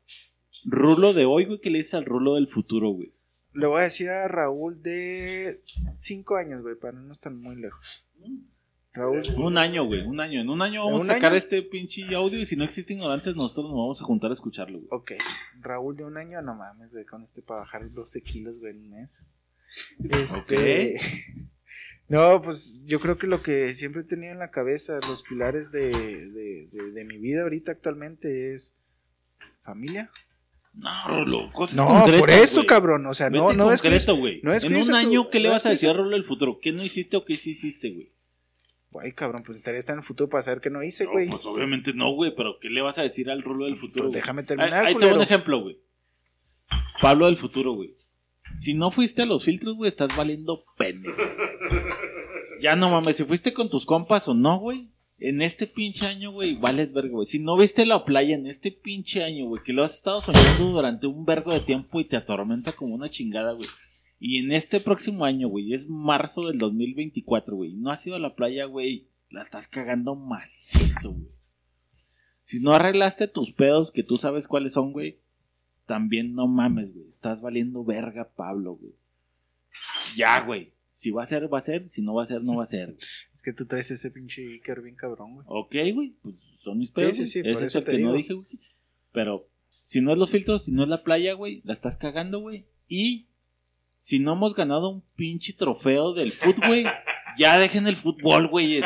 Rulo de hoy, güey, ¿qué le dices al Rulo del futuro, güey? Le voy a decir a Raúl de 5 años, güey, para no estar muy lejos. Raúl. Un año, güey, un año. En un año vamos ¿En un a sacar año? este pinche audio y si no existe ignorantes, nosotros nos vamos a juntar a escucharlo, güey. Ok. Raúl de un año, no mames, güey, con este para bajar 12 kilos, güey, en un mes. Este. [laughs] No, pues yo creo que lo que siempre he tenido en la cabeza, los pilares de, de, de- de mi vida ahorita actualmente es familia. No, Rulo, cosas No, concretas, por eso, güey. cabrón. O sea, no, no descuides- concreto, güey. no en un tu- año, ¿qué le no vas a decir a Rulo del futuro? ¿Qué no hiciste o qué sí hiciste, güey? Ay, cabrón, pues interés está en el futuro para saber qué no hice, No, güey. pues obviamente no, güey, pero ¿qué le vas a decir al Rulo del futuro? Pues güey? déjame terminar, Ahí, ahí te un ejemplo, güey. Pablo del futuro, güey. Si no fuiste a los filtros, güey, estás valiendo pendejo. Ya no mames, si fuiste con tus compas o no, güey. En este pinche año, güey, vales verga, güey. Si no viste la playa en este pinche año, güey, que lo has estado soñando durante un vergo de tiempo y te atormenta como una chingada, güey. Y en este próximo año, güey, es marzo del 2024, güey. No has ido a la playa, güey. La estás cagando macizo, güey. Si no arreglaste tus pedos, que tú sabes cuáles son, güey, también no mames, güey. Estás valiendo verga, Pablo, güey. Ya, güey. Si va a ser, va a ser. Si no va a ser, no va a ser. [laughs] Es que tú traes ese pinche Iker bien cabrón, güey. Ok, güey. Pues son mis pedos. Sí, sí, sí, por es eso el te que no dije, güey. Pero si no es los filtros, si no es la playa, güey, la estás cagando, güey. Y si no hemos ganado un pinche trofeo del fútbol, güey, ya dejen el fútbol, güey.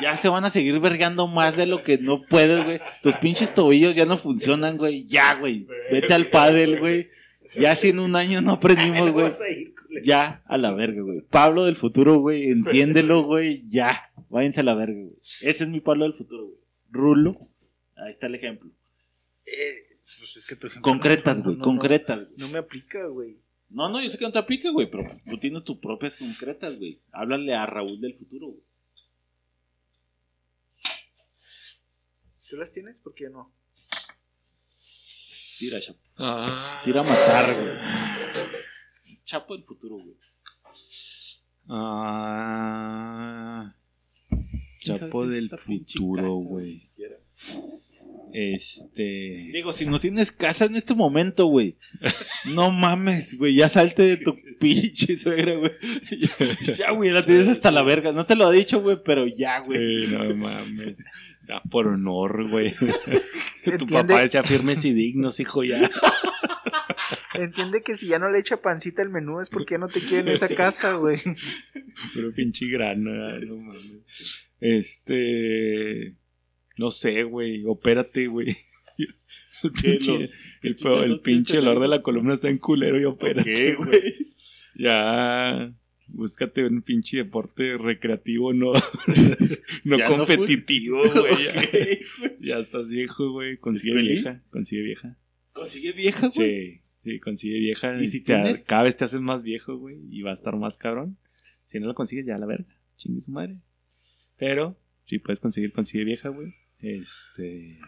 Ya se van a seguir vergando más de lo que no puedes, güey. Tus pinches tobillos ya no funcionan, güey. Ya, güey. Vete al pádel, güey. Ya si en un año no aprendimos, güey. Ya a la verga, güey. Pablo del futuro, güey. Entiéndelo, güey. Ya. Váyanse a la verga, güey. Ese es mi Pablo del futuro, güey. Rulo. Ahí está el ejemplo. Eh, pues es que tu ejemplo Concretas, no- güey. no- no- concretas. güey. No me aplica, güey. No, no, yo sé que no te aplica, güey. Pero tú tienes tus propias concretas, güey. Háblale a Raúl del futuro, güey. ¿Tú las tienes? ¿Por qué no? Tira, Chapo. Ah. Tira a matar, güey. Chapo del futuro, güey. Ah. ¿Quién sabe Chapo del futuro, güey. Este. Digo, si no tienes casa en este momento, güey. [laughs] No mames, güey. Ya salte de tu pinche suegra, güey. Ya, [laughs] ya, güey, la tienes hasta la verga. No te lo ha dicho, güey, pero ya, güey. Sí, no mames. Ya por honor, güey. [laughs] tu Entiende- papá decía firmes y dignos, hijo, ya. Entiende que si ya no le echa pancita al menú es porque ya no te quiere en esa casa, güey. Pero pinche grana, no mames. Este. No sé, güey. Opérate, güey. [laughs] El ¿Qué, pinche, el, el pelo pinche olor de la columna está en culero y opérate. ¿Qué, güey? Ya. Búscate un pinche deporte recreativo, no, [laughs] no Ya competitivo, [laughs] güey. ya. Estás viejo, güey. Consigue ¿Escuelí? vieja. Consigue vieja. ¿Consigue vieja, güey? Sí, sí, consigue vieja. ¿Y si te- tienes? Cada vez te haces más viejo, güey. Y va a estar más cabrón. Si no lo consigues, ya la verga. Chingue su madre. Pero, Si puedes conseguir, consigue vieja, güey. Este.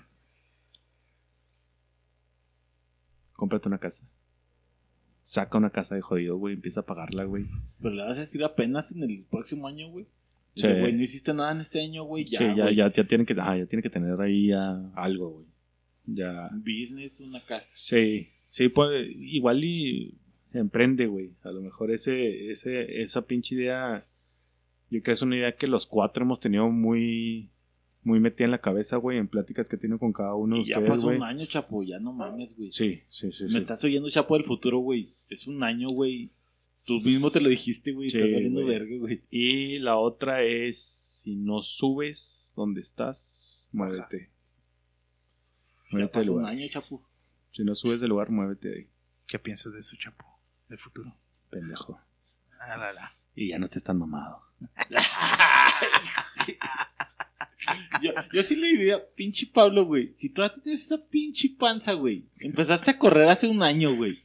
Cómprate una casa. Saca una casa de jodido, güey. Empieza a pagarla, güey. Pero le vas a decir apenas en el próximo año, güey. Sí. Güey, no hiciste nada en este año, güey. Ya, sí, ya, güey. ya, ya tiene que, ah, ya tiene que tener ahí ya algo, güey. Ya. Un business, una casa. Sí, sí, pues, igual y emprende, güey. A lo mejor ese, ese, esa pinche idea, yo creo que es una idea que los cuatro hemos tenido muy, muy metida en la cabeza, güey, en pláticas que tiene con cada uno de Y ya ustedes, pasó güey. un año, Chapo. Ya no mames, güey. Sí, sí, sí. Me sí. estás oyendo, Chapo, del futuro, güey. Es un año, güey. Tú mismo te lo dijiste, güey. Sí, estás valiendo verga, güey. Y la otra es, si no subes donde estás, muévete. Ya Muévete del pasó un año, Chapo. Si no subes del lugar, muévete de ahí, ¿Qué piensas de eso, Chapo? Del futuro. pendejo. Ah, la, la. Y ya no estés tan mamado. [laughs] Yo, yo sí le diría, pinche Pablo, güey. Si tú tienes esa pinche panza, güey. Empezaste a correr hace un año, güey.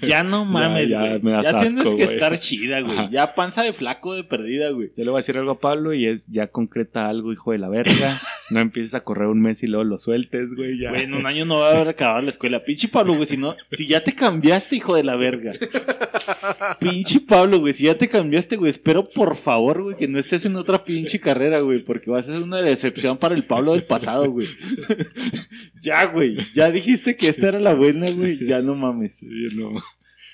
Ya no mames, ya güey. me das Ya, tienes que güey. estar chida, güey. Ajá. Ya panza de flaco de perdida, güey. Yo le voy a decir algo a Pablo y es, ya concreta algo, hijo de la verga. [laughs] No empieces a correr un mes y luego lo sueltes, güey, ya. Güey, en un año no va a haber acabado la escuela. Pinche Pablo, güey. Si, no, si ya te cambiaste, hijo de la verga. Pinche Pablo, güey. Si ya te cambiaste, güey. Espero, por favor, güey, que no estés en otra pinche carrera, güey. Porque vas a ser una decepción para el Pablo del pasado, güey. ya, güey. Ya dijiste que esta era la buena, güey. Ya no mames. Sí, no.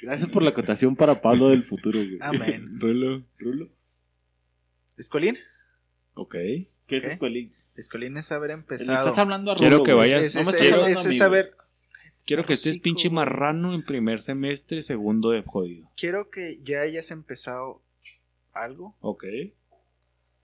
Gracias por la acotación para Pablo del futuro, güey. Amén. Rulo. Rulo. ¿Escolín? Ok. ¿Qué es escuelín? Escolín es haber Le empezado. estás hablando a Rulo, Quiero que vayas- Es, No me es- hablando es saber. Quiero que estés pinche marrano en primer semestre, segundo de jodido. Quiero que ya hayas empezado algo Ok.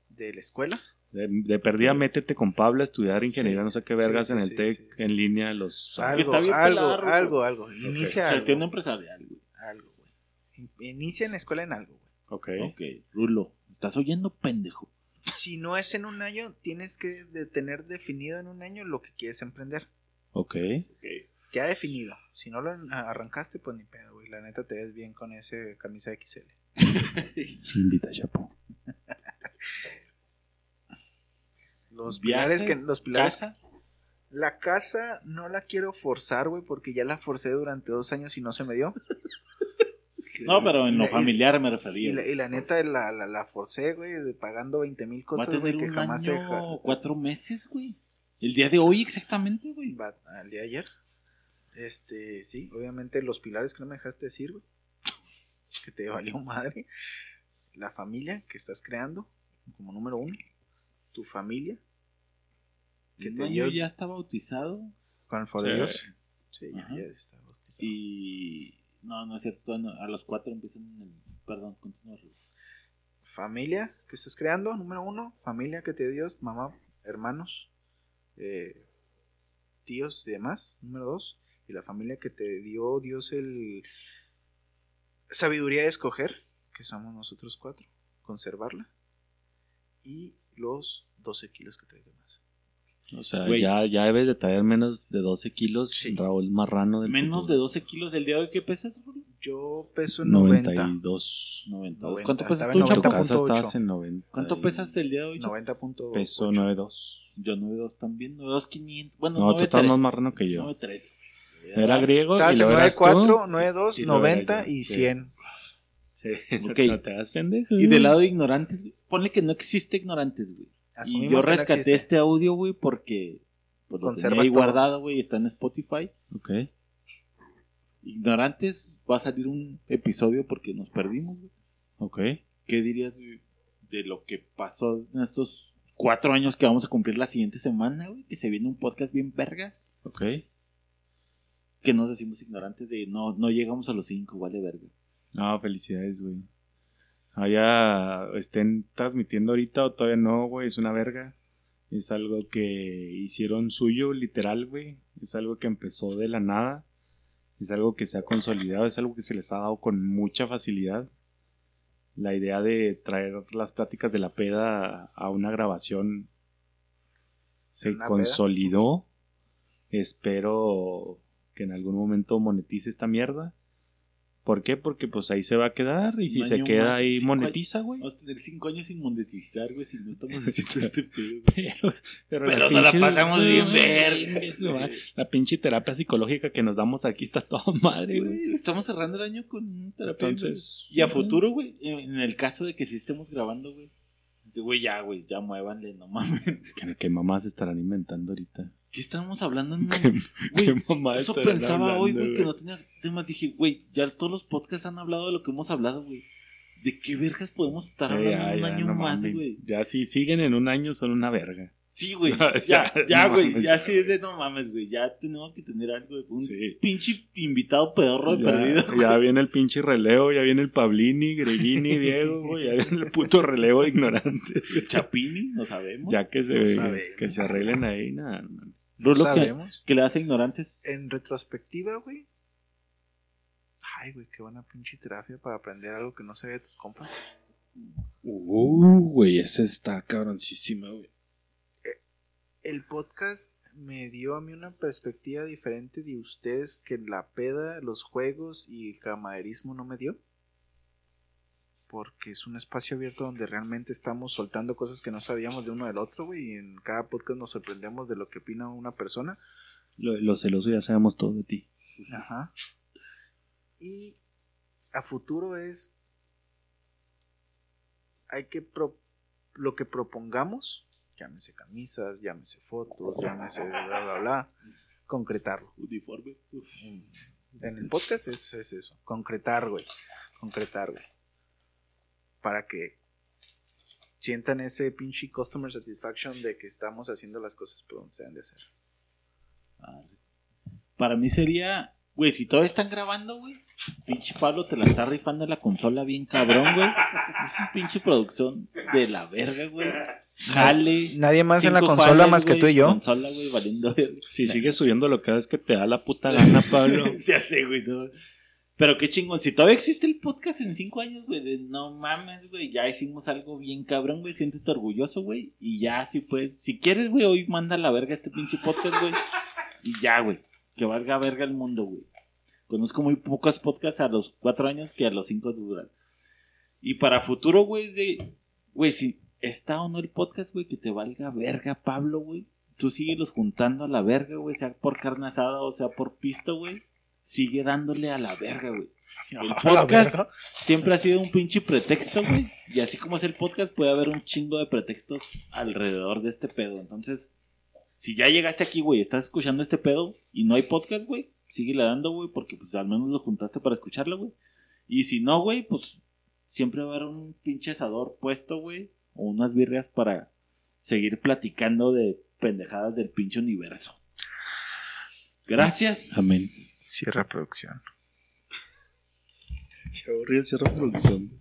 de la escuela. De, de perdida, métete con Pablo a estudiar Sí, ingeniería, no sé qué vergas sí, en el sí, TEC, sí, sí. en línea, los... Algo, está bien algo, algo, algo. Inicia Gestión algo. empresarial, güey. Algo, güey. In- Inicia en la escuela en algo, güey. Ok. Ok, Rulo. ¿Estás oyendo, pendejo? Si no es en un año, tienes que de tener definido en un año lo que quieres emprender. Ok. Ya definido. Si no lo arrancaste, pues ni pedo, güey. La neta te ves bien con ese camisa XL. [laughs] Invita a Chapo. [laughs] Los Viajes, pilares que los pilares casa. La casa no la quiero forzar, güey, porque ya la forcé durante dos años y no se me dio. No, pero en Y lo la- y- familiar me Y refería. la, y la neta la, la, la forcé, güey, de pagando 20 mil cosas, güey, que un jamás se año, ja- cuatro meses, güey. El día de hoy exactamente, güey. va- al día de ayer. Este, sí, obviamente los pilares que no me dejaste decir, güey. Que te valió madre. La familia que estás creando, como número uno. Tu familia. Que te dio ya está bautizado con el favor de Sí. Dios. Sí, ya, ya está bautizado. y... No, no es cierto. a los cuatro empiezan el... Perdón, continúa. Familia que estás creando, número uno, familia que te dio Dios, mamá, hermanos, eh, tíos y demás, número dos, y la familia que te dio Dios el sabiduría de escoger, que somos nosotros cuatro, conservarla, y los 12 kilos que traes de más. O sea, Güey. ya, ya debes de traer menos de 12 kilos, Sí. Raúl Marrano del Menos de futuro. 12 kilos del día de hoy. ¿Qué pesas, Rulo? Yo peso 90. 92. 90. 90. ¿Cuánto pesas Estaba tú, en En tu Chapo? 90. casa 90.8. estabas en 90. ¿Cuánto pesas el día de hoy? Chapo? 90.8. Peso 92. Yo 9.2 también. 9.2 Bueno, No, tú estás 9.3. más marrano que yo. 9.3. Era griego Estabas y en eras tú. 94, 92, y luego era 90 yo, y sí. 100. Sí, Ok. no te hagas pendejo. Y del lado de ignorantes, güey, ponle que no existe ignorantes, güey. Y yo no rescaté este audio, güey, porque pues, lo tenía ahí todo. guardado, güey, está en Spotify. Ok. Ignorantes, va a salir un episodio porque nos perdimos, güey. Ok. ¿Qué dirías de lo que pasó en estos cuatro años que vamos a cumplir la siguiente semana, güey? Que se viene un podcast bien vergas. Ok. Que nos decimos ignorantes de no, no llegamos a los cinco, vale verga. No, felicidades, güey. Allá estén transmitiendo ahorita o todavía no, güey. Es una verga. Es algo que hicieron suyo, literal, güey. Es algo que empezó de la nada. Es algo que se ha consolidado. Es algo que se les ha dado con mucha facilidad. La idea de traer las pláticas de la peda a- una grabación se ¿Una peda? ¿Por qué? Porque pues ahí se va a quedar y si se queda más, ahí monetiza, güey. Vamos a tener cinco años sin monetizar, güey, si no estamos [laughs] haciendo este pedo. [laughs] Pero, pero, Pero nos la pasamos bien eso, va. La pinche terapia psicológica que nos damos aquí está toda madre, güey. Estamos cerrando el año con terapia. Entonces, y a futuro, güey, en el caso de que sí estemos grabando, güey. Güey, ya, güey, ya muévanle, no mames. ¿Qué, qué mamás estarán inventando ahorita? ¿Qué estábamos hablando? en [laughs] ¿Qué, Güey, qué mamás Eso pensaba hoy, güey, que no tenía temas. Dije, güey, ya todos los podcasts han hablado de lo que hemos hablado, güey. ¿De qué vergas podemos estar hablando ya, un año no más, mames. güey? Ya si siguen en un año son una verga. Sí, güey. [laughs] Ya, Ya, no güey. ya sí es de no mames, güey. Ya tenemos que tener algo de un Sí. pinche invitado pedorro de Ya, perdido. [laughs] ya viene el pinche relevo, ya viene el Pablini, Greguini, Diego, güey, ya viene el puto relevo de ignorantes. Chapini, no sabemos. Ya que se, No sabemos. que se arreglen ahí, nada. Rulo, que, sabemos. que le hace ignorantes. En retrospectiva, güey. Ay, güey, qué buena pinche terapia para aprender algo que no sabía de tus compas. Uh, güey, esa está cabroncísima, güey. El podcast me dio a mí una perspectiva diferente de ustedes que la peda, los juegos y el camaraderismo no me dio. Porque es un espacio abierto donde realmente estamos soltando cosas que no sabíamos de uno del otro, güey. Y en cada podcast nos sorprendemos de lo que opina una persona. Lo, lo celoso ya sabemos todo de ti. Ajá. Y a futuro es. Hay que. pro- lo que propongamos, llámese camisas, llámese fotos, llámese bla, bla, bla, concretarlo. Uniforme. En el podcast es, es eso, concretar, güey. Concretar, güey. Para que sientan ese pinche customer satisfaction de que estamos haciendo las cosas por donde se deben de hacer. Para mí sería, güey, si todavía están grabando, güey. Pinche Pablo te la está rifando la consola bien cabrón, güey. Es una pinche producción de la verga, güey. Jale. Nadie más en la consola jales, más que tú y yo. Consola, güey, valiendo verga. Si sigues subiendo lo cada vez que te da la puta gana, Pablo. [laughs] ya sé, güey. no. Pero qué chingón. Si todavía existe el podcast en cinco años, güey, de no mames, güey, ya hicimos algo bien cabrón, güey. Siéntete orgulloso, güey. Y ya, sí, pues. Si quieres, güey, hoy manda la verga este pinche podcast, güey. Y ya, güey. Que valga verga el mundo, güey. Conozco muy pocos podcasts a los cuatro años que a los cinco duran. Y para futuro, güey, de. Güey, si está o no el podcast, güey, que te valga verga, Pablo, güey. Tú síguelos juntando a la verga, güey, sea por carne asada o sea por pisto, güey. Sigue dándole a la verga, güey. [laughs] El podcast siempre ha sido un pinche pretexto, güey. Y así como es el podcast, puede haber un chingo de pretextos alrededor de este pedo. Entonces, si ya llegaste aquí, güey, estás escuchando este pedo y no hay podcast, güey, síguele dando, güey, porque pues al menos lo juntaste para escucharlo, güey. Y si no, güey, pues siempre va a haber un pinche asador puesto, güey, o unas birrias para seguir platicando de pendejadas del pinche universo. Gracias. Amén. Cierra producción. Qué aburrida cierra producción.